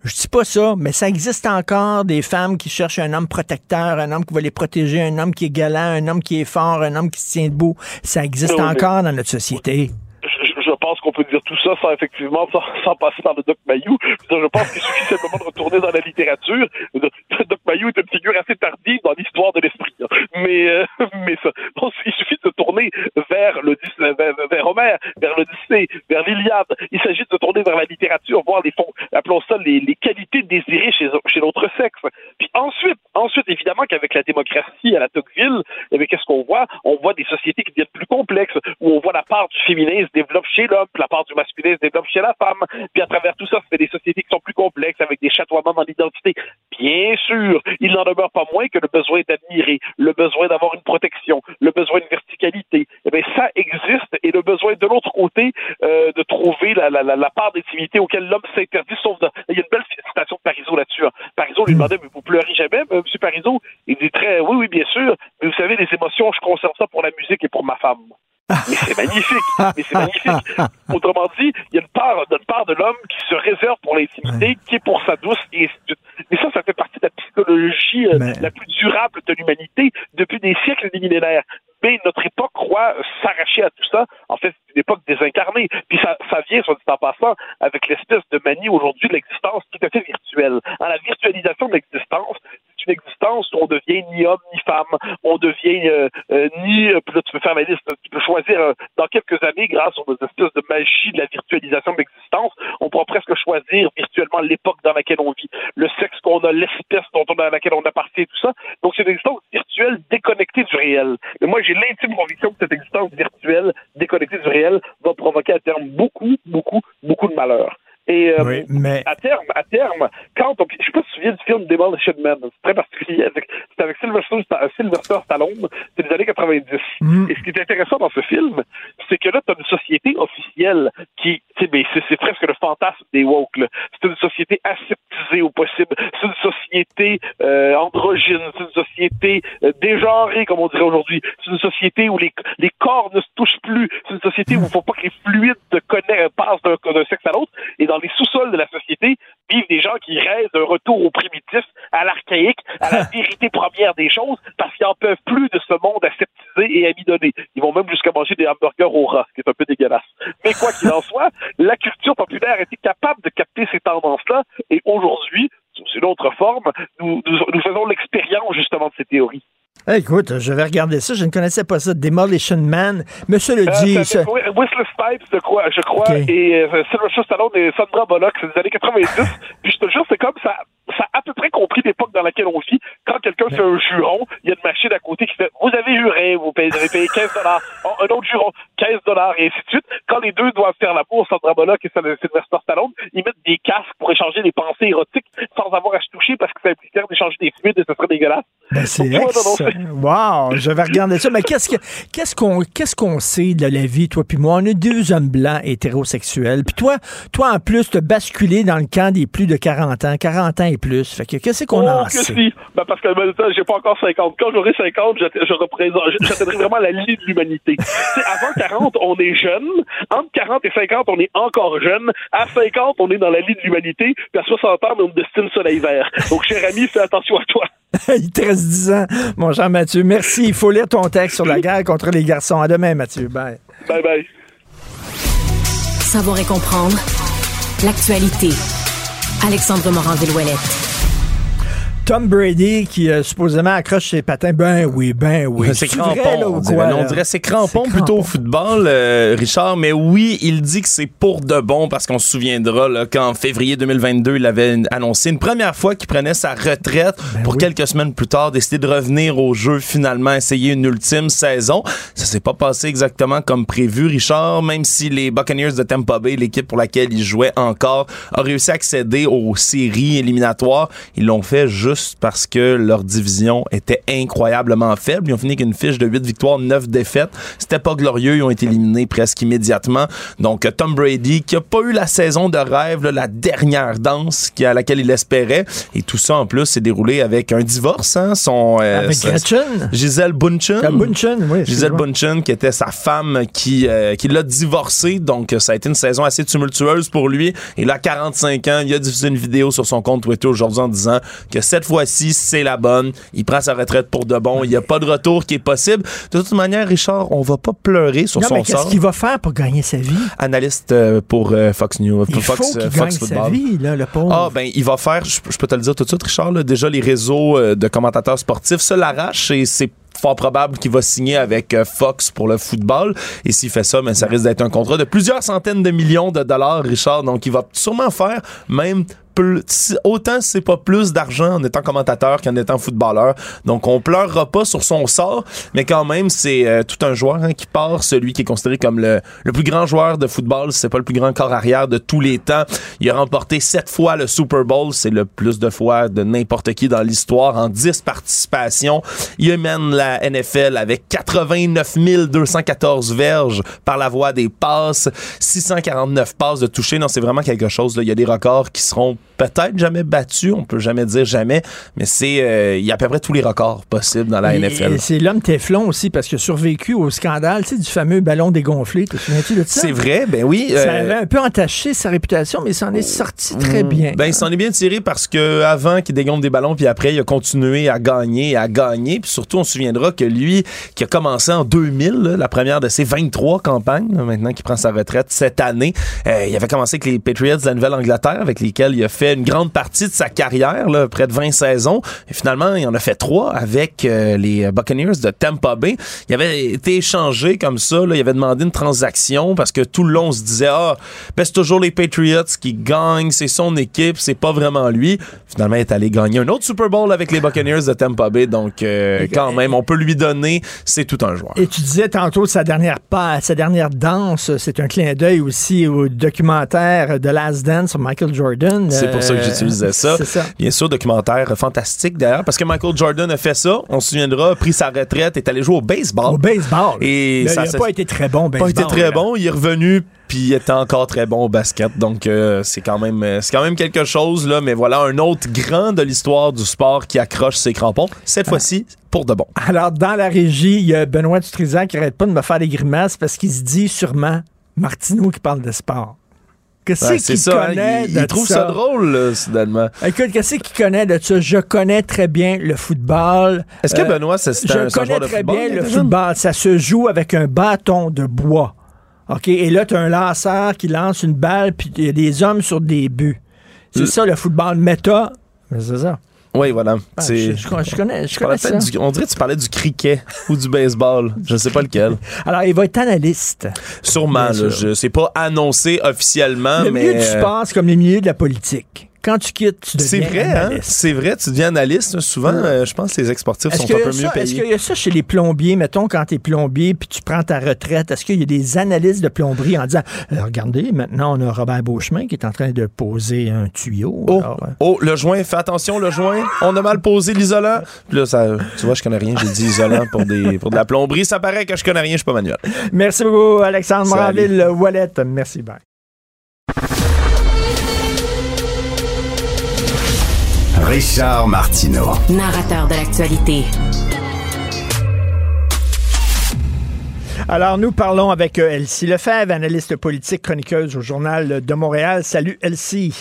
Je dis pas ça, mais ça existe encore des femmes qui cherchent un homme protecteur, un homme qui va les protéger, un homme qui est galant, un homme qui est fort, un homme qui se tient debout. Ça existe encore dans notre société. je, je- je pense qu'on peut dire tout ça sans effectivement sans, passer par le Doc Mayou. Je, pense qu'il suffit simplement de retourner dans la littérature. Doc Mayou est une figure assez tardive dans l'histoire de l'esprit. hein. Mais euh, *laughs* mais il suffit de tourner vers le Dis- vers, vers Homère, vers l'Odyssée, vers l'Iliade. Il s'agit de se tourner vers la littérature, voir les fonds, appelons ça les, qualités désirées chez chez l'autre sexe. Puis ensuite, ensuite évidemment qu'avec la démocratie à la Tocqueville, eh qu'est-ce qu'on voit? On voit des sociétés qui deviennent plus complexes, où on voit la part du féminin se développe chez l'homme, la part du masculin se développe chez la femme. Puis à travers tout ça, fait des sociétés qui sont plus complexes, avec des chatoiements dans l'identité. Bien sûr, il n'en demeure pas moins que le besoin d'admirer, le besoin d'avoir une protection, le besoin de verticalité. Eh bien, ça existe, et le besoin de l'autre côté euh, de trouver la, la, la, la part d'intimité auquel l'homme s'interdit, sauf dans... Il y a une belle citation de Parizeau là-dessus. hein. Parizeau lui demandait, mais vous pleurez jamais, euh, monsieur Parizeau? Il dit très, oui, oui, bien sûr, mais vous savez, les émotions, je conserve ça pour la musique et pour ma femme. Mais c'est magnifique, mais c'est magnifique. Autrement dit, il y a une part, une part de l'homme qui se réserve pour l'intimité, qui est pour sa douce, et. Mais ça, ça fait partie de la psychologie euh, la plus durable de l'humanité depuis des siècles et des millénaires. Mais notre époque croit s'arracher à tout ça. En fait, c'est une époque désincarnée. Puis ça, ça vient, soit dit en passant, avec l'espèce de manie aujourd'hui de l'existence tout à fait virtuelle. Hein, la virtualisation de l'existence, existence on devient ni homme ni femme, on devient euh, euh, ni, euh, là tu peux faire la liste, tu peux choisir euh, dans quelques années, grâce aux espèces de magie de la virtualisation de l'existence, on pourra presque choisir virtuellement l'époque dans laquelle on vit, le sexe qu'on a, l'espèce dont on, à laquelle on appartient, tout ça. Donc c'est une existence virtuelle déconnectée du réel. Mais moi j'ai l'intime conviction que cette existence virtuelle déconnectée du réel va provoquer à terme beaucoup, beaucoup, beaucoup de malheur. Et euh, Oui, mais à terme, à terme, quand on, je sais pas si tu te souviens du film Demolition Man, c'est très particulier, c'est avec Sylvester, Sylvester Stallone, c'est des années 90. Et ce qui est intéressant dans ce film, c'est que là, tu as une société officielle qui, tu sais, ben, c'est, presque le fantasme des woke, là. C'est une société aseptisée au possible. C'est une société euh, androgyne. C'est une société euh, dégenrée, comme on dirait aujourd'hui. C'est une société où les, les corps ne se touchent plus. C'est une société où il ne faut pas que les fluides passent d'un, d'un sexe à l'autre. Et dans les sous-sols de la société, vivent des gens qui rêvent d'un retour au primitif, à l'archaïque, à la *laughs* vérité première des choses, parce qu'ils en peuvent plus de ce monde aseptisé et amidonné. Ils vont même jusqu'à manger des hamburgers au rat, ce qui est un peu dégueulasse. Mais quoi qu'il en soit, la culture populaire était capable de capter ces tendances-là, et aujourd'hui, sous une autre forme, nous, nous, nous faisons l'expérience justement de ces théories. Écoute, je vais regarder ça. Je ne connaissais pas ça. Demolition Man. Monsieur le dit. Euh, Whi- Whistler Snipes, je crois, je crois et euh, Sylvester Stallone et Sandra Bullock, c'est des années 90. *laughs* puis je te jure, c'est comme ça, ça a à peu près compris l'époque dans laquelle on vit. Quand quelqu'un fait un juron, il y a une machine à côté qui fait Vous avez juré, vous, payez, vous avez payé 15 dollars. *laughs* un autre juron, 15 dollars, et ainsi de suite. Quand les deux doivent faire l'amour, Sandra Bullock et Sylvester Stallone, ils mettent des casques pour échanger des pensées érotiques sans avoir à se toucher parce que ça impliquerait d'échanger des fluides et ce serait dégueulasse. Ben, c'est. Wow, je vais regarder ça. Mais qu'est-ce que qu'est-ce qu'on qu'est-ce qu'on sait de la vie, toi puis moi? On est deux hommes blancs hétérosexuels. Puis toi, toi en plus, te basculé dans le camp des plus de 40 ans, 40 ans et plus. Fait que qu'est-ce qu'on oh, en que sait? si. Ben, parce que en même temps, j'ai pas encore 50. Quand j'aurai 50, je, représente, j'atteindrai vraiment la limite de l'humanité. Avant 40, on est jeune. Entre 40 et 50, on est encore jeune. À 50, on est dans la limite de l'humanité. Puis à 60 ans, on destine soleil vert. Donc, cher ami, fais attention à toi. *laughs* Il te reste 10 ans, mon cher Mathieu. Merci. Il faut lire ton texte sur la guerre contre les garçons. À demain, Mathieu. Bye. Bye bye. Savoir et comprendre l'actualité. Alexandre Morand-Villouellette. Tom Brady qui euh, supposément accroche ses patins. Ben oui, ben oui. C'est crampon. vrai, là, ou on dirait, Non, on dirait c'est crampon plutôt au football, euh, Richard. Mais oui, il dit que c'est pour de bon parce qu'on se souviendra là, qu'en février 2022, il avait annoncé une première fois qu'il prenait sa retraite Ben pour quelques semaines plus tard décider de revenir au jeu, finalement essayer une ultime saison. Ça s'est pas passé exactement comme prévu, Richard. Même si les Buccaneers de Tampa Bay, l'équipe pour laquelle il jouait encore, a réussi à accéder aux séries éliminatoires, ils l'ont fait juste parce que leur division était incroyablement faible. Ils ont fini avec une fiche de 8 victoires, 9 défaites. C'était pas glorieux. Ils ont été éliminés presque immédiatement. Donc, Tom Brady, qui a pas eu la saison de rêve, là, la dernière danse à laquelle il espérait. Et tout ça, en plus, s'est déroulé avec un divorce. Hein? Son, euh, Avec sa- Gretchen? Gisèle. Ah, Bundchen, oui, Gisèle. Bundchen, qui était sa femme, qui, euh, qui l'a divorcé. Donc, ça a été une saison assez tumultueuse pour lui. Il a 45 ans. Il a diffusé une vidéo sur son compte Twitter aujourd'hui en disant que cette fois-ci, c'est la bonne. Il prend sa retraite pour de bon. Il n'y a pas de retour qui est possible. De toute manière, Richard, on va pas pleurer sur Non, son mais qu'est-ce qu'il va faire pour gagner sa vie? Analyste euh, pour euh, Fox News. Il Fox, faut qu'il euh, gagne Fox sa Football. vie, là, le pauvre. Ah, ben, il va faire, je, je peux te le dire tout de suite, Richard, là, déjà, les réseaux de commentateurs sportifs se l'arrachent et c'est fort probable qu'il va signer avec Fox pour le football. Et s'il fait ça, ben, ça risque d'être un contrat de plusieurs centaines de millions de dollars, Richard. Donc, il va sûrement faire même autant c'est pas plus d'argent en étant commentateur qu'en étant footballeur. Donc, on pleurera pas sur son sort, mais quand même, c'est euh, tout un joueur hein, qui part, celui qui est considéré comme le, le plus grand joueur de football, c'est pas le plus grand corps arrière de tous les temps. Il a remporté sept fois le Super Bowl, c'est le plus de fois de n'importe qui dans l'histoire, en 10 participations. Il mène la NFL avec 89 214 verges par la voie des passes, 649 passes de toucher. Non, c'est vraiment quelque chose. Là. Il y a des records qui seront peut-être jamais battus, on peut jamais dire jamais, mais c'est euh, il y a à peu près tous les records possibles dans la Et- NFL. et C'est l'homme Teflon aussi, parce qu'il a survécu au scandale tu sais, du fameux ballon dégonflé. Te souviens-tu de ça? C'est vrai, ben oui. Ça euh, avait un peu entaché sa réputation, mais il s'en est sorti très bien. Ben, il s'en est bien tiré parce que avant qu'il dégonfle des ballons, puis après, il a continué à gagner, à gagner. Puis surtout, on se souviendra que lui, qui a commencé en 2000, là, la première de ses 23 campagnes, là, maintenant qu'il prend sa retraite cette année, euh, il avait commencé avec les Patriots de la Nouvelle-Angleterre, avec lesquels il a fait une grande partie de sa carrière, là, près de 20 saisons. Et finalement, il en a fait trois avec euh, les Buccaneers de Tampa Bay. Il avait été échangé comme ça. Là, il avait demandé une transaction parce que tout le long, on se disait, ah, ben, c'est toujours les Patriots qui gagnent, c'est son équipe, c'est pas vraiment lui. Finalement, il est allé gagner un autre Super Bowl avec les Buccaneers de Tampa Bay. Donc, euh, quand même, on peut lui donner, c'est tout un joueur. Et tu disais tantôt sa dernière pas, sa dernière danse, c'est un clin d'œil aussi au documentaire de Last Dance sur Michael Jordan. C'est pour ça que Euh, j'utilisais ça. Ça. Bien sûr, documentaire fantastique d'ailleurs, parce que Michael Jordan a fait ça. On se souviendra, a pris sa retraite, est allé jouer au baseball. Au baseball. Et ça, il n'a pas été très bon au pas baseball. été très bon. Il est revenu puis il était encore très bon au basket. Donc euh, c'est quand même euh, c'est quand même quelque chose là. Mais voilà un autre grand de l'histoire du sport qui accroche ses crampons. Cette Ah. fois-ci pour de bon. Alors, dans la régie, il y a Benoît Dutrisac qui arrête pas de me faire des grimaces parce qu'il se dit sûrement Martineau qui parle de sport. Qu'est-ce Ouais, qu'il ça, hein, connaît il, de il trouve ça, drôle, là, soudainement. Écoute, qu'est-ce qu'il connaît de ça? Je connais très bien le football. Est-ce que Euh, Benoît, c'est Je un, un connais très football? bien le football. Ça se joue avec un bâton de bois. OK? Et là, tu as un lanceur qui lance une balle, puis il y a des hommes sur des buts. C'est Le- ça, le football méta. C'est ça. Oui, voilà. Ah, C'est- je, je- je connais, je connais ça. du- on dirait que tu parlais du cricket ou du baseball. Je ne sais pas lequel. *laughs* Alors, il va être analyste. Sûrement. Là, je sais pas annoncé officiellement, le mais. milieu du euh, sport, c'est comme le milieu de la politique. Quand tu quittes, tu deviens C'est vrai, hein? C'est vrai, tu deviens analyste. Souvent, euh, je pense que les ex-sportifs Est-ce sont un peu mieux ça- est-ce payés. qu'il y a ça chez les plombiers? Mettons, quand tu es plombier puis tu prends ta retraite, est-ce qu'il y a des analystes de plomberie en disant Euh, Regardez, maintenant, on a Robert Beauchemin qui est en train de poser un tuyau. Oh, Alors, euh, oh, le joint, fais attention, le joint. On a mal posé l'isolant. Puis là, ça, tu vois, je connais rien. J'ai dit isolant pour, des, pour de la plomberie. Ça paraît que je connais rien, je suis pas manuel. Merci beaucoup, Alexandre Salut. Moranville, Wallet. Merci, bye. Richard Martineau. Narrateur de l'actualité. Alors, nous parlons avec euh, Elsie Lefebvre, analyste politique, chroniqueuse au Journal de Montréal. Salut, Elsie.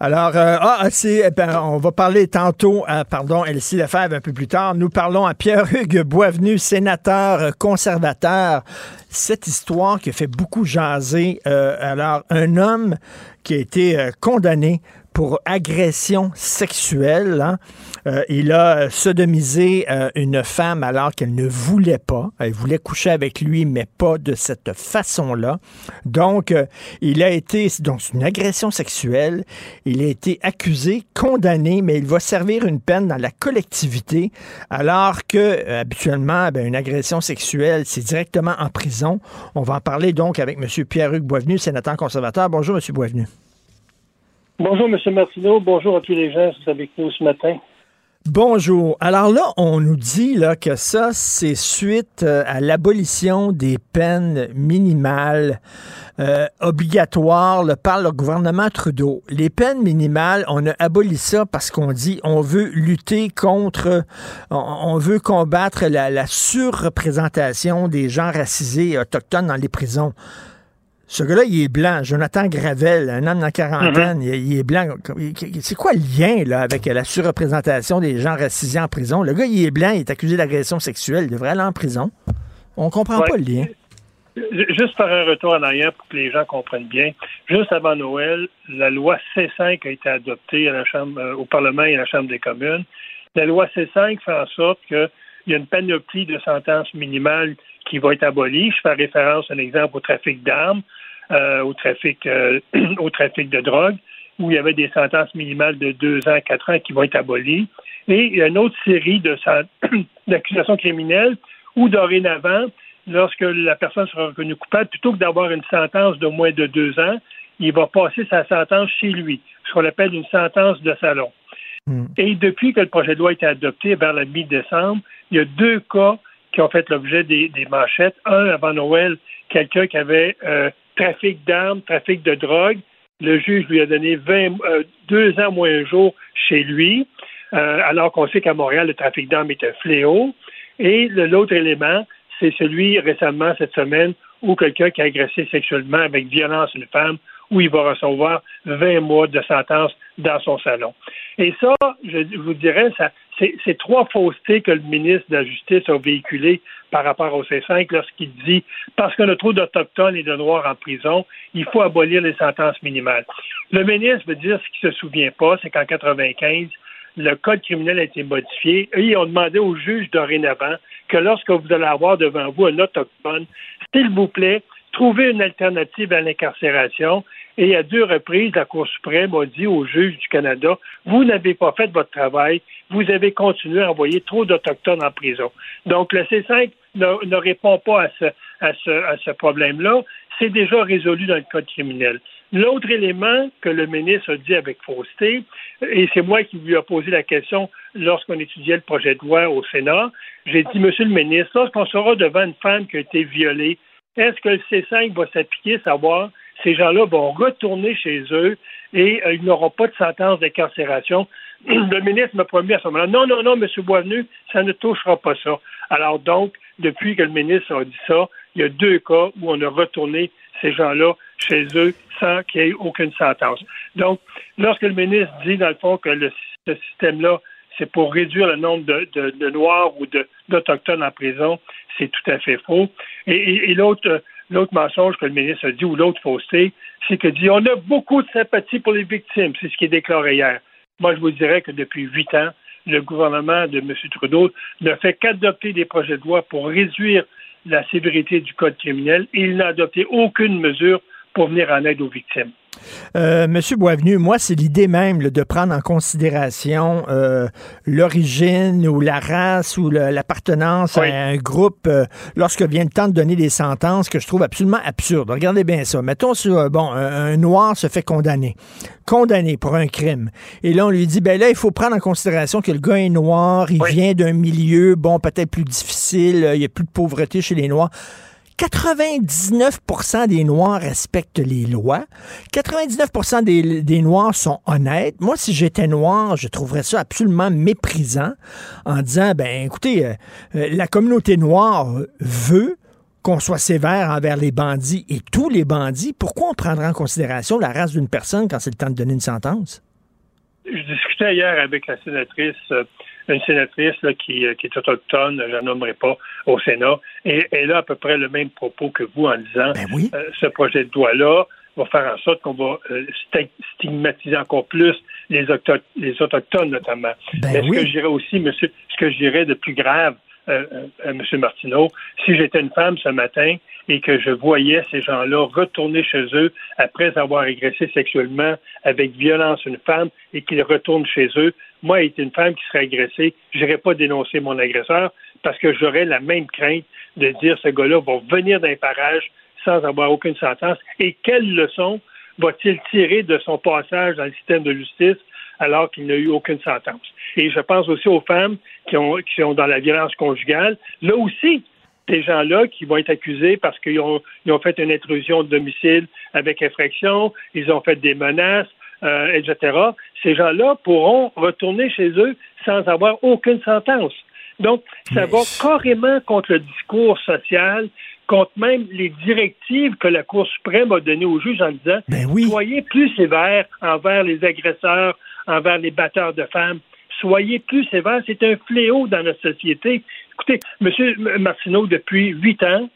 Alors, euh, ah, c'est, eh ben, on va parler tantôt, à, pardon, Elsie Lefebvre un peu plus tard. Nous parlons à Pierre-Hugues Boisvenu, sénateur euh, conservateur. Cette histoire qui a fait beaucoup jaser. euh, alors, un homme qui a été euh, condamné pour agression sexuelle. hein. Euh, il a sodomisé euh, une femme alors qu'elle ne voulait pas. Elle voulait coucher avec lui, mais pas de cette façon-là. Donc, euh, il a été, donc une agression sexuelle. Il a été accusé, condamné, mais il va servir une peine dans la collectivité, alors que habituellement, ben, une agression sexuelle, c'est directement en prison. On va en parler donc avec M. Pierre-Hugues Boisvenu, sénateur conservateur. Bonjour, M. Boisvenu. Bonjour, M. Martineau. Bonjour à tous les gens qui sont avec nous ce matin. Bonjour. Alors là, on nous dit que ça, c'est suite euh, à l'abolition des peines minimales euh, obligatoires par le gouvernement Trudeau. Les peines minimales, on a aboli ça parce qu'on dit on veut lutter contre, on, veut combattre la, la surreprésentation des gens racisés autochtones dans les prisons. Ce gars-là, il est blanc. Jonathan Gravel, un homme dans la quarantaine, il, il est blanc. C'est quoi le lien là, avec la surreprésentation des gens racisés en prison? Le gars, il est blanc, il est accusé d'agression sexuelle, il devrait aller en prison. On comprend Ouais. pas le lien. Juste faire un retour en arrière pour que les gens comprennent bien. Juste avant Noël, la loi C5 a été adoptée à la Chambre, euh, au Parlement et à la Chambre des communes. La loi C5 fait en sorte qu'il y a une panoplie de sentences minimales qui va être abolie. Je fais référence, un exemple, au trafic d'armes, euh, au trafic, euh, *clears throat* au trafic de drogue, où il y avait des sentences minimales de deux ans à quatre ans qui vont être abolies. Et il y a une autre série *clears throat* d'accusations criminelles où dorénavant, lorsque la personne sera reconnue coupable, plutôt que d'avoir une sentence de moins de deux ans, il va passer sa sentence chez lui, ce qu'on appelle une sentence de salon. Et depuis que le projet de loi a été adopté vers la mi-décembre, il y a deux cas qui ont fait l'objet des, des manchettes. Un, avant Noël, quelqu'un qui avait euh, trafic d'armes, trafic de drogue. Le juge lui a donné 20, euh, deux ans moins un jour chez lui, euh, alors qu'on sait qu'à Montréal, le trafic d'armes est un fléau. Et l'autre élément, c'est celui récemment, cette semaine, où quelqu'un qui a agressé sexuellement avec violence une femme, où il va recevoir 20 mois de sentence dans son salon. Et ça, je vous dirais, c'est trois faussetés que le ministre de la Justice a véhiculées par rapport au C5 lorsqu'il dit parce qu'on a trop d'Autochtones et de Noirs en prison, il faut abolir les sentences minimales. Le ministre veut dire ce qu'il ne se souvient pas, c'est qu'en 95, le code criminel a été modifié et ils ont demandé au juge dorénavant que lorsque vous allez avoir devant vous un autochtone, s'il vous plaît, trouvez une alternative à l'incarcération. Et à deux reprises, la Cour suprême a dit au juge du Canada, vous n'avez pas fait votre travail, vous avez continué à envoyer trop d'Autochtones en prison. Donc, le C5 ne, ne répond pas à ce, à ce, à ce problème-là. C'est déjà résolu dans le code criminel. L'autre élément que le ministre a dit avec fausseté, et c'est moi qui lui ai posé la question lorsqu'on étudiait le projet de loi au Sénat, j'ai dit, Monsieur le ministre, lorsqu'on sera devant une femme qui a été violée, est-ce que le C5 va s'appliquer, savoir ces gens-là vont retourner chez eux et euh, ils n'auront pas de sentence d'incarcération. *clears throat* Le ministre m'a promis à ce moment-là, non, non, non, M. Boisvenu, ça ne touchera pas ça. Alors donc, depuis que le ministre a dit ça, il y a deux cas où on a retourné ces gens-là chez eux sans qu'il y ait aucune sentence. Donc, lorsque le ministre dit, dans le fond, que le, ce système-là, c'est pour réduire le nombre de, Noirs ou d'Autochtones en prison, c'est tout à fait faux. Et, l'autre euh, l'autre mensonge que le ministre a dit, ou l'autre fausseté, c'est que dit on a beaucoup de sympathie pour les victimes. C'est ce qui est déclaré hier. Moi, je vous dirais que depuis huit ans, le gouvernement de M. Trudeau ne fait qu'adopter des projets de loi pour réduire la sévérité du code criminel et il n'a adopté aucune mesure pour venir en aide aux victimes. Euh, Monsieur Boisvenu, moi, c'est l'idée même là, de prendre en considération euh, l'origine ou la race ou le- l'appartenance à un groupe euh, lorsque vient le temps de donner des sentences que je trouve absolument absurde. Regardez bien ça. Mettons sur euh, bon, un, un noir se fait condamner, condamné pour un crime, et là on lui dit ben là il faut prendre en considération que le gars est noir, il vient d'un milieu bon peut-être plus difficile, il y a plus de pauvreté chez les noirs. 99% des Noirs respectent les lois. 99% des, des Noirs sont honnêtes. Moi, si j'étais noir, je trouverais ça absolument méprisant en disant, ben, écoutez, euh, euh, la communauté noire veut qu'on soit sévère envers les bandits et tous les bandits. Pourquoi on prendrait en considération la race d'une personne quand c'est le temps de donner une sentence? Je discutais hier avec la sénatrice, euh, une sénatrice là, qui, euh, qui est autochtone, je la nommerai pas, au Sénat, et elle a à peu près le même propos que vous en disant euh, ce projet de loi-là va faire en sorte qu'on va euh, sti- stigmatiser encore plus les, Auto- les Autochtones, notamment. Mais ce que je dirais aussi, monsieur, ce que je dirais de plus grave, euh, euh, Monsieur Martineau, si j'étais une femme ce matin et que je voyais ces gens-là retourner chez eux après avoir agressé sexuellement avec violence une femme et qu'ils retournent chez eux, moi, étant une femme qui serait agressée, je n'irais pas dénoncer mon agresseur parce que j'aurais la même crainte de dire ce gars-là va venir d'un parage sans avoir aucune sentence et quelle leçon va-t-il tirer de son passage dans le système de justice alors qu'il n'a eu aucune sentence? Et je pense aussi aux femmes qui, ont, sont dans la violence conjugale. Là aussi, ces gens-là qui vont être accusés parce qu'ils ont, ont fait une intrusion de domicile avec infraction, ils ont fait des menaces, euh, etc. Ces gens-là pourront retourner chez eux sans avoir aucune sentence. Donc, ça va carrément contre le discours social, contre même les directives que la Cour suprême a données aux juges en disant soyez plus sévères envers les agresseurs, envers les batteurs de femmes. Soyez plus sévères. C'est un fléau dans notre société. Écoutez, M. Martineau, depuis huit ans,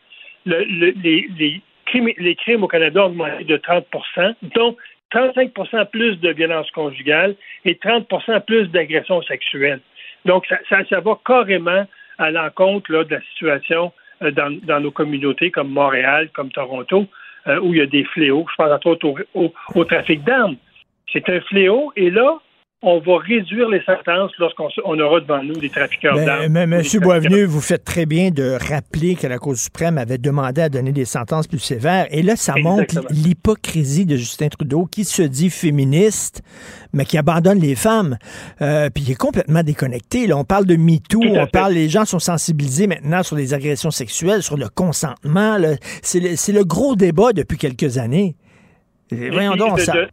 le- le- les, les crimes, les crimes au Canada ont augmenté de 30% dont 35% plus de violences conjugales et 30% plus d'agressions sexuelles. Donc, ça, ça, va carrément à l'encontre de la situation euh, dans, dans nos communautés comme Montréal, comme Toronto, euh, où il y a des fléaux. Je pense entre autres au, au- au trafic d'armes. C'est un fléau et là, on va réduire les sentences lorsqu'on aura devant nous des trafiqueurs d'armes. mais, Monsieur Boisvenu, vous faites très bien de rappeler que la Cour suprême avait demandé à donner des sentences plus sévères. Et là, ça montre l'hypocrisie de Justin Trudeau qui se dit féministe, mais qui abandonne les femmes. Euh, puis il est complètement déconnecté. Là, on parle de MeToo, on fait. parle, les gens sont sensibilisés maintenant sur les agressions sexuelles, sur le consentement. C'est le, gros débat depuis quelques années. Et voyons donc de- ça. de-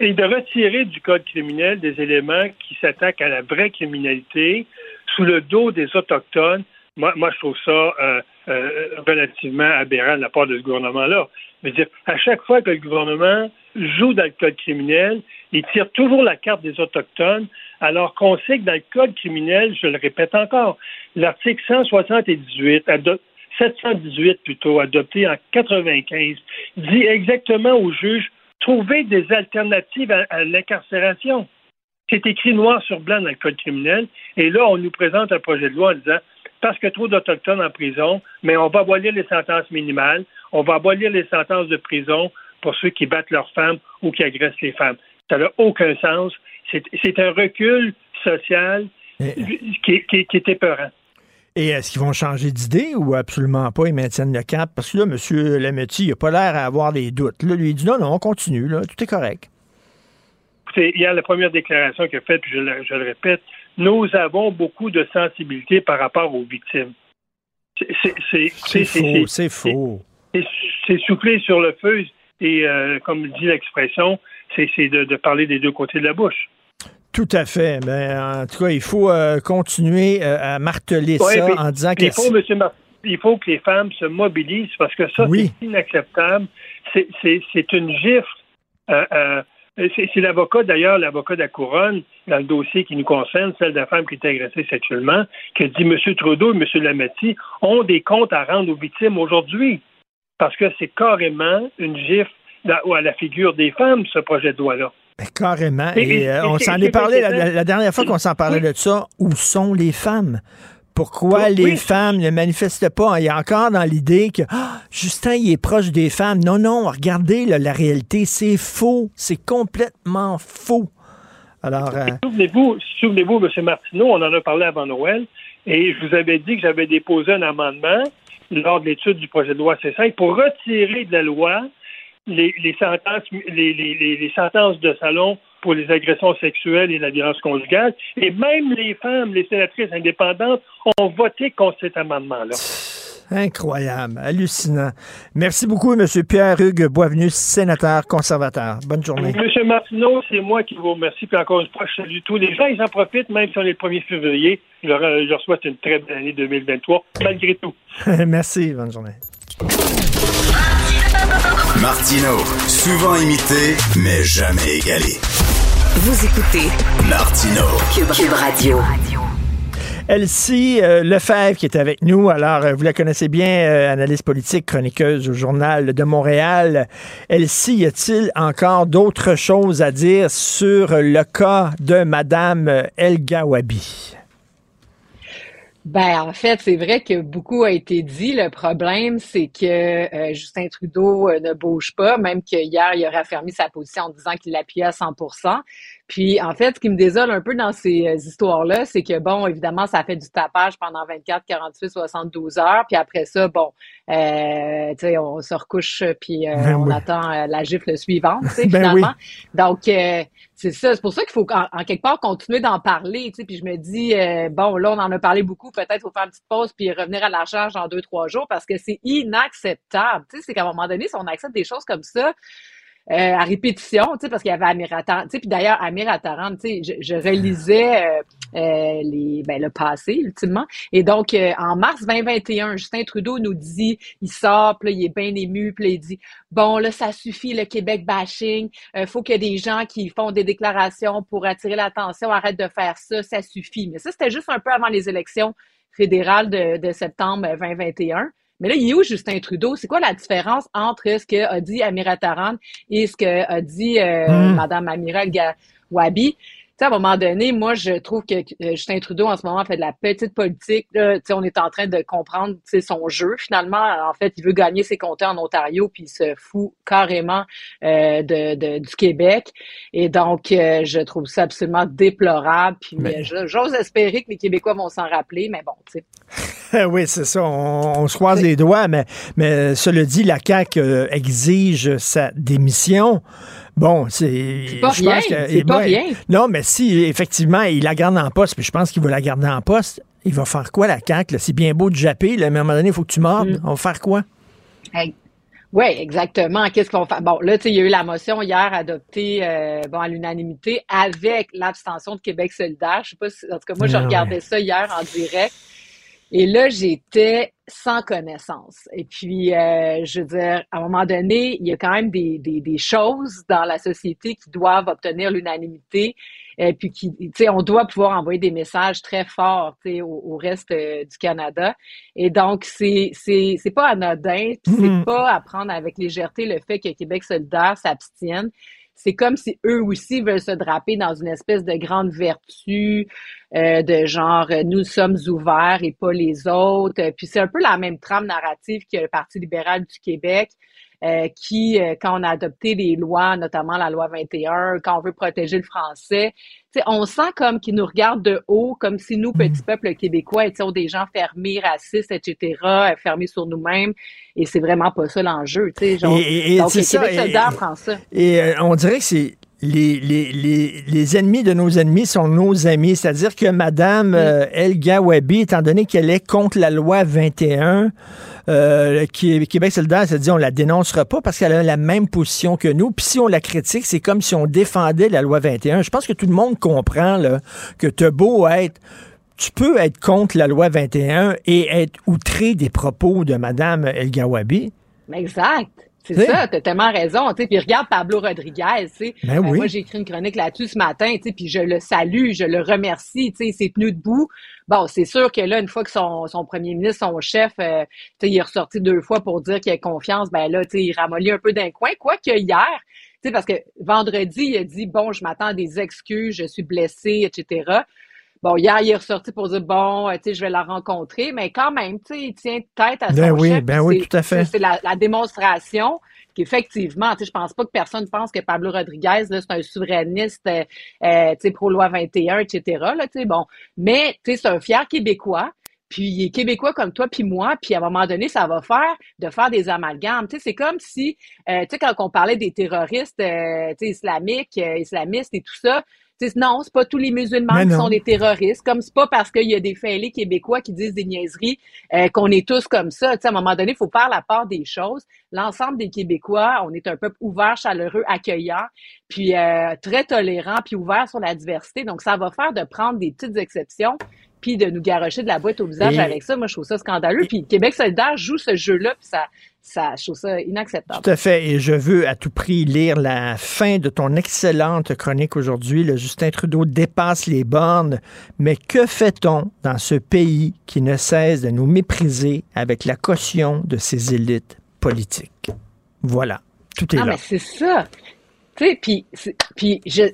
et de retirer du code criminel des éléments qui s'attaquent à la vraie criminalité sous le dos des Autochtones, moi, moi je trouve ça euh, euh, relativement aberrant de la part de ce gouvernement-là. Veux dire, à chaque fois que le gouvernement joue dans le code criminel, il tire toujours la carte des Autochtones, alors qu'on sait que dans le code criminel, je le répète encore, l'article 178, ado- 718 plutôt, adopté en 95, dit exactement aux juges trouver des alternatives à, à l'incarcération. C'est écrit noir sur blanc dans le code criminel. Et là, on nous présente un projet de loi en disant parce que trop d'Autochtones en prison, mais on va abolir les sentences minimales, on va abolir les sentences de prison pour ceux qui battent leurs femmes ou qui agressent les femmes. Ça n'a aucun sens. C'est un recul social qui, qui- qui est épeurant. Et est-ce qu'ils vont changer d'idée ou absolument pas, ils maintiennent le cap? Parce que là, M. Lametti, il n'a pas l'air à avoir des doutes. Là, lui, il dit non, non, on continue, là, tout est correct. Écoutez, hier, la première déclaration qu'il a faite, puis je le, je le répète, nous avons beaucoup de sensibilité par rapport aux victimes. C'est- faux, c'est faux. c'est- souffler sur le feu et, euh, comme dit l'expression, c'est c'est de, de parler des deux côtés de la bouche. Tout à fait. Mais en tout cas, il faut euh, continuer euh, à marteler Ouais, ça puis- en disant que il faut, monsieur Mar- il faut que les femmes se mobilisent parce que ça, c'est inacceptable. c'est- une gifle. Euh, c'est l'avocat, d'ailleurs, l'avocat de la couronne, dans le dossier qui nous concerne, celle de la femme qui était agressée sexuellement, qui a dit M. Trudeau et M. Lametti ont des comptes à rendre aux victimes aujourd'hui. Parce que c'est carrément une gifle à la figure des femmes, ce projet de loi-là. Ben, carrément. Et- euh, on s'en est parlé la, précédent. la- la dernière fois qu'on s'en parlait de ça. Où sont les femmes? Pourquoi Oui. les femmes ne manifestent pas? Il y a encore dans l'idée que Ah, Justin, il est proche des femmes. Non, non, regardez là, la réalité, c'est faux. C'est complètement faux. Alors, euh, Souvenez-vous, souvenez-vous, M. Martineau, on en a parlé avant Noël, et je vous avais dit que j'avais déposé un amendement lors de l'étude du projet de loi C5 pour retirer de la loi les, les sentences, les, sentences de salon pour les agressions sexuelles et la violence conjugale. Et même les femmes, les sénatrices indépendantes, ont voté contre cet amendement-là. incroyable, hallucinant. Merci beaucoup, M. Pierre-Hugues Boisvenu, sénateur conservateur. Bonne journée. Monsieur Martineau, c'est moi qui vous remercie. Puis encore une fois, je salue tous les gens. Ils en profitent, même si on est le 1er février. Je leur, je leur souhaite une très belle année 2023, malgré tout. *laughs* Merci, bonne journée. Martino, souvent imité, mais jamais égalé. Vous écoutez Martino. Cube, Cube Radio. Elsie euh, Lefebvre qui est avec nous. Alors, euh, vous la connaissez bien, euh, analyste politique, chroniqueuse au Journal de Montréal. Elsie, y a-t-il encore d'autres choses à dire sur le cas de Madame euh, El Gawabi? Ben, en fait, c'est vrai que beaucoup a été dit. Le problème, c'est que euh, Justin Trudeau euh, ne bouge pas, même qu'hier, il a raffermi sa position en disant qu'il l'appuyait à 100 Puis, en fait, ce qui me désole un peu dans ces euh, histoires-là, c'est que, bon, évidemment, ça fait du tapage pendant 24, 48, 72 heures. Puis après ça, bon, euh, tu sais, on se recouche, puis euh, Ben on oui. attend euh, la gifle suivante, tu sais, *laughs* Ben finalement. oui. Donc, euh, c'est ça. C'est pour ça qu'il faut, en, en quelque part, continuer d'en parler. Tu sais, puis je me dis, euh, bon, là, on en a parlé beaucoup. Peut-être faut faire une petite pause puis revenir à la charge dans deux, trois jours parce que c'est inacceptable. Tu sais, c'est qu'à un moment donné, si on accepte des choses comme ça, à répétition, tu sais, parce qu'il y avait Amir Attaran, tu sais, puis d'ailleurs, Amir Attaran, tu sais, je, je relisais euh, euh, les, ben, le passé, ultimement. Et donc, euh, en mars 2021, Justin Trudeau nous dit, il sort, puis là, il est bien ému, puis il dit, bon, là, ça suffit, le Québec bashing, euh, faut qu'il y ait des gens qui font des déclarations pour attirer l'attention, arrête de faire ça, ça suffit. Mais ça, c'était juste un peu avant les élections fédérales de, de septembre 2021. Mais là, il est où Justin Trudeau? C'est quoi la différence entre ce qu'a dit Amira Taran et ce qu'a dit euh, Mm. Madame Amira Gawabi? Tu sais, à un moment donné, moi, je trouve que euh, Justin Trudeau, en ce moment, fait de la petite politique. Là, tu sais, on est en train de comprendre tu sais, son jeu, finalement. En fait, il veut gagner ses comptes en Ontario, puis il se fout carrément euh, de, de- du Québec. Et donc, euh, je trouve ça absolument déplorable. Puis Mais- euh, j'ose espérer que les Québécois vont s'en rappeler, mais bon, tu sais. *laughs* oui, c'est ça. On, on se croise les doigts, mais, mais cela dit, la CAQ euh, exige sa démission. Bon, c'est. C'est pas je rien, c'est pas. Non, mais si effectivement il la garde en poste, puis je pense qu'il va la garder en poste, il va faire quoi la CAQ? C'est bien beau de japper, là, mais à un moment donné, il faut que tu mordes. Mm. On va faire quoi? Oui, exactement. Qu'est-ce qu'on fait? Bon, là, tu sais, il y a eu la motion hier adoptée euh, bon, à l'unanimité avec l'abstention de Québec solidaire. Je sais pas si, en tout cas, moi, je Ah regardais ça hier en direct. Et là, j'étais sans connaissance. Et puis, euh, je veux dire, à un moment donné, il y a quand même des, des, des choses dans la société qui doivent obtenir l'unanimité. Et puis, qui, tu sais, on doit pouvoir envoyer des messages très forts, tu sais, au, au reste euh, du Canada. Et donc, c'est, c'est, pas anodin, c'est Mhm. pas à prendre avec légèreté le fait que Québec solidaire s'abstienne. C'est comme si eux aussi veulent se draper dans une espèce de grande vertu, euh, de genre euh, nous sommes ouverts et pas les autres. Puis c'est un peu la même trame narrative que le Parti libéral du Québec. Euh, qui, euh, quand on a adopté les lois, notamment la loi 21, quand on veut protéger le français, on sent comme qu'ils nous regardent de haut, comme si nous, petits peuples québécois, étions des gens fermés, racistes, etc., euh, fermés sur nous-mêmes. Et c'est vraiment pas ça l'enjeu. Et- Donc, ça, et- ça. Euh, on dirait que c'est les, les, les, les ennemis de nos ennemis sont nos amis. C'est-à-dire que Mme euh, El Gawabi, étant donné qu'elle est contre la loi 21, euh, qui, Québec solidaire s'est dit on la dénoncera pas parce qu'elle a la même position que nous. Puis si on la critique, c'est comme si on défendait la loi 21. Je pense que tout le monde comprend là, que tu beau être tu peux être contre la loi 21 et être outré des propos de Mme El Gawabi. Exact. C'est T'sais. ça, t'as tellement raison. tu sais. Puis regarde Pablo Rodriguez. tu. Ben Euh, oui. moi, j'ai écrit une chronique là-dessus ce matin, tu puis je le salue, je le remercie. tu sais, Il s'est tenu debout. Bon, c'est sûr que là, une fois que son, son premier ministre, son chef, euh, tu sais, il est ressorti deux fois pour dire qu'il a confiance, ben là, tu sais, il ramollit un peu d'un coin. Quoique hier, tu sais, parce que vendredi, il a dit, bon, je m'attends à des excuses, je suis blessé, etc. Bon, hier, il est ressorti pour dire, bon, euh, tu sais, je vais la rencontrer, mais quand même, tu sais, il tient tête à son Ben oui, chef. ben oui, tout à fait. c'est- C'est la, la démonstration qu'effectivement, tu sais, je pense pas que personne pense que Pablo Rodriguez, là, c'est un souverainiste, euh, euh, tu sais, pro-loi 21, etc., là, tu sais, bon. Mais, tu sais, c'est un fier Québécois. Puis il est québécois comme toi puis moi, puis à un moment donné, ça va faire de faire des amalgames. Tu sais, c'est comme si, euh, tu sais, quand on parlait des terroristes, euh, tu sais, islamiques, euh, islamistes et tout ça, sais, non, c'est pas tous les musulmans qui sont des terroristes. Comme c'est pas parce qu'il y a des fêlés québécois qui disent des niaiseries euh, qu'on est tous comme ça. Tu sais, à un moment donné, il faut faire la part des choses. L'ensemble des Québécois, on est un peuple ouvert, chaleureux, accueillant, puis euh, très tolérant, puis ouvert sur la diversité. Donc, ça va faire de prendre des petites exceptions puis de nous garocher de la boîte au visage Et- avec ça. Moi, je trouve ça scandaleux. Puis Québec solidaire joue ce jeu-là, puis ça, ça, je trouve ça inacceptable. Tout à fait. Et je veux à tout prix lire la fin de ton excellente chronique aujourd'hui. Le Justin Trudeau dépasse les bornes. Mais que fait-on dans ce pays qui ne cesse de nous mépriser avec la caution de ses élites politiques? Voilà. Tout est Ah, là. mais c'est ça. Tu sais, puis, puis je,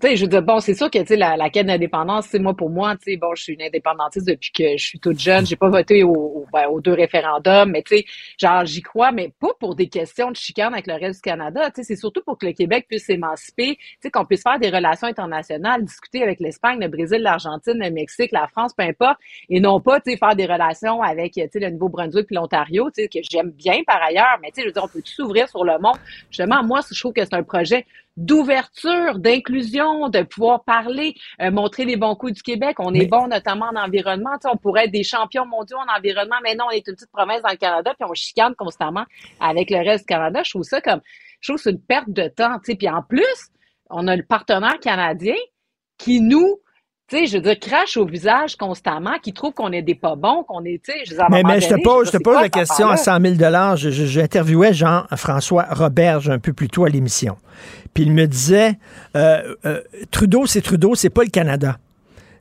tu sais, je veux dire, bon, c'est sûr que, tu sais, la, la quête d'indépendance, c'est moi, pour moi, tu sais, bon, je suis une indépendantiste depuis que je suis toute jeune. J'ai pas voté au- ben, aux deux référendums, mais tu sais, genre, j'y crois, mais pas pour des questions de chicane avec le reste du Canada. Tu sais, c'est surtout pour que le Québec puisse s'émanciper, tu sais, qu'on puisse faire des relations internationales, discuter avec l'Espagne, le Brésil, l'Argentine, le Mexique, la France, peu importe, et non pas, tu sais, faire des relations avec, tu sais, le Nouveau-Brunswick puis l'Ontario, tu sais, que j'aime bien par ailleurs, mais tu sais, je veux dire, on peut s'ouvrir sur le monde. Justement, moi, je trouve que c'est un projet d'ouverture, d'inclusion, de pouvoir parler, euh, montrer les bons coups du Québec. On est bon notamment en environnement. Tu sais, on pourrait être des champions mondiaux en environnement, mais non, on est une petite province dans le Canada, puis on chicane constamment avec le reste du Canada. Je trouve ça comme, je trouve que c'est une perte de temps. Tu sais, puis en plus, on a le partenaire canadien qui nous tu sais, je veux dire, crache au visage constamment, qui trouve qu'on est des pas bons, qu'on est, tu sais, je Mais, mais je te pose, je te pose la question à affaire-là? 100 000 Je- je- J'interviewais Jean-François Roberge un peu plus tôt à l'émission. Puis il me disait euh, euh, Trudeau, c'est Trudeau, c'est pas le Canada.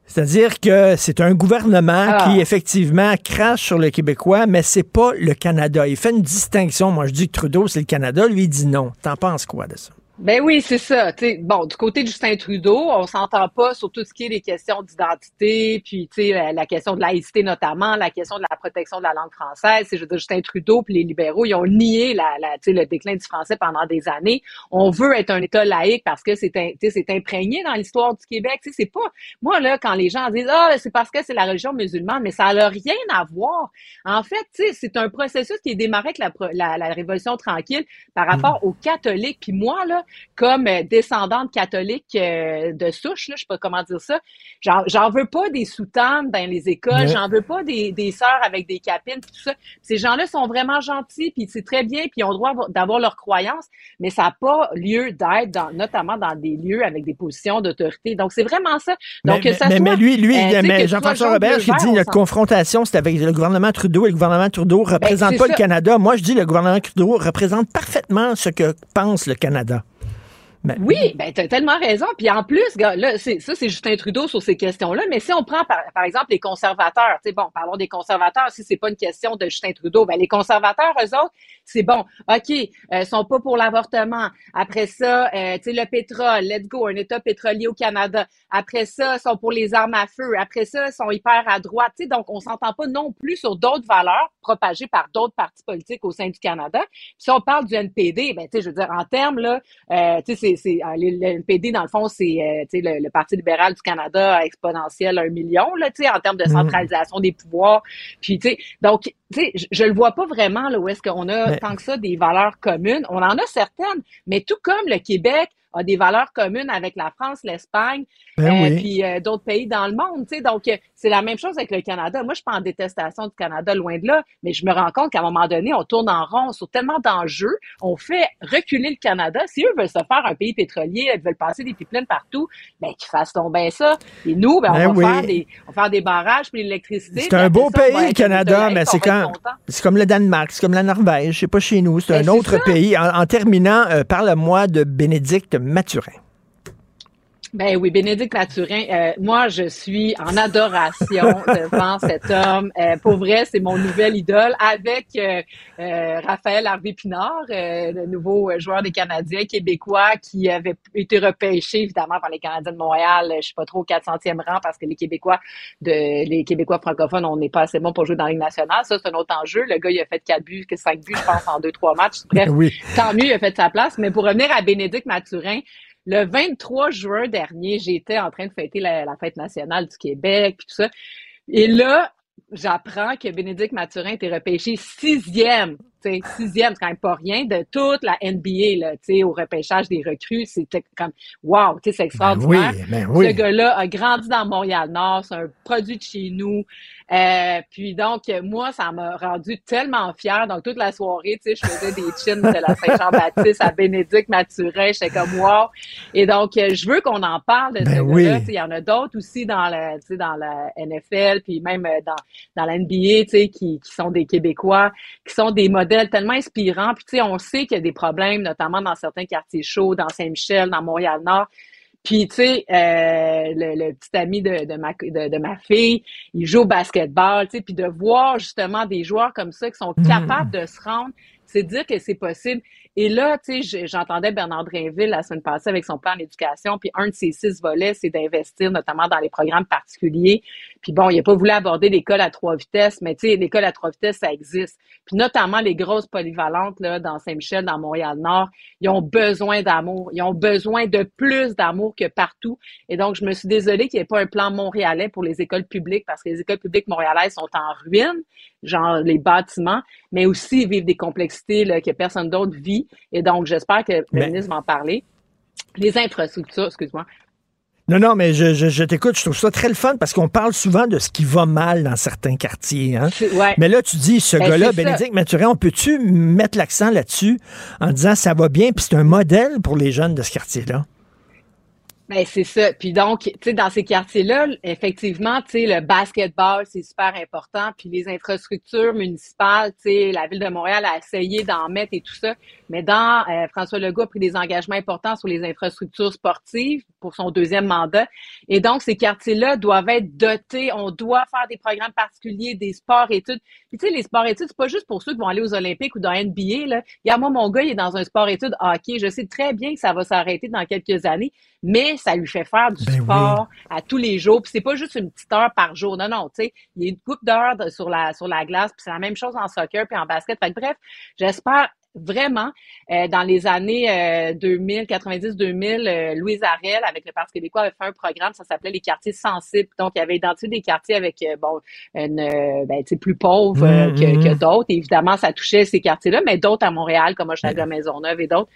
C'est-à-dire que c'est un gouvernement Ah. qui, effectivement, crache sur le Québécois, mais c'est pas le Canada. Il fait une distinction. Moi, je dis que Trudeau, c'est le Canada. Lui, il dit non. T'en penses quoi de ça? Ben oui, c'est ça. Bon, du côté de Justin Trudeau, on s'entend pas sur tout ce qui est les questions d'identité, puis tu sais, la, la question de laïcité notamment, la question de la protection de la langue française. Je veux dire, Justin Trudeau puis les libéraux, ils ont nié la, la, le déclin du français pendant des années. On veut être un État laïque parce que c'est, c'est imprégné dans l'histoire du Québec. C'est pas, moi là, quand les gens disent ah, c'est parce que c'est la religion musulmane, mais ça n'a rien à voir. En fait, c'est un processus qui est démarré avec la, la, la Révolution tranquille par rapport aux catholiques. Puis moi là, comme euh, descendante catholique euh, de souche, là, je sais pas comment dire ça, j'en veux pas des soutanes dans les écoles, j'en veux pas des, des sœurs avec des capines, tout ça. Ces gens-là sont vraiment gentils, puis c'est très bien, puis ils ont le droit d'avoir leurs croyances, mais ça n'a pas lieu d'être, dans, notamment dans des lieux avec des positions d'autorité. Donc, c'est vraiment ça. Donc, mais, que ça mais, soit, mais lui, lui, euh, Jean-François Robert, qui dit s'en- confrontation, c'est avec le gouvernement Trudeau et le gouvernement Trudeau représente c'est pas le. Canada. Moi, je dis le gouvernement Trudeau représente parfaitement ce que pense le Canada. Mais- Oui, ben t'as tellement raison. Puis en plus, là, ça, c'est Justin Trudeau sur ces questions-là. Mais si on prend par, par exemple les conservateurs, tu sais, bon, parlons des conservateurs. Si c'est pas une question de Justin Trudeau, ben les conservateurs, eux autres, c'est bon. Ok, euh, sont pas pour l'avortement. Après ça, euh, tu sais, le pétrole, let's go, un État pétrolier au Canada. Après ça, sont pour les armes à feu. Après ça, sont hyper à droite. Tu sais, donc on s'entend pas non plus sur d'autres valeurs propagées par d'autres partis politiques au sein du Canada. Puis si on parle du NPD, ben tu sais, je veux dire en termes là, euh, tu sais, c'est c'est euh, le NPD dans le fond, c'est euh, le, le Parti libéral du Canada exponentiel un million là, en termes de Mhm. centralisation des pouvoirs. Puis tu sais, donc tu sais, je, je le vois pas vraiment là où est-ce qu'on a Mais- tant que ça des valeurs communes. On en a certaines, mais tout comme le Québec a des valeurs communes avec la France, l'Espagne, Ben euh, oui. puis euh, d'autres pays dans le monde. tu sais. Donc, euh, c'est la même chose avec le Canada. Moi, je suis pas en détestation du Canada, loin de là, mais je me rends compte qu'à un moment donné, on tourne en rond sur tellement d'enjeux. On fait reculer le Canada. Si eux veulent se faire un pays pétrolier, ils veulent passer des pipelines partout, ben qu'ils fassent bien ça. Et nous, ben, Ben on, va oui. faire des, on va faire des barrages puis l'électricité. C'est un beau ça, pays, le Canada, mais c'est c'est comme le Danemark, c'est comme la Norvège, c'est pas chez nous, c'est Ben, un autre ça. pays. En, en terminant, euh, parle-moi de Bénédicte Mathurin. Ben oui, Bénédicte Mathurin, euh, moi je suis en adoration *laughs* devant cet homme. Euh, pour vrai, c'est mon nouvel idole avec euh, euh, Raphaël Harvey Pinard, euh, le nouveau joueur des Canadiens québécois qui avait été repêché évidemment par les Canadiens de Montréal. Je sais pas trop au 400e rang parce que les Québécois de les Québécois francophones, on n'est pas assez bons pour jouer dans la Ligue nationale. Ça c'est un autre enjeu. Le gars il a fait quatre buts, que cinq buts je pense en deux trois matchs. Bref, Oui. tant mieux, il a fait sa place. Mais pour revenir à Bénédicte Mathurin, le 23 juin dernier, j'étais en train de fêter la, fête nationale du Québec, puis tout ça. Et là, j'apprends que Bénédicte Mathurin était repêché sixième. Tu sais, Sixième, c'est quand même pas rien de toute la NBA là, tu sais, au repêchage des recrues. C'était comme wow, tu sais, c'est extraordinaire. oui, ben oui. Ce gars-là a grandi dans Montréal-Nord, c'est un produit de chez nous. Euh, puis donc, moi, ça m'a rendu tellement fière. Donc, toute la soirée, tu sais, je faisais des chins de la Saint-Jean-Baptiste à Bénédicte Mathurin. J'étais comme wow. Et donc, je veux qu'on en parle de ce Ben gars-là. oui. Sais, Il y en a d'autres aussi dans la, dans la NFL, puis même euh, dans, dans la NBA, tu sais, qui, qui sont des Québécois, qui sont des modèles tellement inspirants. Puis, tu sais, on sait qu'il y a des problèmes, notamment dans certains quartiers chauds, dans Saint-Michel, dans Montréal-Nord. Puis, tu sais, euh, le, le petit ami de, de, ma, de, de ma fille, il joue au basketball, tu sais, puis de voir justement des joueurs comme ça qui sont capables de se rendre, c'est dire que c'est possible. Et là, tu sais, je- j'entendais Bernard Drainville la semaine passée avec son plan d'éducation, puis un de ses six volets, c'est d'investir notamment dans les programmes particuliers. Puis bon, il n'a pas voulu aborder l'école à trois vitesses, mais tu sais, l'école à trois vitesses, ça existe. Puis notamment les grosses polyvalentes là, dans Saint-Michel, dans Montréal-Nord, ils ont besoin d'amour. Ils ont besoin de plus d'amour que partout. Et donc, je me suis désolée qu'il n'y ait pas un plan montréalais pour les écoles publiques parce que les écoles publiques montréalaises sont en ruine, genre les bâtiments, mais aussi ils vivent des complexités là, que personne d'autre vit. Et donc, j'espère que le ministre va en parler. Les infrastructures, excuse-moi. Non, non, mais je, je, je t'écoute, je trouve ça très le fun parce qu'on parle souvent de ce qui va mal dans certains quartiers. Hein? Ouais. Mais là, tu dis, ce Ben, gars-là. Bénédicte Mathurin, on peut-tu mettre l'accent là-dessus en disant ça va bien, puis c'est un modèle pour les jeunes de ce quartier-là? Ben, c'est ça. Puis donc, tu sais, dans ces quartiers-là, effectivement, tu sais, le basketball, c'est super important. Puis les infrastructures municipales, tu sais, la Ville de Montréal a essayé d'en mettre et tout ça. Mais dans, euh, François Legault a pris des engagements importants sur les infrastructures sportives pour son deuxième mandat. Et donc, ces quartiers-là doivent être dotés. On doit faire des programmes particuliers, des sports-études. Puis, tu sais, les sports-études, c'est pas juste pour ceux qui vont aller aux Olympiques ou dans NBA, là. Il y a moi, mon gars, il est dans un sport-études hockey. Je sais très bien que ça va s'arrêter dans quelques années, mais ça lui fait faire du Ben sport à tous les jours. Puis c'est pas juste une petite heure par jour. Non, non, tu sais, il y a une coupe d'heures de- sur la, sur la glace, puis c'est la même chose en soccer puis en basket. Fait que bref, j'espère vraiment, euh, dans les années euh, 2000, 90-2000, euh, Louise Arel, avec le Parti québécois, avait fait un programme, ça s'appelait les quartiers sensibles. Donc, il avait identifié des quartiers avec, euh, bon, une, euh, ben, tu sais, plus pauvres euh, que, que mhm. d'autres. Et évidemment, ça touchait ces quartiers-là, mais d'autres à Montréal, comme Hochelaga Maisonneuve et d'autres.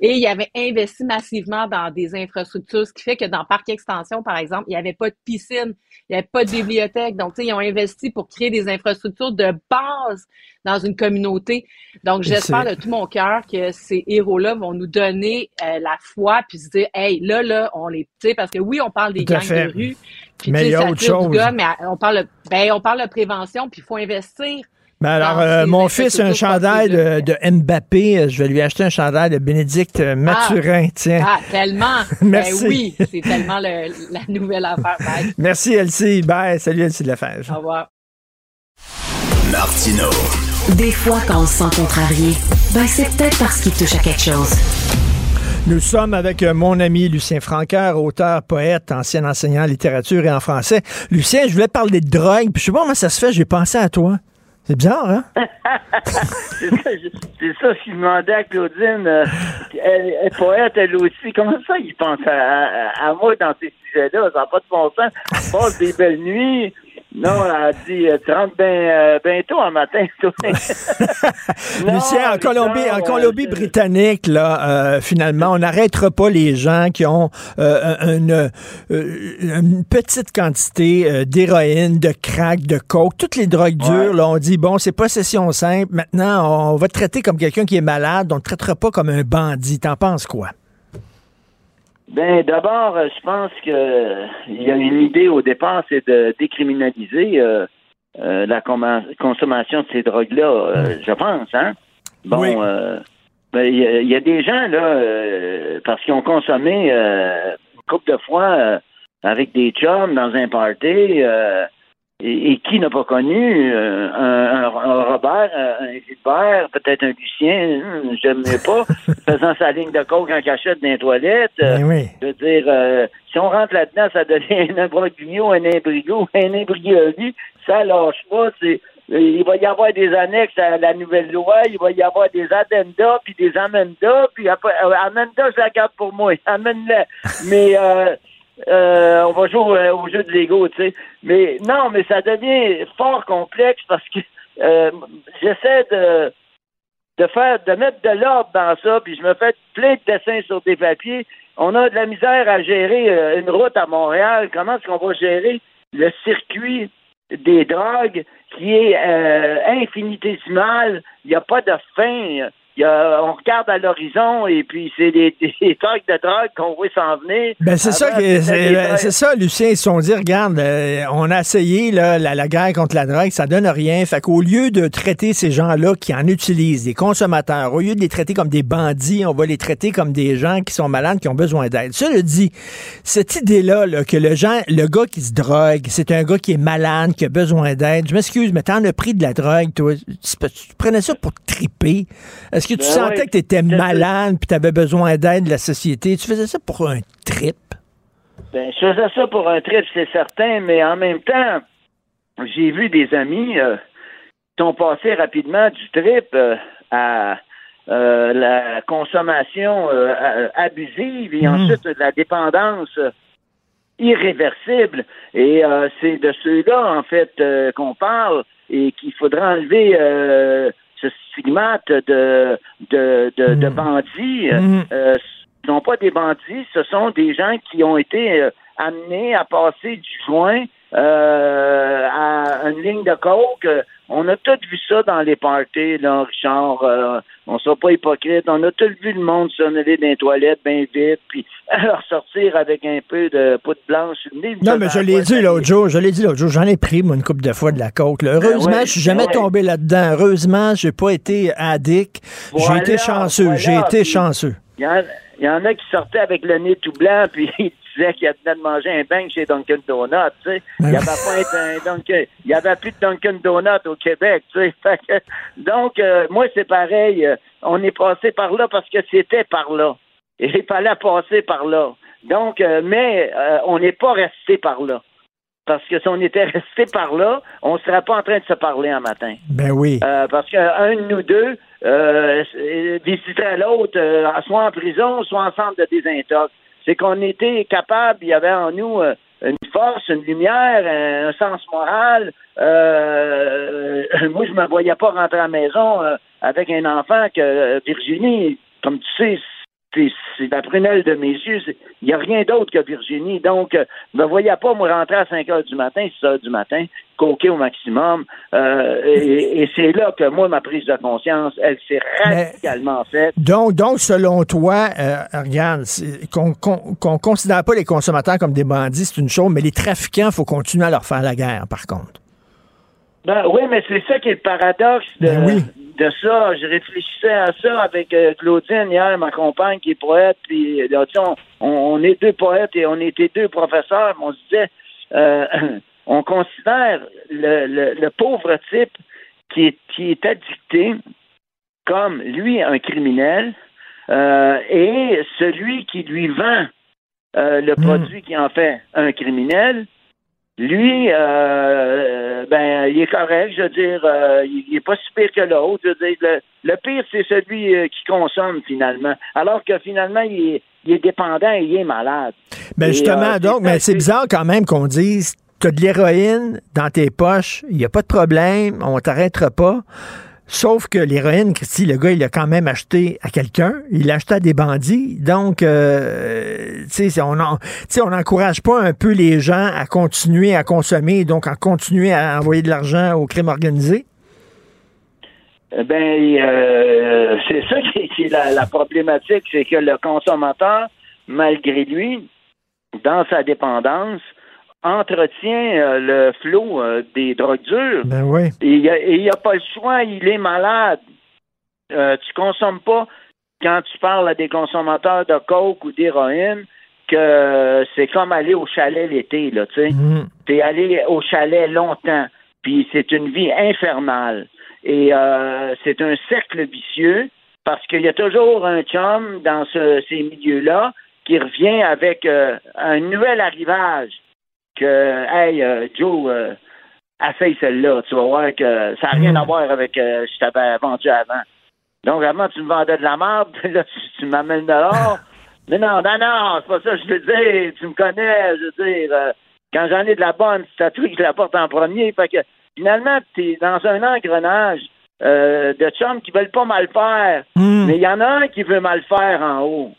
Et il avait investi massivement dans des infrastructures, ce qui fait que dans Parc Extension, par exemple, il n'y avait pas de piscine, il n'y avait pas de bibliothèque. Donc, tu sais, ils ont investi pour créer des infrastructures de base dans une communauté. Donc, j'espère de tout mon cœur que ces héros-là vont nous donner euh, la foi puis se dire, hey, là, là, on les, tu sais, parce que oui, on parle des gangs de rue, puis Mais il y a autre chose. gun, mais euh, on parle, ben, on parle de prévention, puis il faut investir. Ben alors, euh, mon fils a un chandail de, de Mbappé. Euh, Je vais lui acheter un chandail de Bénédicte euh, Mathurin. Tiens. Ah, tellement. *laughs* Merci. Ben oui, c'est tellement le- la nouvelle affaire. Bye. Merci, Elsie. Bye. Salut, Elsie Lefebvre. Au revoir. Martino. Des fois, quand on se sent contrarié, ben c'est peut-être parce qu'il touche à quelque chose. Nous sommes avec mon ami Lucien Francaire, auteur, poète, ancien enseignant en littérature et en français. Lucien, je voulais parler de drogue, puis je sais pas comment ça se fait, j'ai pensé à toi. C'est bizarre, hein? *laughs* c'est ça, ça, je demandais à Claudine, euh, elle, est poète, elle aussi, comment ça, il pense à, à- à moi dans ces sujets-là, ça n'a pas de bon sens. Passe des belles nuits, Non, elle a dit, euh, tu rentres bien euh, matin. Lucien, *laughs* en Colombie, en Colombie-Britannique, là, euh, finalement, on n'arrêtera pas les gens qui ont euh, une, euh, une petite quantité euh, d'héroïne, de crack, de coke, toutes les drogues dures. Là, on dit bon, c'est possession simple. Maintenant, on va te traiter comme quelqu'un qui est malade. On ne te traitera pas comme un bandit. T'en penses quoi? Ben, d'abord, euh, je pense que euh, il y a une idée au départ, c'est de décriminaliser euh, euh, la consommation de ces drogues-là. euh, je pense, hein. Bon, euh, ben, il y, a- il y a des gens là, euh, parce qu'ils ont consommé euh, une couple de fois euh, avec des chums dans un party. euh, et, et qui n'a pas connu euh, un, un- Robert, un Gilbert, peut-être un Lucien, hum, j'aime mieux pas, *laughs* faisant sa ligne de coke en cachette dans les toilettes. euh, Ben oui. je veux dire, euh, si on rentre là-dedans, ça devient *laughs* un imbroglio, un imbrigo, un imbrioli, ça lâche pas. C'est, euh, il va y avoir des annexes à la nouvelle loi, il va y avoir des addendas, puis des amendas, puis après, euh, amenda, je la garde pour moi, *laughs* amène-la. Mais euh, euh, on va jouer au, au jeu de Lego, tu sais. Mais non, mais ça devient fort complexe parce que euh, j'essaie de de faire de mettre de l'ordre dans ça, puis je me fais plein de dessins sur des papiers. On a de la misère à gérer euh, une route à Montréal. Comment est-ce qu'on va gérer le circuit des drogues qui est infinitésimal? Il n'y a pas de fin. Il y a- on regarde à l'horizon et puis c'est des, *laughs* des trucs de drogue qu'on voit s'en venir. Ben c'est ça, que- c'est ben, c'est ça, Lucien. Ils se sont dit, regarde, euh, on a essayé là, la, la guerre contre la drogue, ça donne rien. Fait qu'au lieu de traiter ces gens-là qui en utilisent, des consommateurs, au lieu de les traiter comme des bandits, on va les traiter comme des gens qui sont malades, qui ont besoin d'aide. Cela dit, cette idée-là, là, que le gens, le gars qui se drogue, c'est un gars qui est malade, qui a besoin d'aide. Je m'excuse, mais t'en as pris de la drogue, toi. Tu, tu prenais ça pour triper. Est-ce que tu Ben sentais ouais, que c'est ça. malade puis t'avais besoin d'aide de la société? Tu faisais ça pour un trip? Ben, je faisais ça pour un trip, c'est certain, mais en même temps, j'ai vu des amis euh, qui sont passés rapidement du trip euh, à euh, la consommation abusive et ensuite de la dépendance irréversible. Et c'est de ceux-là, en fait, qu'on parle et qu'il faudra enlever stigmate de, de, de, de bandits. Euh, ce ne sont pas des bandits, ce sont des gens qui ont été euh, amenés à passer du joint euh, à une ligne de coke. On a tous vu ça dans les parties, là, Richard. Euh, on ne sera pas hypocrite. On a tous vu le monde sonner dans les toilettes bien vite, puis *laughs* ressortir avec un peu de poudre blanche. Non, mais je l'ai dit l'autre jour, je l'ai dit l'autre jour, j'en ai pris, moi, une couple de fois de la coke. là. Heureusement, Ben ouais, je suis jamais ouais. tombé là-dedans. Heureusement, j'ai pas été addict. j'ai été chanceux, voilà, j'ai été puis- chanceux. Il y, en, il y en a qui sortaient avec le nez tout blanc, *laughs* puis ils disaient qu'ils venaient de manger un bang chez Dunkin' Donuts, tu sais. Il y avait pas un Dunkin', il y avait plus de Dunkin' Donuts au Québec, tu sais. *laughs* Que- donc, euh, moi, c'est pareil. euh, On est passé par là parce que c'était par là. Et il fallait passer par là. Donc, euh, mais euh, on n'est pas resté par là. Parce que si on était resté par là, on ne serait pas en train de se parler un matin. Ben oui. Euh, parce qu'un de nous deux euh, euh, visiterait l'autre, euh, soit en prison, soit en centre de désintox. C'est qu'on était capable, il y avait en nous euh, une force, une lumière, un, sens moral. Euh, euh, moi, je me voyais pas rentrer à la maison euh, avec un enfant que Virginie, comme tu sais, c'est la prunelle de mes yeux. Il n'y a rien d'autre que Virginie. Donc, euh, je me voyais pas, moi, rentrer à 5 heures du matin, 6 heures du matin, coquer au maximum. Euh, et et c'est là que, moi, ma prise de conscience, elle s'est radicalement faite. Donc, donc, selon toi, euh, regarde, c'est- qu'on qu'on qu'on considère pas les consommateurs comme des bandits, c'est une chose, mais les trafiquants, faut continuer à leur faire la guerre, par contre. Ben, oui, mais c'est ça qui est le paradoxe de, Ben de ça. Je réfléchissais à ça avec euh, Claudine hier, ma compagne qui est poète, puis là, on, on- est deux poètes et on était deux professeurs, mais on se disait, euh, *clears throat* on considère le, le- le pauvre type qui est, qui est addicté comme, lui, un criminel, euh, et celui qui lui vend euh, le produit qui en fait un criminel, lui, euh, ben, il est correct, je veux dire, euh, il, il est pas si pire que l'autre. Je veux dire, le, le pire, c'est celui euh, qui consomme finalement, alors que finalement, il est, il est dépendant et il est malade. Ben Et, justement, euh, donc, mais c'est bizarre quand même qu'on dise tu as de l'héroïne dans tes poches, il n'y a pas de problème, on t'arrêtera pas. Sauf que l'héroïne, Christy, le gars, il l'a quand même acheté à quelqu'un. Il l'a acheté à des bandits. Donc, euh, tu sais, on n'encourage pas un peu les gens à continuer à consommer, donc à continuer à envoyer de l'argent au crime organisé? Eh Ben, euh, c'est ça qui est, la problématique, c'est que le consommateur, malgré lui, dans sa dépendance, entretient euh, le flot euh, des drogues dures. Ben oui. Et il n'y a, pas le choix, il est malade. Euh, tu consommes pas quand tu parles à des consommateurs de coke ou d'héroïne que c'est comme aller au chalet l'été, là, tu sais. T'es allé au chalet longtemps, puis c'est une vie infernale. Et c'est un cercle vicieux parce qu'il y a toujours un chum dans ce- ces milieux-là qui revient avec euh, un nouvel arrivage que Hey euh, Joe, euh, essaye celle-là, tu vas voir que ça n'a rien à voir avec euh, que je t'avais vendu avant. Donc avant tu me vendais de la merde, *laughs* là tu, tu m'amènes de l'or. *laughs* Mais non, non, non, c'est pas ça que je veux dire. Tu me connais, je veux dire. euh, quand j'en ai de la bonne, c'est à toi qui la porte en premier. Fait que finalement, tu es dans un engrenage euh, de chums qui veulent pas mal faire. Mais il y en a un qui veut mal faire en haut.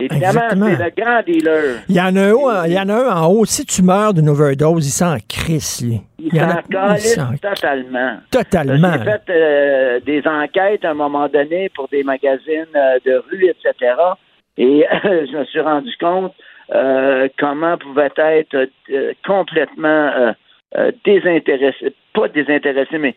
Évidemment, c'est le grand dealer. Il y en a un, haut- il y en a un en haut. Si tu meurs d'une overdose, il s'en crisse, lui. Il s'en il s'en- totalement. Totalement. J'ai fait euh, des enquêtes à un moment donné pour des magazines euh, de rue, etc. Et *laughs* je me suis rendu compte euh, comment pouvait être complètement désintéressé, pas désintéressé, mais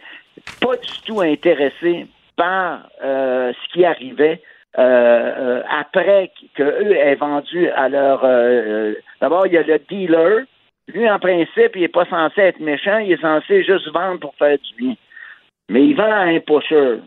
pas du tout intéressé par ce qui arrivait euh, euh, après qu'eux aient vendu à leur... euh, D'abord, il y a le dealer. Lui, en principe, il n'est pas censé être méchant, il est censé juste vendre pour faire du bien. Mais il vend à un pusher.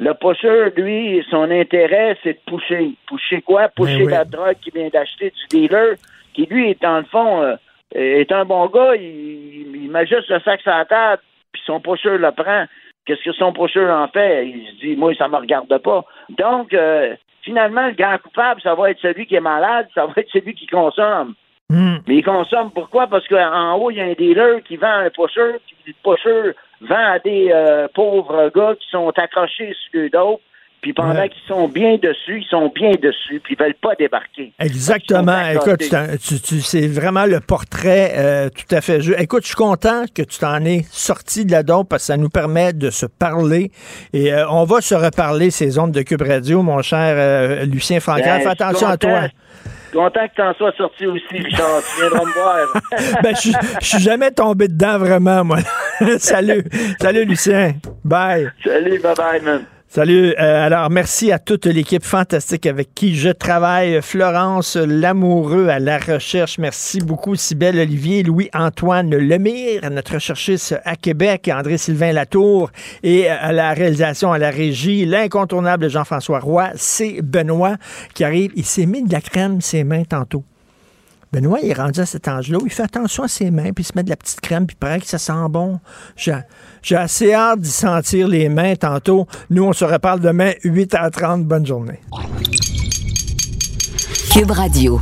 Le pusher, lui, son intérêt, c'est de pousser. Pousser quoi? Pousser oui. la drogue qu'il vient d'acheter du dealer, qui, lui, est dans le fond, est un bon gars, il, il met juste le sac sur la table, puis son pusher le prend. Qu'est-ce que son pusher en fait? Il se dit, moi, ça me regarde pas. Donc, euh, finalement, le grand coupable, ça va être celui qui est malade, ça va être celui qui consomme. Mais il consomme pourquoi? Parce qu'en haut, il y a un dealer qui vend un pusher, puis le pusher vend à des euh, pauvres gars qui sont accrochés sur dos, puis pendant Ouais. qu'ils sont bien dessus, ils sont bien dessus, puis ils veulent pas débarquer. Exactement. Écoute, tu, tu- c'est vraiment le portrait euh, tout à fait. juste. Écoute, je suis content que tu t'en aies sorti de la dope parce que ça nous permet de se parler. Et euh, on va se reparler ces ondes de Cube Radio, mon cher euh, Lucien Francaire. Ben, Fais attention à toi. Content que t'en sois sorti aussi, Richard. Tu viendras me voir. *laughs* ben, je je suis jamais tombé dedans vraiment, moi. *laughs* Salut. Salut, Lucien. Bye. Salut, bye bye, man. Salut. Euh, alors, merci à toute l'équipe fantastique avec qui je travaille. Florence Lamoureux à la recherche. Merci beaucoup. Sybelle Olivier, Louis-Antoine Lemire, notre recherchiste à Québec, André-Sylvain Latour et à la réalisation, à la régie, l'incontournable Jean-François Roy. C'est Benoît qui arrive. Il s'est mis de la crème ses mains tantôt. Benoît, il est rendu à cet âge-là où il fait attention à ses mains, puis il se met de la petite crème, puis il paraît que ça sent bon. J'ai assez hâte d'y sentir les mains tantôt. Nous, on se reparle demain, 8h30. Bonne journée. Cube Radio.